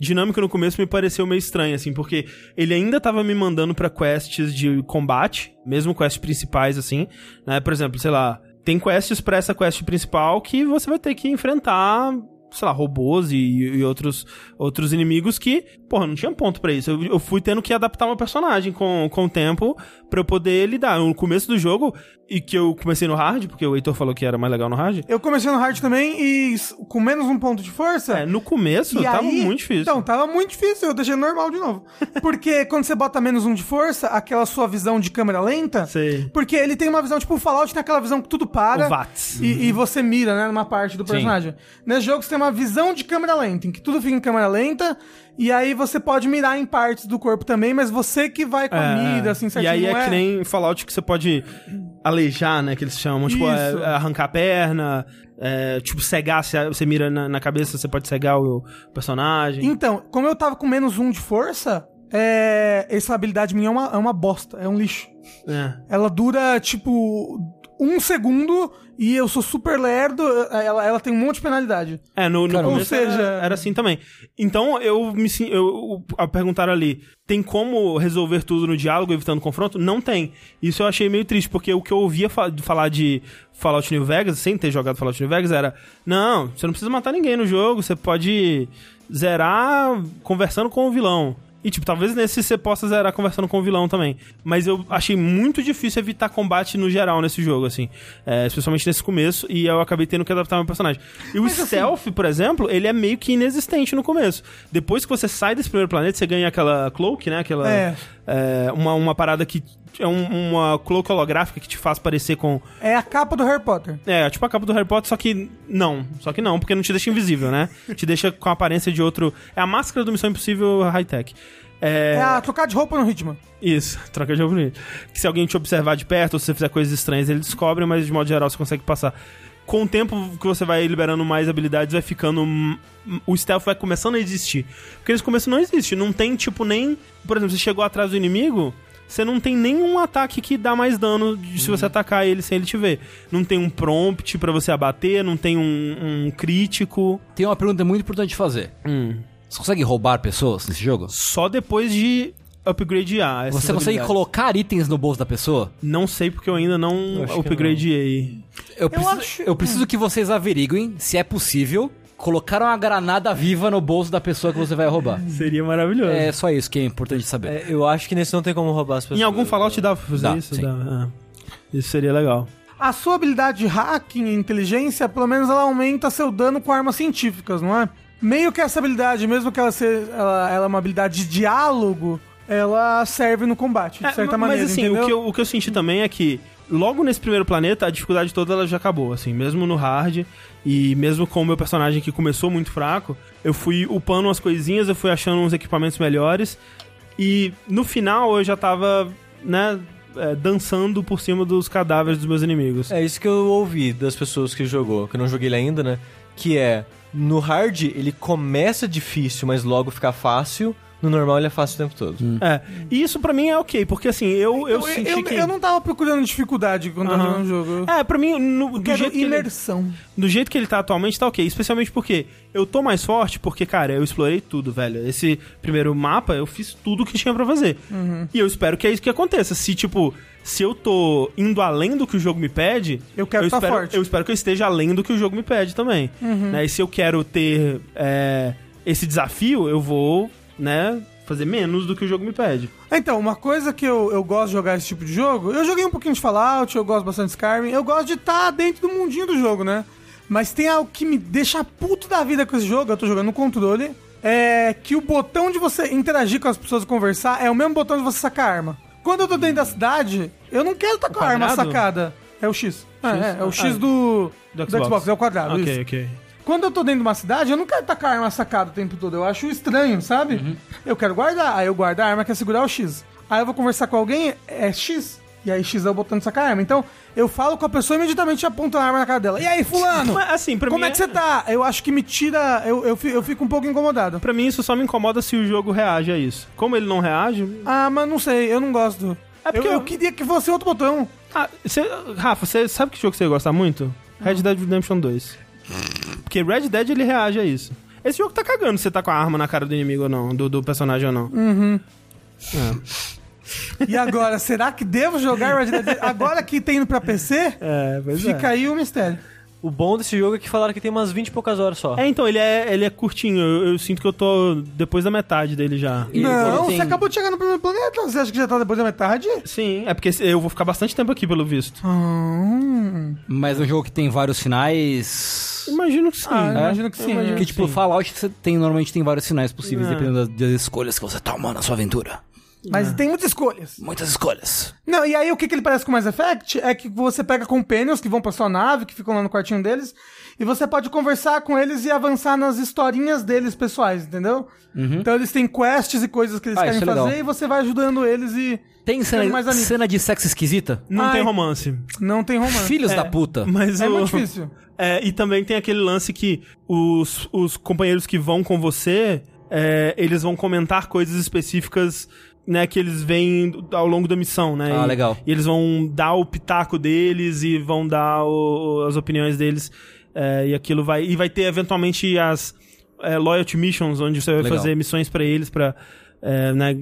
dinâmica no começo me pareceu meio estranha, assim, porque ele ainda tava me mandando pra quests de combate, mesmo quests principais, assim, né? Por exemplo, sei lá, tem quests pra essa quest principal que você vai ter que enfrentar, sei lá, robôs e, e outros, outros inimigos que, porra, não tinha ponto pra isso. Eu, eu fui tendo que adaptar meu personagem com, com o tempo pra eu poder lidar. No começo do jogo, e que eu comecei no hard, porque o Heitor falou que era mais legal no hard. Eu comecei no hard também e com menos um ponto de força. É, no começo tava aí- muito difícil. Então, tava muito difícil, eu deixei normal de novo. [laughs] Porque quando você bota menos um de força, aquela sua visão de câmera lenta. Sei. Porque ele tem uma visão, tipo, o Fallout tem aquela visão que tudo para. O VATS. E, e você mira, né, numa parte do personagem. Nesse jogo você tem uma visão de câmera lenta, em que tudo fica em câmera lenta. E aí você pode mirar em partes do corpo também, mas você que vai com a É, mira, assim, E certinho. aí não é, que nem Fallout que você pode alejar, né? Que eles chamam. Tipo, é- é arrancar a perna, é, tipo, cegar, se você mira na, na cabeça, você pode cegar o personagem. Então, como eu tava com menos um de força, é... essa habilidade minha é uma, é uma bosta, é um lixo. É. Ela dura, tipo, um segundo e eu sou super lerdo, ela, ela tem um monte de penalidade. É, no, no ou seja- era, era assim também. Então, eu me eu, eu perguntaram ali, tem como resolver tudo no diálogo, evitando confronto? Não tem. Isso eu achei meio triste, porque o que eu ouvia fa- de falar de Fallout New Vegas, sem ter jogado Fallout New Vegas, era, não, você não precisa matar ninguém no jogo, você pode zerar conversando com o vilão. E, tipo, talvez nesse você possa zerar conversando com o vilão também. Mas eu achei muito difícil evitar combate no geral nesse jogo, assim. É, especialmente nesse começo. E eu acabei tendo que adaptar meu personagem. E o Mas, assim- stealth, por exemplo, ele é meio que inexistente no começo. Depois que você sai desse primeiro planeta, você ganha aquela cloak, né? Aquela. É. é, uma, uma parada que. É um- uma cloak holográfica que te faz parecer com. É a capa do Harry Potter. É, tipo a capa do Harry Potter, só que não. Só que não, porque não te deixa invisível, né? te deixa com a aparência de outro. É a máscara do Missão Impossível high-tech. É, É a trocar de roupa no ritmo. Isso, [laughs] troca de roupa bonita. Que se alguém te observar de perto ou se você fizer coisas estranhas, ele descobre, mas de modo geral você consegue passar. Com o tempo que você vai liberando mais habilidades, vai ficando. O stealth vai começando a existir. Porque nesse começo não existe. Não tem, tipo, nem. Por exemplo, você chegou atrás do inimigo. Você não tem nenhum ataque que dá mais dano de se você atacar ele sem ele te ver. Não tem um prompt pra você abater, não tem um, um crítico. Tem uma pergunta muito importante de fazer. Hum. Você consegue roubar pessoas nesse jogo? Só depois de upgradear. Você consegue colocar itens no bolso da pessoa? Não sei porque eu ainda não que upgradeei. Eu preciso, acho- eu preciso que vocês averiguem se é possível colocar uma granada viva no bolso da pessoa que você vai roubar. [laughs] Seria maravilhoso. É só isso que é importante saber. É, eu acho que nesse não tem como roubar as pessoas. Em algum Fallout dá pra fazer Dá, isso? sim. Dá, é. Isso seria legal. A sua habilidade de hacking e inteligência, pelo menos ela aumenta seu dano com armas científicas, não é? meio que essa habilidade, mesmo que ela seja ela, ela é uma habilidade de diálogo, ela serve no combate, de É, certa mas maneira, assim, entendeu? o que, eu, o que eu senti também é que logo nesse primeiro planeta, a dificuldade toda ela já acabou, assim, mesmo no hard e mesmo com o meu personagem que começou muito fraco, eu fui upando umas coisinhas, eu fui achando uns equipamentos melhores e no final eu já tava, né, é, dançando por cima dos cadáveres dos meus inimigos. É isso que eu ouvi das pessoas que jogou, que eu não joguei ele ainda, né? Que é, no hard ele começa difícil, mas logo fica fácil. No normal ele é fácil o tempo todo. É, e isso pra mim é ok, porque assim, eu, eu eu, senti eu, que... eu não tava procurando dificuldade quando eu Aham. jogando o jogo. É, pra mim, no, Eu do, jeito que ele, imersão. do jeito que ele tá atualmente, tá ok. Especialmente porque eu tô mais forte, porque, cara, eu explorei tudo, velho. Esse primeiro mapa, eu fiz tudo que tinha pra fazer. Uhum. E eu espero que é isso que aconteça. Se, tipo, se eu tô indo além do que o jogo me pede, Eu quero tá espero, forte. eu espero que eu esteja além do que o jogo me pede também. Uhum. Né? E se eu quero ter é, esse desafio, eu vou, né, fazer menos do que o jogo me pede. Então, uma coisa que eu, eu gosto de jogar esse tipo de jogo, eu joguei um pouquinho de Fallout, eu gosto bastante de Skyrim, eu gosto de estar dentro do mundinho do jogo, né? Mas tem algo que me deixa puto da vida com esse jogo, eu tô jogando no controle, é que o botão de você interagir com as pessoas e conversar é o mesmo botão de você sacar a arma. Quando eu tô dentro da cidade, eu não quero estar com a arma sacada. É o X. É, é, é o X Ah, do, do do Xbox. Xbox. é o quadrado. ok, isso. ok. Quando eu tô dentro de uma cidade, eu não quero a arma sacada o tempo todo. Eu acho estranho, sabe? Uhum. Eu quero guardar. Aí eu guardo a arma, quer segurar o X. Aí eu vou conversar com alguém, é X. E aí X é o botão de sacar a arma. Então, eu falo com a pessoa e imediatamente aponto a arma na cara dela. E aí, fulano? Mas, assim, pra como mim é que você tá? Eu acho que me tira... Eu, eu, eu fico um pouco incomodado. Pra mim, isso só me incomoda se o jogo reage a isso. Como ele não reage. Ah, mas não sei, eu não gosto. É porque eu, eu eu- queria que fosse outro botão. Ah, cê- Rafa, você sabe que jogo você gosta muito? Red Dead Redemption 2. Porque Red Dead ele reage a isso. Esse jogo tá cagando se você tá com a arma na cara do inimigo ou não, do, do personagem ou não. E agora, será que devo jogar Red Dead? Agora que tem indo pra PC, É, pois fica aí o mistério. O bom desse jogo é que falaram que tem umas 20 e poucas horas só. É, então, ele é, ele é curtinho. Eu, eu sinto que eu tô depois da metade dele já. E não, tem- você acabou de chegar no primeiro planeta. Você acha que já tá depois da metade? Sim, é porque eu vou ficar bastante tempo aqui, pelo visto. Hum. Mas é um jogo que tem vários finais. Imagino que sim. Ah, É? imagino que sim. imagino né? Que tipo, Sim. Fallout você tem, normalmente tem vários finais possíveis, É. dependendo das, das escolhas que você toma na sua aventura. Mas tem muitas escolhas. Muitas escolhas. Não, e aí o que, que ele parece com Mass Effect é que você pega companions que vão pra sua nave, que ficam lá no quartinho deles, e você pode conversar com eles e avançar nas historinhas deles pessoais, entendeu? Então eles têm quests e coisas que eles Ah, querem é fazer e você vai ajudando eles e. Tem cena, mais amigo. cena de sexo esquisita? Não Ai. tem romance. Não tem romance. Filhos É. da puta. Mas É o... muito difícil. [laughs] É, e também tem aquele lance que os, os companheiros que vão com você, é, eles vão comentar coisas específicas, né, que eles veem ao longo da missão, né? Ah, E- legal. E eles vão dar o pitaco deles e vão dar o- as opiniões deles. é, e aquilo vai. E vai ter eventualmente as é, loyalty missions, onde você vai Legal. fazer missões pra eles pra é, né,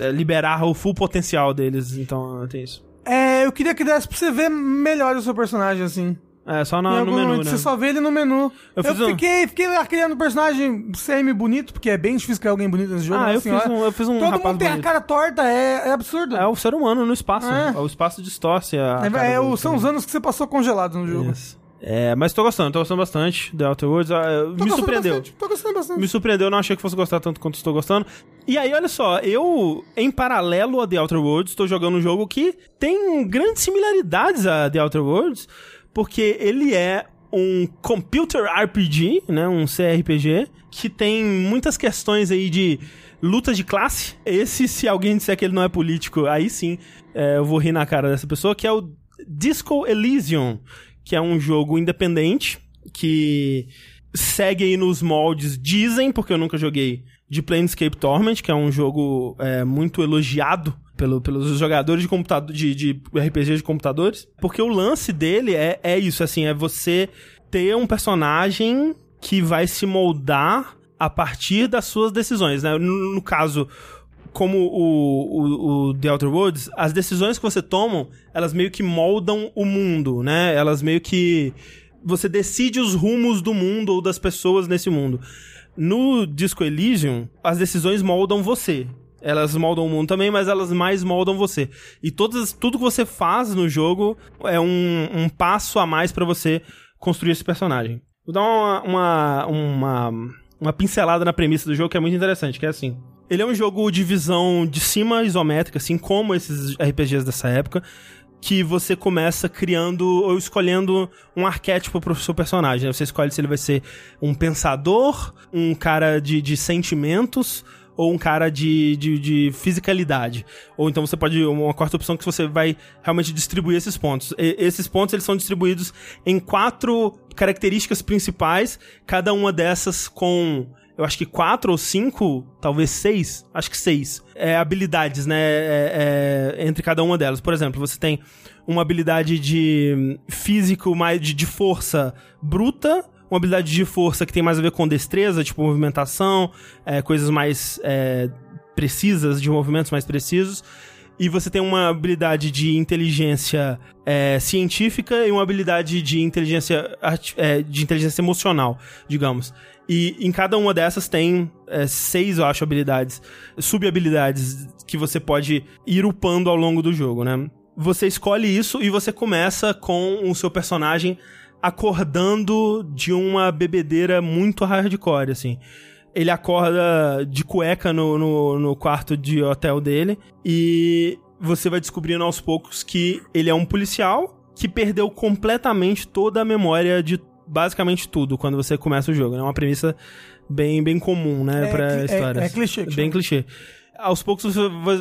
é, liberar o full potencial deles. Então tem isso. É, eu queria que desse pra você ver melhor o seu personagem, assim. É, só no, no menu, né? Você só vê ele no menu. Eu Eu, fiz um- fiquei, fiquei criando um personagem semi-bonito, porque é bem difícil criar alguém bonito nesse jogo. Ah, eu fiz, senhora. um, eu fiz um Todo mundo tem a bonito. cara torta, é, é absurdo. É o ser humano no espaço. É. O espaço distorce a. a É, é, do- o- são os anos que você passou congelado no jogo. Isso. É, mas tô gostando, tô gostando bastante. The Outer Worlds ah, me surpreendeu. Bastante, tô gostando bastante. Me surpreendeu, não achei que fosse gostar tanto quanto estou gostando. E aí, olha só, eu, em paralelo a The Outer Worlds, estou jogando um jogo que tem grandes similaridades a The Outer Worlds, porque ele é um computer RPG, né, um CRPG, que tem muitas questões aí de luta de classe. Esse, se alguém disser que ele não é político, aí sim, é, eu vou rir na cara dessa pessoa, que é o Disco Elysium, que é um jogo independente, que segue aí nos moldes, dizem, porque eu nunca joguei, de Planescape Torment, que é um jogo é, muito elogiado pelo, pelos jogadores de computador de, de RPG de computadores. Porque o lance dele é, é isso, assim, é você ter um personagem que vai se moldar a partir das suas decisões, né? No, no caso, como o, o, o The Outer Worlds, as decisões que você toma, elas meio que moldam o mundo, né? Elas meio que você decide os rumos do mundo ou das pessoas nesse mundo. No Disco Elysium, as decisões moldam você. Elas moldam o mundo também, mas elas mais moldam você. E todas, tudo que você faz no jogo é um, um passo a mais pra você construir esse personagem. Vou dar uma, uma, uma uma pincelada na premissa do jogo que é muito interessante, que é assim. Ele é um jogo de visão de cima isométrica, assim como esses RPGs dessa época, que você começa criando ou escolhendo um arquétipo pro seu personagem. Né? Você escolhe se ele vai ser um pensador, um cara de, de sentimentos ou um cara de, de, de, fisicalidade. Ou então você pode, uma quarta opção que você vai realmente distribuir esses pontos. E, esses pontos eles são distribuídos em quatro características principais, cada uma dessas com eu acho que quatro ou cinco, talvez seis, acho que seis, é, habilidades, né, é, é, entre cada uma delas. Por exemplo, você tem uma habilidade de físico, mais de, de força bruta, uma habilidade de força que tem mais a ver com destreza, tipo movimentação, é, coisas mais é, precisas, de movimentos mais precisos. E você tem uma habilidade de inteligência é, científica e uma habilidade de inteligência, é, de inteligência emocional, digamos. E em cada uma dessas tem é, seis, eu acho, habilidades, sub-habilidades que você pode ir upando ao longo do jogo, né? Você escolhe isso e você começa com o seu personagem acordando de uma bebedeira muito hardcore, assim. Ele acorda de cueca no, no, no quarto de hotel dele e você vai descobrindo aos poucos que ele é um policial que perdeu completamente toda a memória de basicamente tudo quando você começa o jogo. É uma premissa bem, bem comum, né, É pra cli- é- histórias. é clichê Bem chama. clichê. Aos poucos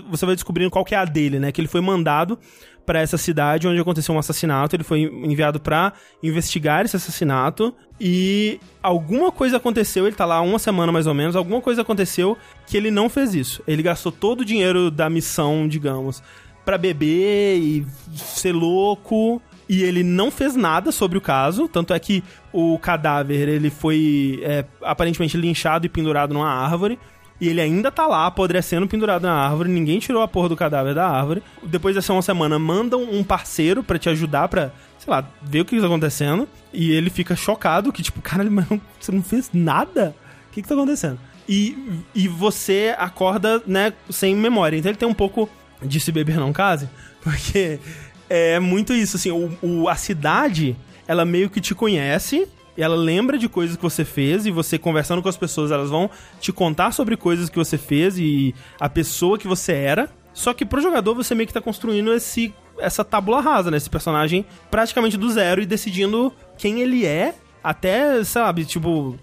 você vai, descobrindo qual que é a dele, né? Que ele foi mandado pra essa cidade onde aconteceu um assassinato. Ele foi enviado pra investigar esse assassinato. E alguma coisa aconteceu, ele tá lá uma semana mais ou menos. Alguma coisa aconteceu que ele não fez isso. Ele gastou todo o dinheiro da missão, digamos, pra beber e ser louco. E ele não fez nada sobre o caso. Tanto é que o cadáver ele foi é, aparentemente linchado e pendurado numa árvore. E ele ainda tá lá, apodrecendo, pendurado na árvore. Ninguém tirou a porra do cadáver da árvore. Depois dessa uma semana, mandam um parceiro pra te ajudar pra, sei lá, ver o que tá acontecendo. E ele fica chocado, que tipo, caralho, mas você não fez nada? O que que tá acontecendo? E, e você acorda, né, sem memória. Então ele tem um pouco de se beber não case, [laughs] porque é muito isso, assim, o, o- a cidade, ela meio que te conhece, ela lembra de coisas que você fez, e você conversando com as pessoas, elas vão te contar sobre coisas que você fez e a pessoa que você era. Só que pro jogador você meio que tá construindo esse essa tábula rasa, né? Esse personagem praticamente do zero e decidindo quem ele é, até, sabe, tipo,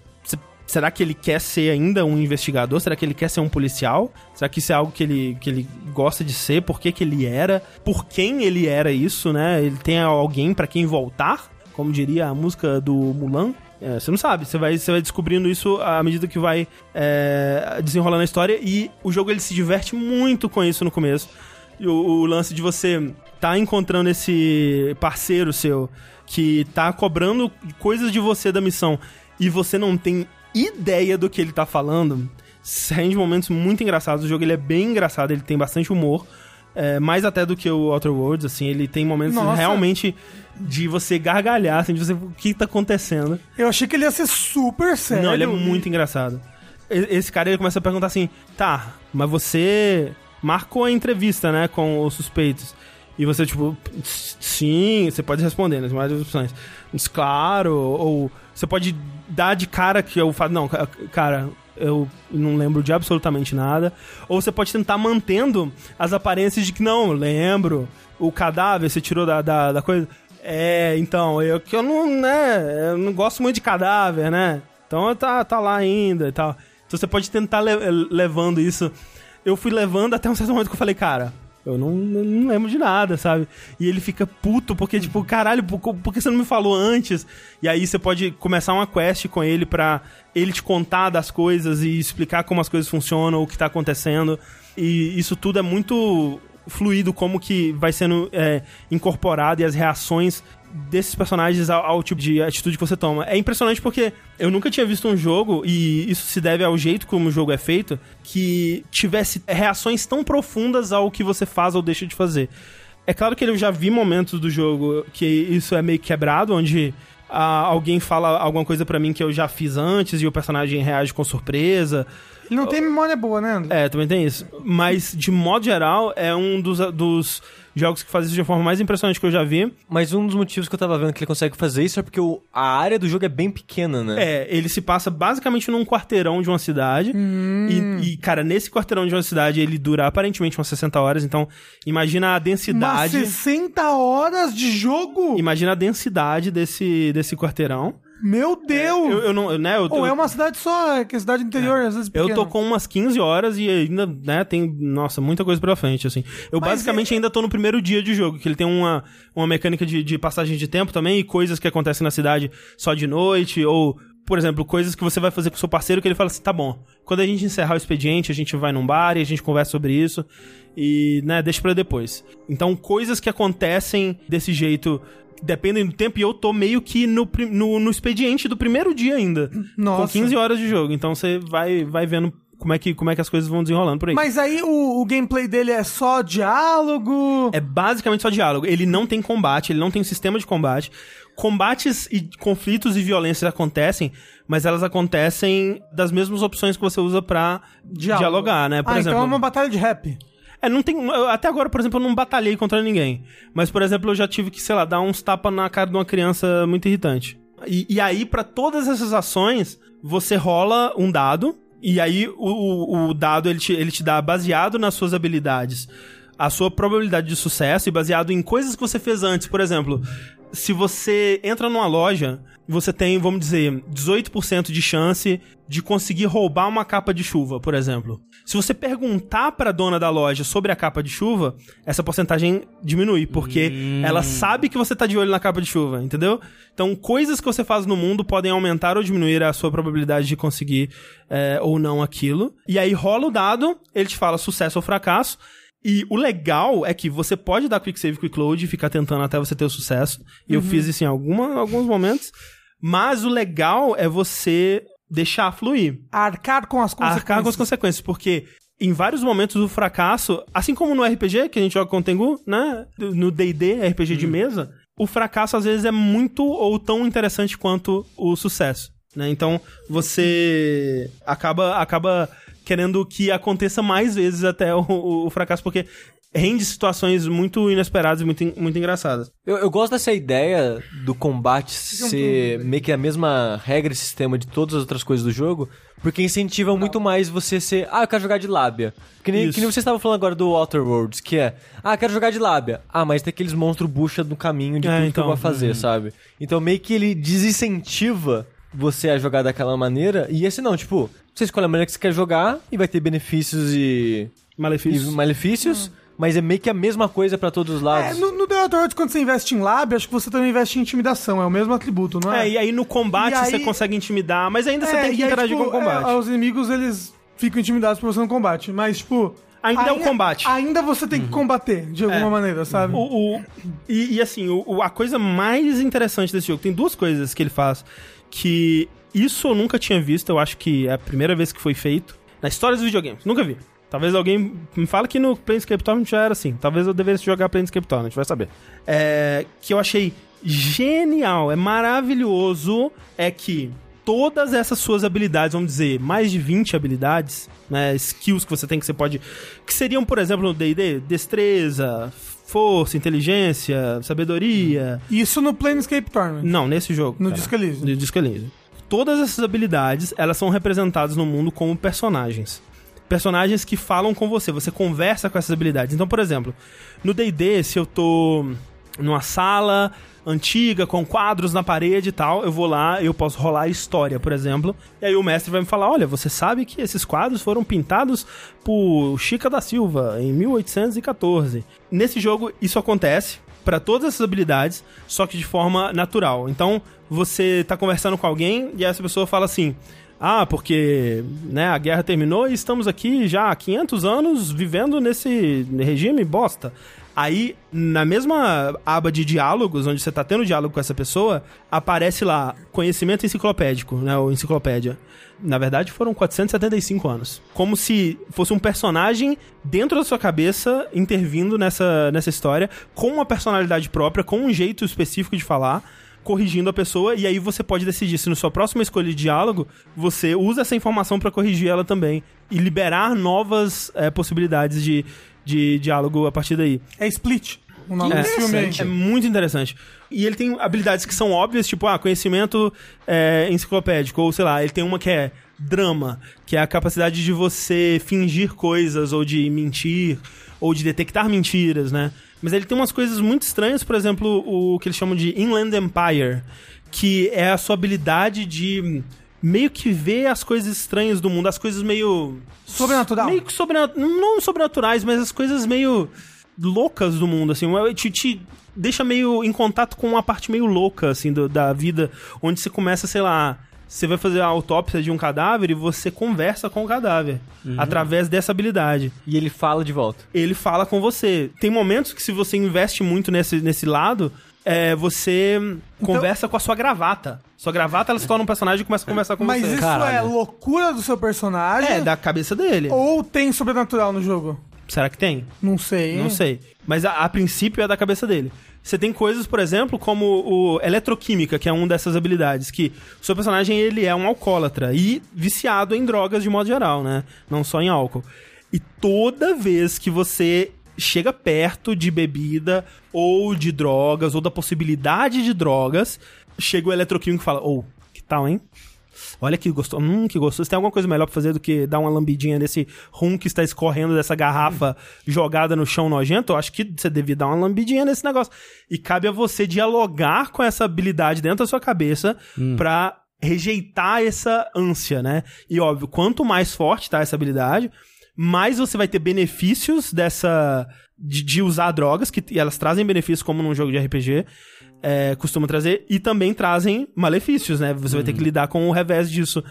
será que ele quer ser ainda um investigador? Será que ele quer ser um policial? Será que isso é algo que ele, que ele gosta de ser? Por que, que ele era? Por quem ele era isso, né? Ele tem alguém pra quem voltar? Como diria a música do Mulan. É, você não sabe, você vai, você vai descobrindo isso à medida que vai é, desenrolando a história. E o jogo ele se diverte muito com isso no começo. E o, o lance de você tá encontrando esse parceiro seu que tá cobrando coisas de você da missão e você não tem ideia do que ele tá falando, rende momentos muito engraçados. O jogo ele é bem engraçado, ele tem bastante humor. é, mais até do que o Outer Worlds, assim, ele tem momentos Nossa. realmente de você gargalhar, assim, de você, o que tá acontecendo? Eu achei que ele ia ser super sério. Não, ele é muito engraçado. Esse cara ele começa a perguntar assim: tá, mas você marcou a entrevista, né, com os suspeitos. E você, tipo, sim, você pode responder nas várias opções. Diz, claro, ou você pode dar de cara que eu falo, não, ca- cara, eu não lembro de absolutamente nada. Ou você pode tentar mantendo as aparências de que, não, lembro, o cadáver você tirou da, da, da coisa. É, então, eu que eu não, né, eu não gosto muito de cadáver, né? Então tá, tá lá ainda e tal. Então você pode tentar le- levando isso. Eu fui levando até um certo momento que eu falei, cara, eu não, não- lembro de nada, sabe? E ele fica puto, porque, tipo, caralho, por, por que você não me falou antes? E aí você pode começar uma quest com ele pra ele te contar das coisas e explicar como as coisas funcionam, o que tá acontecendo. E isso tudo é muito fluido, como que vai sendo é, incorporado e as reações desses personagens ao, ao tipo de atitude que você toma. É impressionante porque eu nunca tinha visto um jogo, e isso se deve ao jeito como o jogo é feito, que tivesse reações tão profundas ao que você faz ou deixa de fazer. É claro que eu já vi momentos do jogo que isso é meio quebrado, onde ah, alguém fala alguma coisa pra mim que eu já fiz antes e o personagem reage com surpresa. Ele não tem memória boa, né, André? É, também tem isso. Mas, de modo geral, é um dos, dos jogos que faz isso de uma forma mais impressionante que eu já vi. Mas um dos motivos que eu tava vendo que ele consegue fazer isso é porque o- a área do jogo é bem pequena, né? É, ele se passa basicamente num quarteirão de uma cidade. E, e, cara, nesse quarteirão de uma cidade ele dura aparentemente umas 60 horas. Então, imagina a Mas densidade. 60 horas de jogo? Imagina a densidade desse, desse quarteirão. Meu Deus! Eu, eu não, eu, né, eu, Ou eu- é uma cidade só, é que é cidade interior, às vezes Eu pequena. tô com umas 15 horas e ainda, né, tem, nossa, muita coisa pela frente, assim. Eu Mas basicamente ainda tô no primeiro dia de jogo, que ele tem uma, uma mecânica de, de passagem de tempo também, e coisas que acontecem na cidade só de noite, ou, por exemplo, coisas que você vai fazer com o seu parceiro que ele fala assim, tá bom, quando a gente encerrar o expediente, a gente vai num bar e a gente conversa sobre isso, e, né, deixa pra depois. Então, coisas que acontecem desse jeito... Dependem do tempo, e eu tô meio que no, no, no expediente do primeiro dia ainda. Com Nossa. 15 horas de jogo. Então você vai, vai vendo como é, que, como é que as coisas vão desenrolando por aí. Mas aí o, o gameplay dele é só diálogo. É basicamente só diálogo. Ele não tem combate, ele não tem sistema de combate. Combates e conflitos e violências acontecem, mas elas acontecem das mesmas opções que você usa pra Diálogo. dialogar, né? Por ah, exemplo, então é uma batalha de rap. É, não tem. Até agora, por exemplo, eu não batalhei contra ninguém. Mas, por exemplo, eu já tive que, sei lá, dar uns tapas na cara de uma criança muito irritante. E, e aí, pra todas essas ações, você rola um dado. E aí, o, o- o dado ele te, ele te dá baseado nas suas habilidades. A sua probabilidade de sucesso e baseado em coisas que você fez antes. Por exemplo, se você entra numa loja, você tem, vamos dizer, 18% de chance de conseguir roubar uma capa de chuva, por exemplo. Se você perguntar pra dona da loja sobre a capa de chuva, essa porcentagem diminui, porque ela sabe que você tá de olho na capa de chuva, entendeu? Então, coisas que você faz no mundo podem aumentar ou diminuir a sua probabilidade de conseguir é, ou não aquilo. E aí rola o dado, ele te fala sucesso ou fracasso. E o legal é que você pode dar quick save, quick load e ficar tentando até você ter o sucesso. E eu fiz isso em alguma, alguns momentos. Mas o legal é você deixar fluir. Arcar com as consequências. Arcar com as consequências, porque em vários momentos o fracasso, assim como no RPG, que a gente joga com o Tengu, né? No D&D, RPG de mesa, o fracasso às vezes é muito ou tão interessante quanto o sucesso, né? Então, você acaba acaba querendo que aconteça mais vezes até o, o- o fracasso, porque rende situações muito inesperadas e muito, muito engraçadas. Eu, eu gosto dessa ideia do combate ser meio que a mesma regra e sistema de todas as outras coisas do jogo, porque incentiva muito mais você ser, ah, eu quero jogar de lábia. Que nem, Isso. que nem você estava falando agora do Outer Worlds, que é, ah, eu quero jogar de lábia. Ah, mas tem aqueles monstros bucha no caminho de É, tudo que eu então, vou fazer, sabe? Então meio que ele desincentiva você a jogar daquela maneira, e esse não, tipo, você escolhe a maneira que você quer jogar e vai ter benefícios e, Malefícios. e malefícios, mas é meio que a mesma coisa pra todos os É, lados. no, no The Outer Worlds, quando você investe em lab, acho que você também investe em intimidação. É o mesmo atributo, não é? É, e aí no combate aí- você consegue intimidar, mas ainda você É, tem que e aí, interagir tipo, com o combate. é, os inimigos, eles ficam intimidados por você no combate. Mas, tipo... Ainda é o combate. Ainda você tem que combater, de alguma É. maneira, sabe? O, o- e, e assim, o, o- a coisa mais interessante desse jogo, tem duas coisas que ele faz que isso eu nunca tinha visto, eu acho que é a primeira vez que foi feito na história dos videogames. Nunca vi. Talvez alguém me fale que no Planescape Torment já era assim. Talvez eu devesse jogar Planescape Torment, vai saber. É, que eu achei genial, é maravilhoso, é que todas essas suas habilidades, vamos dizer, mais de 20 habilidades, né, skills que você tem que você pode, que seriam, por exemplo, no D&D, destreza, força, inteligência, sabedoria. Isso no Planescape Tournament. Não, nesse jogo. No cara. Disco Elysium. No Disco Elysium. Todas essas habilidades, elas são representadas no mundo como personagens. Personagens que falam com você, você conversa com essas habilidades. Então, por exemplo, no D&D, se eu tô numa sala antiga, com quadros na parede e tal, eu vou lá, eu posso rolar a história, por exemplo, e aí o mestre vai me falar, olha, você sabe que esses quadros foram pintados por Chica da Silva em 1814. Nesse jogo, isso acontece para todas essas habilidades, só que de forma natural. Então, você tá conversando com alguém e essa pessoa fala assim: "Ah, porque, né, a guerra terminou e estamos aqui já há 500 anos vivendo nesse regime bosta". Aí, na mesma aba de diálogos, onde você tá tendo diálogo com essa pessoa, aparece lá conhecimento enciclopédico, né, ou enciclopédia. Na verdade, foram 475 anos. Como se fosse um personagem dentro da sua cabeça intervindo nessa, nessa história, com uma personalidade própria, com um jeito específico de falar, corrigindo a pessoa, e aí você pode decidir se no sua próxima escolha de diálogo você usa essa informação pra corrigir ela também e liberar novas é, possibilidades de, de diálogo a partir daí. É Split. O nome É, desse filme é muito interessante. E ele tem habilidades que são óbvias, tipo, ah, conhecimento é, enciclopédico, ou sei lá, ele tem uma que é drama, que é a capacidade de você fingir coisas, ou de mentir, ou de detectar mentiras, né? Mas ele tem umas coisas muito estranhas, por exemplo, o que eles chamam de Inland Empire, que é a sua habilidade de meio que ver as coisas estranhas do mundo, as coisas meio Sobrenatural. Meio que sobrenaturais, não sobrenaturais, mas as coisas meio loucas do mundo, assim, te, te deixa meio em contato com uma parte meio louca, assim, do- da vida, onde você começa, sei lá, você vai fazer a autópsia de um cadáver e você conversa com o cadáver, através dessa habilidade. E ele fala de volta. Ele fala com você. Tem momentos que se você investe muito nesse, nesse lado, é, você conversa com a sua gravata. Sua gravata, ela se torna um personagem e começa a conversar com Mas você. isso é Caralho. loucura do seu personagem? É, da cabeça dele. Ou tem sobrenatural no jogo? Será que tem? Não sei. Não sei. Mas a, a princípio é da cabeça dele. Você tem coisas, por exemplo, como o eletroquímica, que é uma dessas habilidades, que o seu personagem ele é um alcoólatra e viciado em drogas de modo geral, né? Não só em álcool. E toda vez que você chega perto de bebida ou de drogas ou da possibilidade de drogas, chega o eletroquímico e fala: "Ô, que tal, hein? Olha que gostoso. Hum, que gostoso. Tem alguma coisa melhor pra fazer do que dar uma lambidinha nesse rum que está escorrendo dessa garrafa jogada no chão nojento? Eu acho que você devia dar uma lambidinha nesse negócio. E cabe a você dialogar com essa habilidade dentro da sua cabeça pra rejeitar essa ânsia, né? E óbvio, quanto mais forte tá essa habilidade, mais você vai ter benefícios dessa. de, de usar drogas, que e elas trazem benefícios como num jogo de RPG é, costuma trazer, e também trazem malefícios, né? Você vai ter que lidar com o revés disso.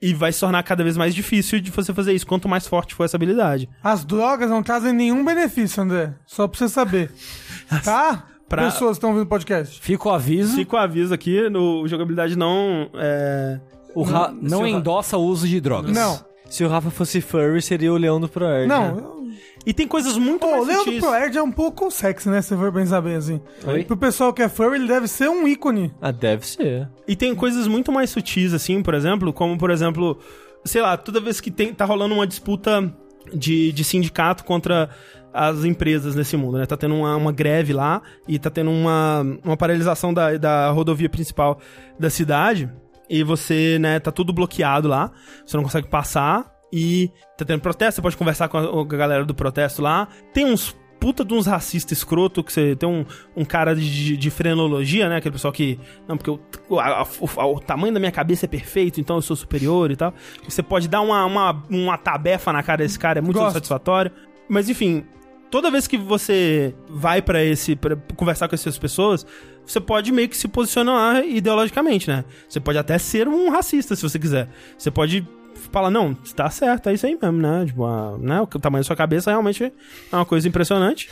E vai se tornar cada vez mais difícil de você fazer isso, quanto mais forte for essa habilidade. As drogas não trazem nenhum benefício, André. Só pra você saber. [laughs] Tá? Pra- Pessoas que estão ouvindo o podcast. Fica o aviso. Fica o aviso aqui, no jogabilidade não. É... O Ra- Não se, o Ra- endossa o uso de drogas. Não. Se o Rafa fosse furry, seria o leão do ProErd. né? Não. E tem coisas muito Pô, o mais Leandro sutis. Proerd é um pouco sexy, né? Se for pensar bem assim. Oi? Pro pessoal que é furry, ele deve ser um ícone. Ah, deve ser. E tem coisas muito mais sutis, assim, por exemplo, como, por exemplo, sei lá, toda vez que tem, tá rolando uma disputa de, de sindicato contra as empresas nesse mundo, né? Tá tendo uma, uma greve lá e tá tendo uma, uma paralisação da, da rodovia principal da cidade. E você, né, tá tudo bloqueado lá, você não consegue passar. E tá tendo protesto, você pode conversar com a, com a galera do protesto lá. Tem uns puta de uns racistas escroto, que você tem um, um cara de, de frenologia, né? Aquele pessoal que. Não, porque o, a- a- o- o tamanho da minha cabeça é perfeito, então eu sou superior e tal. Você pode dar uma, uma, uma tabefa na cara desse cara, é muito Gosto. satisfatório. Mas enfim, toda vez que você vai pra esse. Pra conversar com essas pessoas, você pode meio que se posicionar ideologicamente, né? Você pode até ser um racista se você quiser. Você pode falar, não, tá certo, é isso aí mesmo, né? Tipo, a- né? o tamanho da sua cabeça realmente é uma coisa impressionante.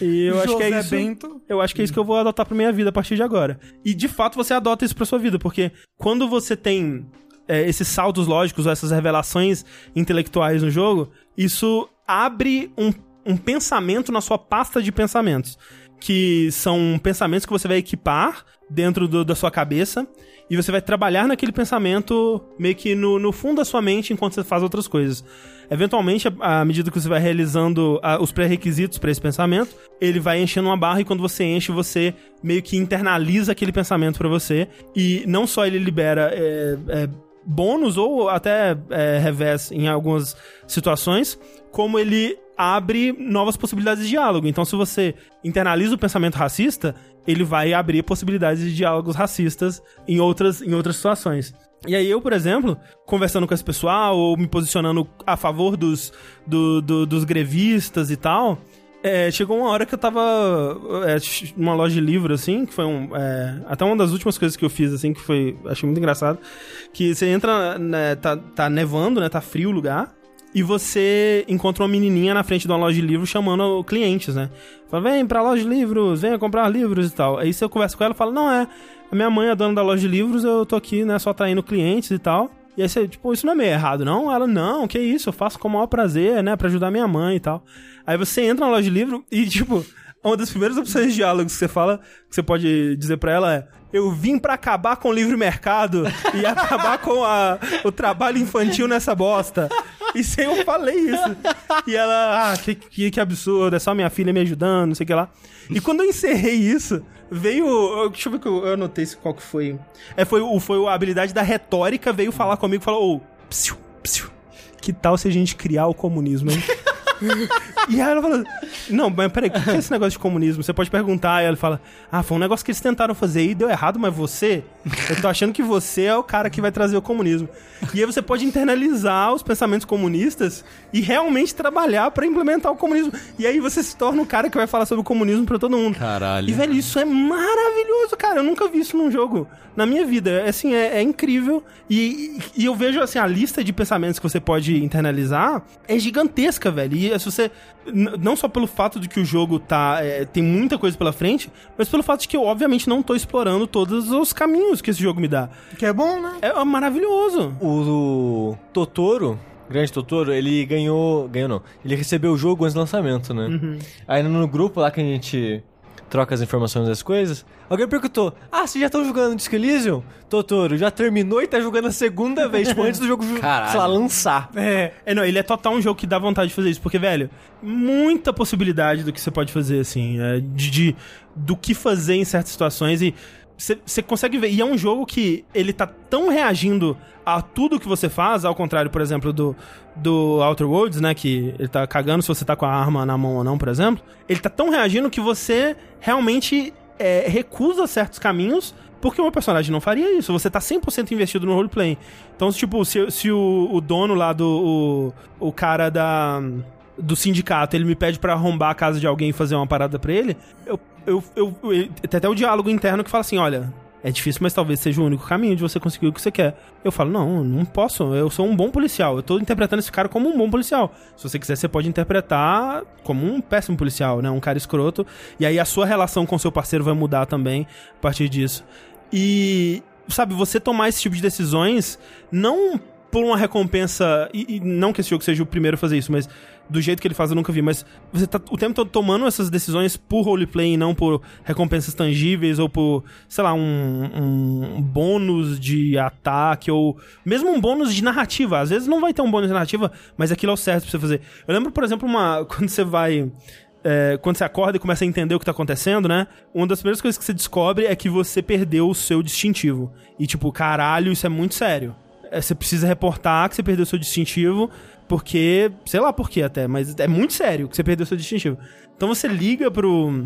E eu acho que é isso. Bento. Eu acho que é isso que eu vou adotar pra minha vida a partir de agora. E de fato você adota isso pra sua vida, porque quando você tem é, esses saltos lógicos ou essas revelações intelectuais no jogo, isso abre um, um pensamento na sua pasta de pensamentos. Que são pensamentos que você vai equipar dentro do- da sua cabeça e você vai trabalhar naquele pensamento meio que no, no fundo da sua mente enquanto você faz outras coisas. Eventualmente, à medida que você vai realizando ah, os pré-requisitos para esse pensamento, ele vai enchendo uma barra e quando você enche, você meio que internaliza aquele pensamento para você. E não só ele libera é, é, bônus ou até é, revés em algumas situações, como ele abre novas possibilidades de diálogo. Então, se você internaliza o pensamento racista, ele vai abrir possibilidades de diálogos racistas em outras, em outras situações. E aí eu, por exemplo, conversando com esse pessoal ou me posicionando a favor dos, do- do- dos grevistas e tal, é, chegou uma hora que eu tava é, numa loja de livro, assim, que foi um. é, até uma das últimas coisas que eu fiz, assim, que foi. Achei muito engraçado. Que você entra, né, tá, tá nevando, né? Tá frio o lugar. E você encontra uma menininha na frente de uma loja de livros chamando clientes, né? Fala, vem pra loja de livros, venha comprar livros e tal. Aí você conversa com ela e fala, não, é, a minha mãe é dona da loja de livros, eu tô aqui, né, só atraindo clientes e tal. E aí você, tipo, isso não é meio errado, não? Ela, não, que isso, eu faço com o maior prazer, né, pra ajudar minha mãe e tal. Aí você entra na loja de livro e, tipo, uma das primeiras opções de diálogos que você fala, que você pode dizer pra ela é: Eu vim pra acabar com o livre mercado e [laughs] acabar com a, o trabalho infantil nessa bosta. E sem eu falei isso. E ela, ah, que, que, que absurdo, é só minha filha me ajudando, não sei o que lá. E quando eu encerrei isso, veio. Deixa eu ver que eu, eu anotei qual que foi. É, foi, foi a habilidade da retórica, veio falar comigo e falou: Ô, psiu, psiu, que tal se a gente criar o comunismo, hein? [laughs] E aí ela falou: Não, mas peraí, o que é esse negócio de comunismo? Você pode perguntar. Aí ela fala: Ah, foi um negócio que eles tentaram fazer e deu errado, mas você? Eu tô achando que você é o cara que vai trazer o comunismo. E aí você pode internalizar os pensamentos comunistas e realmente trabalhar pra implementar o comunismo. E aí você se torna o cara que vai falar sobre o comunismo pra todo mundo. Caralho. E, velho, isso é maravilhoso, cara. Eu nunca vi isso num jogo na minha vida. É, Assim, é, é incrível. E, e eu vejo, assim, a lista de pensamentos que você pode internalizar é gigantesca, velho. E se você... Não só pelo fato de que o jogo tá... é, tem muita coisa pela frente, mas pelo fato de que eu, obviamente, não tô explorando todos os caminhos que esse jogo me dá. Que é bom, né? É maravilhoso. O Totoro, grande Totoro, ele ganhou. Ganhou não. Ele recebeu o jogo antes do lançamento, né? Aí no grupo lá que a gente troca as informações das coisas, alguém perguntou: Ah, vocês já estão jogando Disco Elysium? Totoro, já terminou e tá jogando a segunda vez, tipo, antes do jogo, Caralho. sei lá, lançar. É. É, não, ele é total um jogo que dá vontade de fazer isso, porque, velho, muita possibilidade do que você pode fazer, assim, é, de, de- do que fazer em certas situações e você você consegue ver. E é um jogo que ele tá tão reagindo a tudo que você faz, ao contrário, por exemplo, do, do Outer Worlds, né, que ele tá cagando se você tá com a arma na mão ou não, por exemplo. Ele tá tão reagindo que você realmente é, recusa certos caminhos porque uma personagem não faria isso. Você tá 100% investido no roleplay. Então, tipo, se, se o, o dono lá do... O, o cara da... Do sindicato, ele me pede pra arrombar a casa de alguém e fazer uma parada pra ele, eu, eu, eu, eu- Tem até o diálogo interno que fala assim, olha... É difícil, mas talvez seja o único caminho de você conseguir o que você quer. Eu falo, não, não posso. Eu sou um bom policial. Eu tô interpretando esse cara como um bom policial. Se você quiser, você pode interpretar como um péssimo policial, né? Um cara escroto. E aí a sua relação com seu parceiro vai mudar também a partir disso. E, sabe, você tomar esse tipo de decisões, não por uma recompensa. E, e não que esse jogo seja o primeiro a fazer isso, mas do jeito que ele faz eu nunca vi. Mas você tá o tempo todo tomando essas decisões por roleplay e não por recompensas tangíveis ou por, sei lá, um, um bônus de ataque ou mesmo um bônus de narrativa. Às vezes não vai ter um bônus de narrativa, mas aquilo é o certo pra você fazer. Eu lembro, por exemplo, uma [laughs] quando você vai é, quando você acorda e começa a entender o que tá acontecendo, né? Uma das primeiras coisas que você descobre é que você perdeu o seu distintivo. E tipo, caralho, isso é muito sério. É, você precisa reportar que você perdeu seu distintivo, porque. Sei lá por quê até, mas é muito sério que você perdeu seu distintivo. Então você liga pro.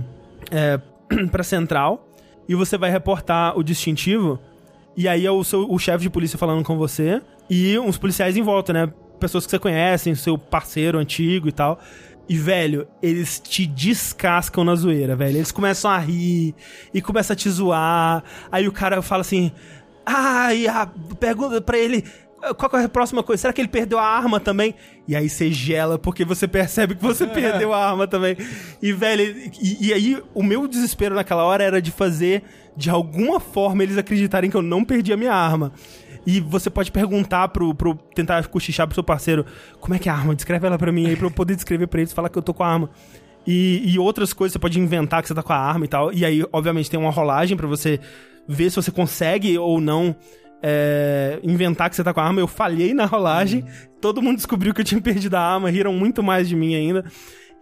É, [clears throat] pra central e você vai reportar o distintivo. E aí é o, seu, o chefe de polícia falando com você. E uns policiais em volta, né? Pessoas que você conhece, seu parceiro antigo e tal. E, velho, eles te descascam na zoeira, velho. Eles começam a rir e começam a te zoar. Aí o cara fala assim. Ai, ah, pergunta pra ele. Qual é a próxima coisa? Será que ele perdeu a arma também? E aí você gela porque você percebe que você [laughs] perdeu a arma também. E, velho, e, e aí o meu desespero naquela hora era de fazer, de alguma forma, eles acreditarem que eu não perdi a minha arma. E você pode perguntar pro, pro tentar cochichar pro seu parceiro como é que é a arma, descreve ela pra mim aí pra eu poder descrever pra eles, falar que eu tô com a arma. E, e outras coisas você pode inventar que você tá com a arma e tal. E aí, obviamente, tem uma rolagem pra você ver se você consegue ou não é, inventar que você tá com a arma. Eu falhei na rolagem, todo mundo descobriu que eu tinha [laughs] perdido a arma, riram muito mais de mim ainda.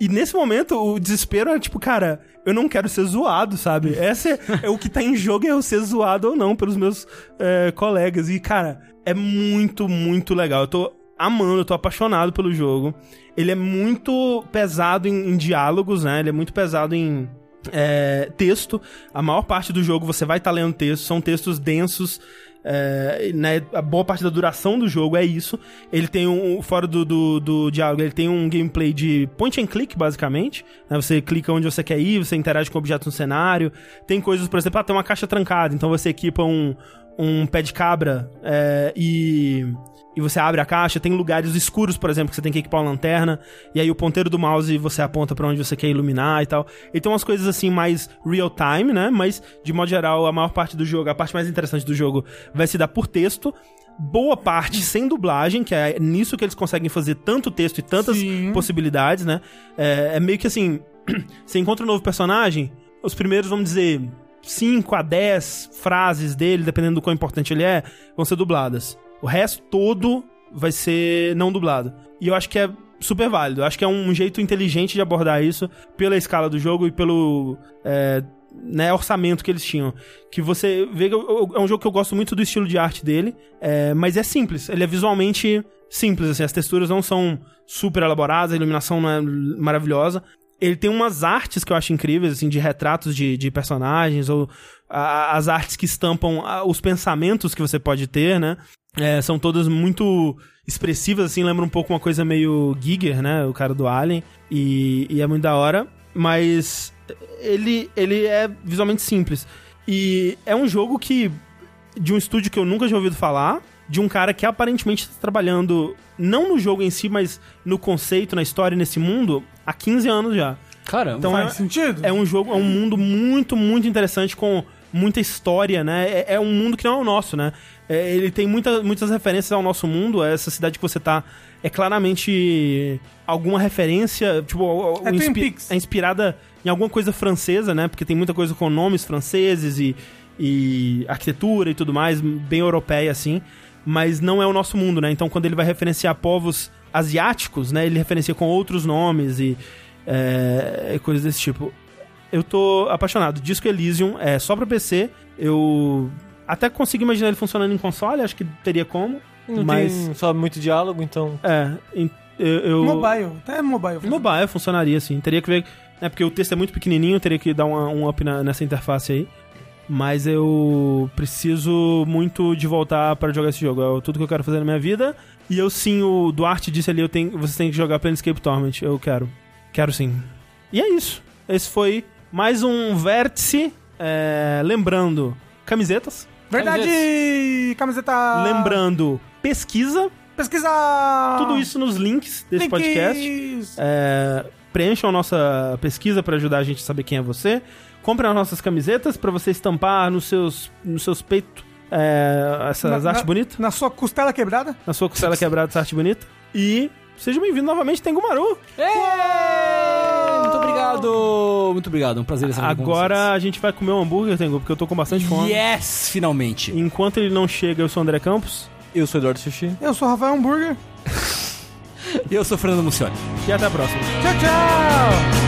E nesse momento, o desespero é tipo, cara, eu não quero ser zoado, sabe? [laughs] Esse é, é o que tá em jogo, é eu ser zoado ou não pelos meus é, colegas. E, cara, é muito, muito legal. Eu tô amando, eu tô apaixonado pelo jogo. Ele é muito pesado em, em diálogos, né? Ele é muito pesado em é, texto. A maior parte do jogo você vai estar lendo texto, são textos densos. É, né, a boa parte da duração do jogo é isso. Ele tem um. Fora do, do, do diálogo, ele tem um gameplay de point and click, basicamente. né, você clica onde você quer ir, você interage com objetos no cenário. Tem coisas, por exemplo, ah, tem uma caixa trancada, então você equipa um, um pé de cabra é, e. E você abre a caixa, tem lugares escuros, por exemplo, que você tem que equipar uma lanterna, e aí o ponteiro do mouse você aponta pra onde você quer iluminar e tal. E tem umas coisas assim mais real time, né? Mas, de modo geral, a maior parte do jogo, a parte mais interessante do jogo vai se dar por texto. Boa parte [laughs] sem dublagem, que é nisso que eles conseguem fazer tanto texto e tantas Sim. possibilidades, né? É, é meio que assim. [clears throat] você encontra um novo personagem, os primeiros, vamos dizer, 5 a 10 frases dele, dependendo do quão importante ele é, vão ser dubladas. O resto todo vai ser não dublado. E eu acho que é super válido. Eu acho que é um jeito inteligente de abordar isso pela escala do jogo e pelo é, né, orçamento que eles tinham. Que você vê que é um jogo que eu gosto muito do estilo de arte dele, é, mas é simples. Ele é visualmente simples, assim, as texturas não são super elaboradas, a iluminação não é maravilhosa. Ele tem umas artes que eu acho incríveis, assim, de retratos de, de personagens, ou a- as artes que estampam a- os pensamentos que você pode ter, né? É, são todas muito expressivas, assim, lembra um pouco uma coisa meio Giger, né? O cara do Alien. E, e é muito da hora. Mas ele, ele é visualmente simples. E é um jogo que. De um estúdio que eu nunca tinha ouvido falar. De um cara que aparentemente está trabalhando, não no jogo em si, mas no conceito, na história, nesse mundo, há 15 anos já. Caramba. Então Faz é, sentido? é um jogo, é um mundo muito, muito interessante com muita história, né? É, é um mundo que não é o nosso, né? É, ele tem muita, muitas referências ao nosso mundo. Essa cidade que você tá é claramente alguma referência, tipo, É inspi- é inspirada em alguma coisa francesa, né? Porque tem muita coisa com nomes franceses e, e arquitetura e tudo mais, bem europeia assim. Mas não é o nosso mundo, né? Então quando ele vai referenciar povos asiáticos, né? Ele referencia com outros nomes e é, coisas desse tipo. Eu tô apaixonado. Disco Elysium é só pra PC. Eu até consigo imaginar ele funcionando em console, acho que teria como. Não mas tem só muito diálogo, então. é, em- eu, eu Mobile. Até mobile. Mobile funcionaria sim. Teria que ver, né, porque o texto é muito pequenininho, teria que dar uma- um up na- nessa interface aí. Mas eu preciso muito de voltar para jogar esse jogo. É tudo que eu quero fazer na minha vida. E eu sim, o Duarte disse ali, eu tenho, você tem que jogar Planescape Torment. Eu quero. Quero sim. E é isso. Esse foi mais um vértice. é, lembrando, camisetas. Verdade! Camiseta. Lembrando, pesquisa. Pesquisa! Tudo isso nos links desse Links. podcast. É, preencham a nossa pesquisa para ajudar a gente a saber quem é você. Comprem as nossas camisetas para você estampar nos seus, nos seus peitos é, essas Na- artes na- bonitas. Na sua costela quebrada. Na sua costela quebrada, essa arte bonita. E seja bem-vindo novamente, Tengu Maru. Ê! Muito obrigado! Muito obrigado, é um prazer estar aqui com Agora a gente vai comer um hambúrguer, Tengu, porque eu tô com bastante fome. Yes! Finalmente! Enquanto ele não chega, eu sou o André Campos. Eu sou Eduardo Sushi. Eu sou o Rafael Hambúrguer. E [laughs] eu sou o Fernando Mucioni. E até a próxima. Tchau, tchau!